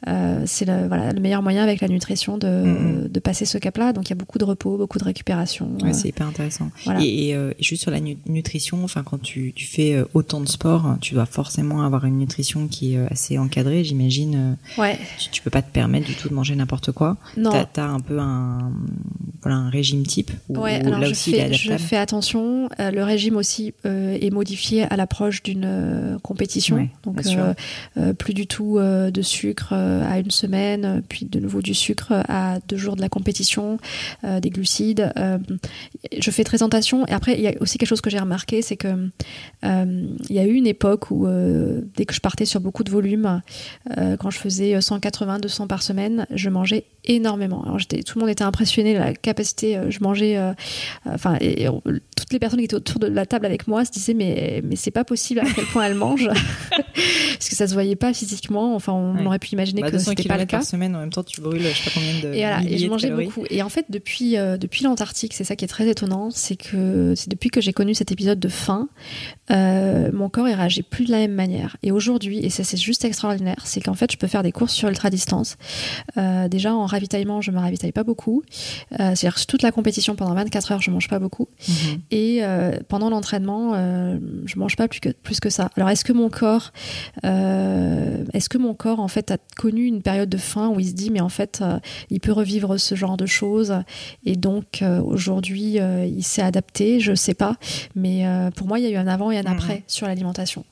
euh, c'est le, voilà, le meilleur moyen avec la nutrition de, Mhm. de passer ce cap-là. Donc il y a beaucoup de repos, beaucoup de récupération. Ouais, c'est hyper intéressant. voilà. Et, juste sur la nu- nutrition, enfin quand tu, tu fais euh, autant de sport, hein, tu dois forcément avoir une nutrition qui est euh, assez encadrée, j'imagine. euh, ouais, Tu, peux pas te permettre du tout de manger n'importe quoi. non. T'as as un peu un voilà un régime type ou, Ouais, ou alors là je aussi fais, je fais attention. Le régime aussi euh, est modifié à l'approche d'une euh, compétition. Ouais, Donc euh, plus du tout de sucre à une semaine, puis de nouveau du sucre à deux jours de la compétition, des glucides. Je fais très attention. Et après, il y a aussi quelque chose que j'ai remarqué, c'est que euh, il y a eu une époque où euh, dès que je partais sur beaucoup de volume, euh, quand je faisais 180, 200 par semaine, je mangeais énormément. Alors tout le monde était impressionné de la capacité. euh, je mangeais, euh, euh, enfin, et, et on- toutes les personnes qui étaient autour de la table avec moi se disaient mais mais c'est pas possible à quel point elles mangent, parce que ça se voyait pas physiquement. Enfin, on Ouais. aurait pu imaginer Bah, que 200 c'était pas le cas. par semaine, en même temps tu brûles je sais pas combien de Et voilà, et je mangeais calories. beaucoup. Et en fait, depuis, euh, depuis l'Antarctique, c'est ça qui est très étonnant, c'est que c'est depuis que j'ai connu cet épisode de faim, euh, mon corps il réagit plus de la même manière. Et aujourd'hui, et ça c'est juste extraordinaire, c'est qu'en fait, je peux faire des courses sur ultra distance. Euh, déjà en ravitaillement, je me ravitaille pas beaucoup. Euh, C'est-à-dire que toute la compétition pendant 24 heures, je mange pas beaucoup. Mhm. Et euh, pendant l'entraînement, euh, je mange pas plus que plus que ça. Alors est-ce que mon corps, euh, est-ce que mon corps en fait a connu une période de faim où il se dit mais en fait euh, il peut revivre ce genre de choses et donc euh, aujourd'hui euh, il s'est adapté? Je sais pas, mais euh, pour moi il y a eu un avant et un Mhm. Après sur l'alimentation.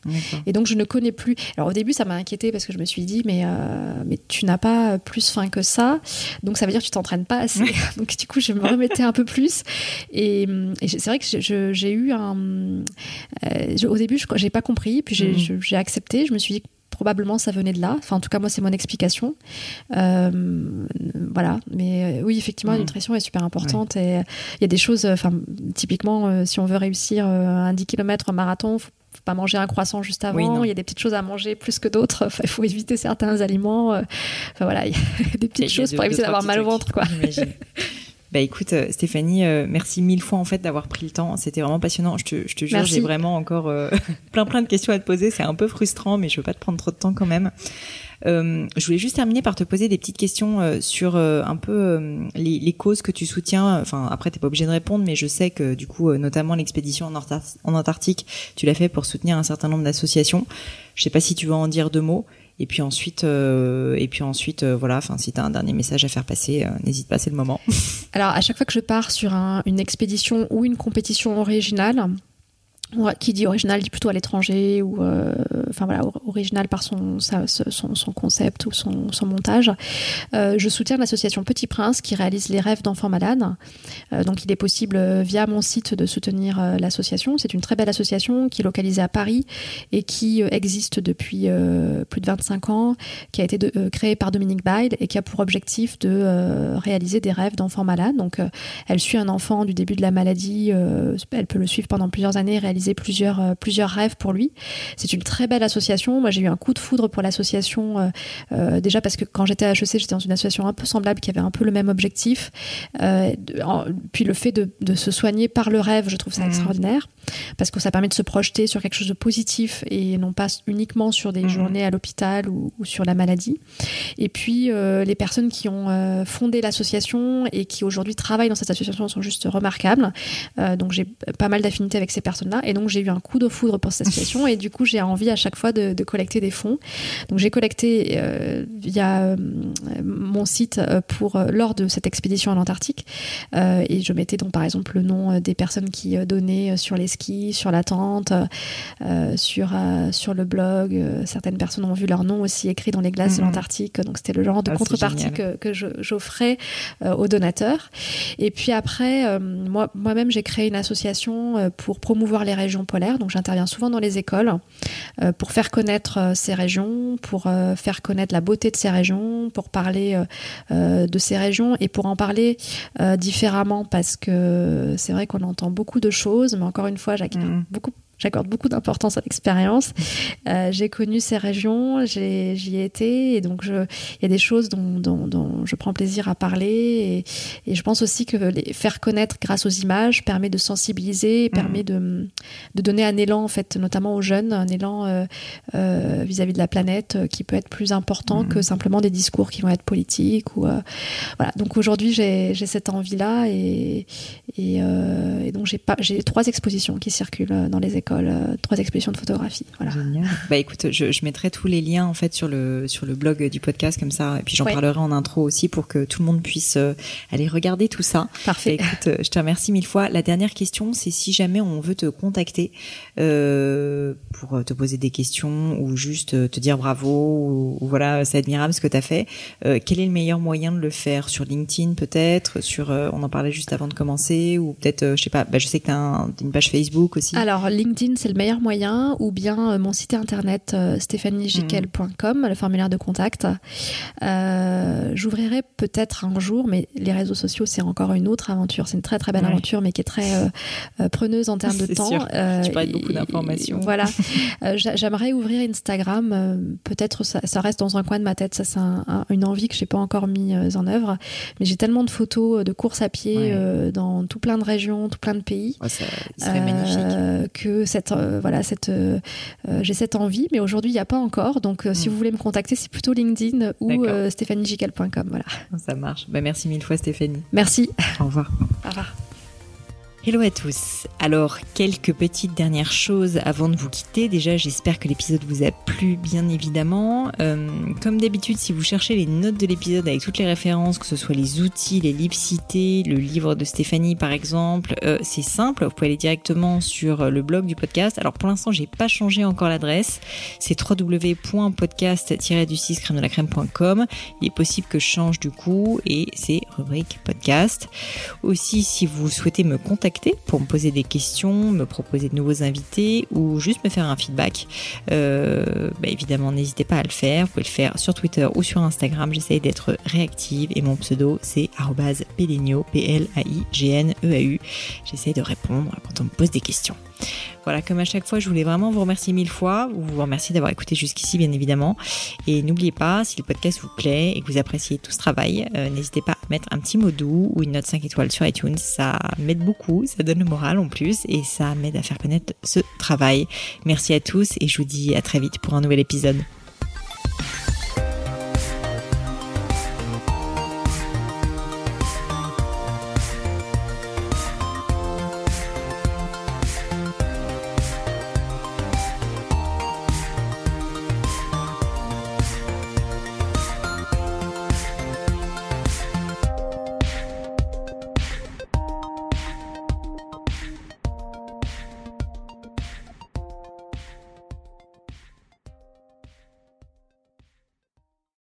Et donc je ne connais plus. Alors au début ça m'a inquiété parce que je me suis dit mais euh, mais tu n'as pas plus faim que ça, donc ça veut dire que tu t'entraînes pas assez. donc du coup je me remettais un peu plus. Et, et c'est vrai que j'ai eu un. euh, au début je j'ai pas compris, puis j'ai Mhm. j'ai accepté. Je me suis dit probablement ça venait de là. Enfin en tout cas moi c'est mon explication. Euh, voilà. Mais euh, oui effectivement la Mhm. nutrition est super importante et il y a des choses. Enfin typiquement euh, si on veut réussir euh, un 10 km marathon. Faut faut pas manger un croissant juste avant. Oui, il y a des petites choses à manger plus que d'autres. Enfin, il faut éviter certains aliments. euh, Enfin voilà, il y a des petites a choses deux- pour éviter d'avoir mal au ventre, quoi. Bah écoute euh, Stéphanie, euh, merci mille fois en fait d'avoir pris le temps. C'était vraiment passionnant. Je te, je te jure, j'ai vraiment encore euh, plein plein de questions à te poser. C'est un peu frustrant, mais je veux pas te prendre trop de temps quand même. Euh, je voulais juste terminer par te poser des petites questions sur un peu les, les causes que tu soutiens. Enfin, après, t'es pas obligé de répondre, mais je sais que du coup, notamment l'expédition en, Antar- en Antarctique, tu l'as fait pour soutenir un certain nombre d'associations. Je sais pas si tu veux en dire deux mots. Et puis ensuite, euh, et puis ensuite, euh, voilà. Enfin, si t'as un dernier message à faire passer, euh, n'hésite pas, c'est le moment. Alors, à chaque fois que je pars sur un- une expédition ou une compétition originale, qui dit original dit plutôt à l'étranger ou euh, enfin voilà, original par son, son, concept ou son, montage. je soutiens l'association Petit Prince qui réalise les rêves d'enfants malades. donc il est possible via mon site de soutenir l'association. C'est une très belle association qui est localisée à Paris et qui existe depuis plus de 25 ans, qui a été créée par Dominique Bail et qui a pour objectif de réaliser des rêves d'enfants malades. Donc elle suit un enfant du début de la maladie, elle peut le suivre pendant plusieurs années, réaliser plusieurs, plusieurs rêves pour lui. C'est une très belle association. Moi, j'ai eu un coup de foudre pour l'association, euh, euh, déjà parce que quand j'étais à HEC, j'étais dans une association un peu semblable qui avait un peu le même objectif. Euh, puis le fait de, se soigner par le rêve, je trouve ça mmh. extraordinaire parce que ça permet de se projeter sur quelque chose de positif et non pas uniquement sur des mmh. journées à l'hôpital ou, sur la maladie. Et puis, les personnes qui ont fondé l'association et qui aujourd'hui travaillent dans cette association sont juste remarquables. donc, j'ai pas mal d'affinités avec ces personnes-là. Et donc, j'ai eu un coup de foudre pour cette association. et du coup, j'ai envie à chaque fois de, collecter des fonds. Donc j'ai collecté euh, via euh, mon site euh, pour lors de cette expédition à l'Antarctique et je mettais donc par exemple le nom des personnes qui donnaient sur les skis, sur la tente, sur sur le blog. certaines personnes ont vu leur nom aussi écrit dans les glaces de mhm. l'Antarctique. Donc c'était le genre de ah, contrepartie que, que j'offrais aux donateurs. Et puis après, moi moi-même j'ai créé une association pour promouvoir les régions polaires. Donc j'interviens souvent dans les écoles euh, pour faire connaître euh, ces régions, pour euh, faire connaître la beauté de ces régions, pour parler de ces régions et pour en parler différemment parce que c'est vrai qu'on entend beaucoup de choses, mais encore une fois, j'accueille mmh. beaucoup J'accorde beaucoup d'importance à l'expérience. Euh, j'ai connu ces régions, j'y ai été, et donc il y a des choses dont, dont, dont, je prends plaisir à parler. Et, et, je pense aussi que les faire connaître grâce aux images permet de sensibiliser, permet de, de donner un élan, en fait, notamment aux jeunes, un élan euh, euh, vis-à-vis de la planète qui peut être plus important que simplement des discours qui vont être politiques. Ou, voilà. Donc aujourd'hui, j'ai cette envie-là, et, et, et donc j'ai trois expositions qui circulent dans les écoles euh, trois expositions de photographie. Voilà. Bah écoute, je, je, mettrai tous les liens en fait sur le sur le blog du podcast comme ça, et puis j'en parlerai en intro aussi pour que tout le monde puisse euh, aller regarder tout ça. Parfait. écoute, euh, je te remercie mille fois. La dernière question, c'est si jamais on veut te contacter euh, pour te poser des questions ou juste te dire bravo ou, voilà, c'est admirable ce que tu as fait. Euh, quel est le meilleur moyen de le faire? Sur LinkedIn peut-être, sur on en parlait juste avant de commencer ou peut-être je sais pas, bah, je sais que tu as une page Facebook aussi. Alors LinkedIn c'est le meilleur moyen, ou bien euh, mon site internet euh, stéphaniegiquel.com, le formulaire de contact. Euh, j'ouvrirai peut-être un jour, mais les réseaux sociaux, c'est encore une autre aventure. C'est une très très belle aventure, mais qui est très preneuse en termes de temps. Sûr. tu parles beaucoup d'informations. Voilà. J'aimerais ouvrir Instagram. peut-être ça, ça, reste dans un coin de ma tête. Ça, c'est une envie que j'ai pas encore mise en œuvre. Mais j'ai tellement de photos de courses à pied dans tout plein de régions, tout plein de pays. ça serait magnifique. Que cette euh, voilà cette euh, euh, j'ai cette envie, mais aujourd'hui il n'y a pas encore. Donc si hmm. vous voulez me contacter, c'est plutôt LinkedIn ou stéphaniegical.com. Voilà. Ça marche. Bah, merci mille fois Stéphanie. Merci. Au revoir. Au revoir. Hello à tous. Alors, quelques petites dernières choses avant de vous quitter. Déjà, j'espère que l'épisode vous a plu, bien évidemment. Euh, comme d'habitude, si vous cherchez les notes de l'épisode avec toutes les références, que ce soit les outils, les livres cités, le livre de Stéphanie par exemple, euh, c'est simple. Vous pouvez aller directement sur le blog du podcast. Alors, pour l'instant, j'ai pas changé encore l'adresse. C'est www.podcast-du6 crème de la crème.com. Il est possible que je change du coup et c'est rubrique podcast. Aussi, si vous souhaitez me pour me poser des questions, me proposer de nouveaux invités ou juste me faire un feedback, euh, bah, évidemment, n'hésitez pas à le faire. Vous pouvez le faire sur Twitter ou sur Instagram. J'essaye d'être réactive et mon pseudo, c'est peligno, P-L-A-I-G-N-E-A-U. J'essaye de répondre quand on me pose des questions. Voilà, comme à chaque fois, je voulais vraiment vous remercier mille fois, vous remercier d'avoir écouté jusqu'ici, bien évidemment. Et n'oubliez pas, si le podcast vous plaît et que vous appréciez tout ce travail, euh, n'hésitez pas à mettre un petit mot doux ou une note 5 étoiles sur iTunes. Ça m'aide beaucoup, ça donne le moral en plus et ça m'aide à faire connaître ce travail. Merci à tous et je vous dis à très vite pour un nouvel épisode.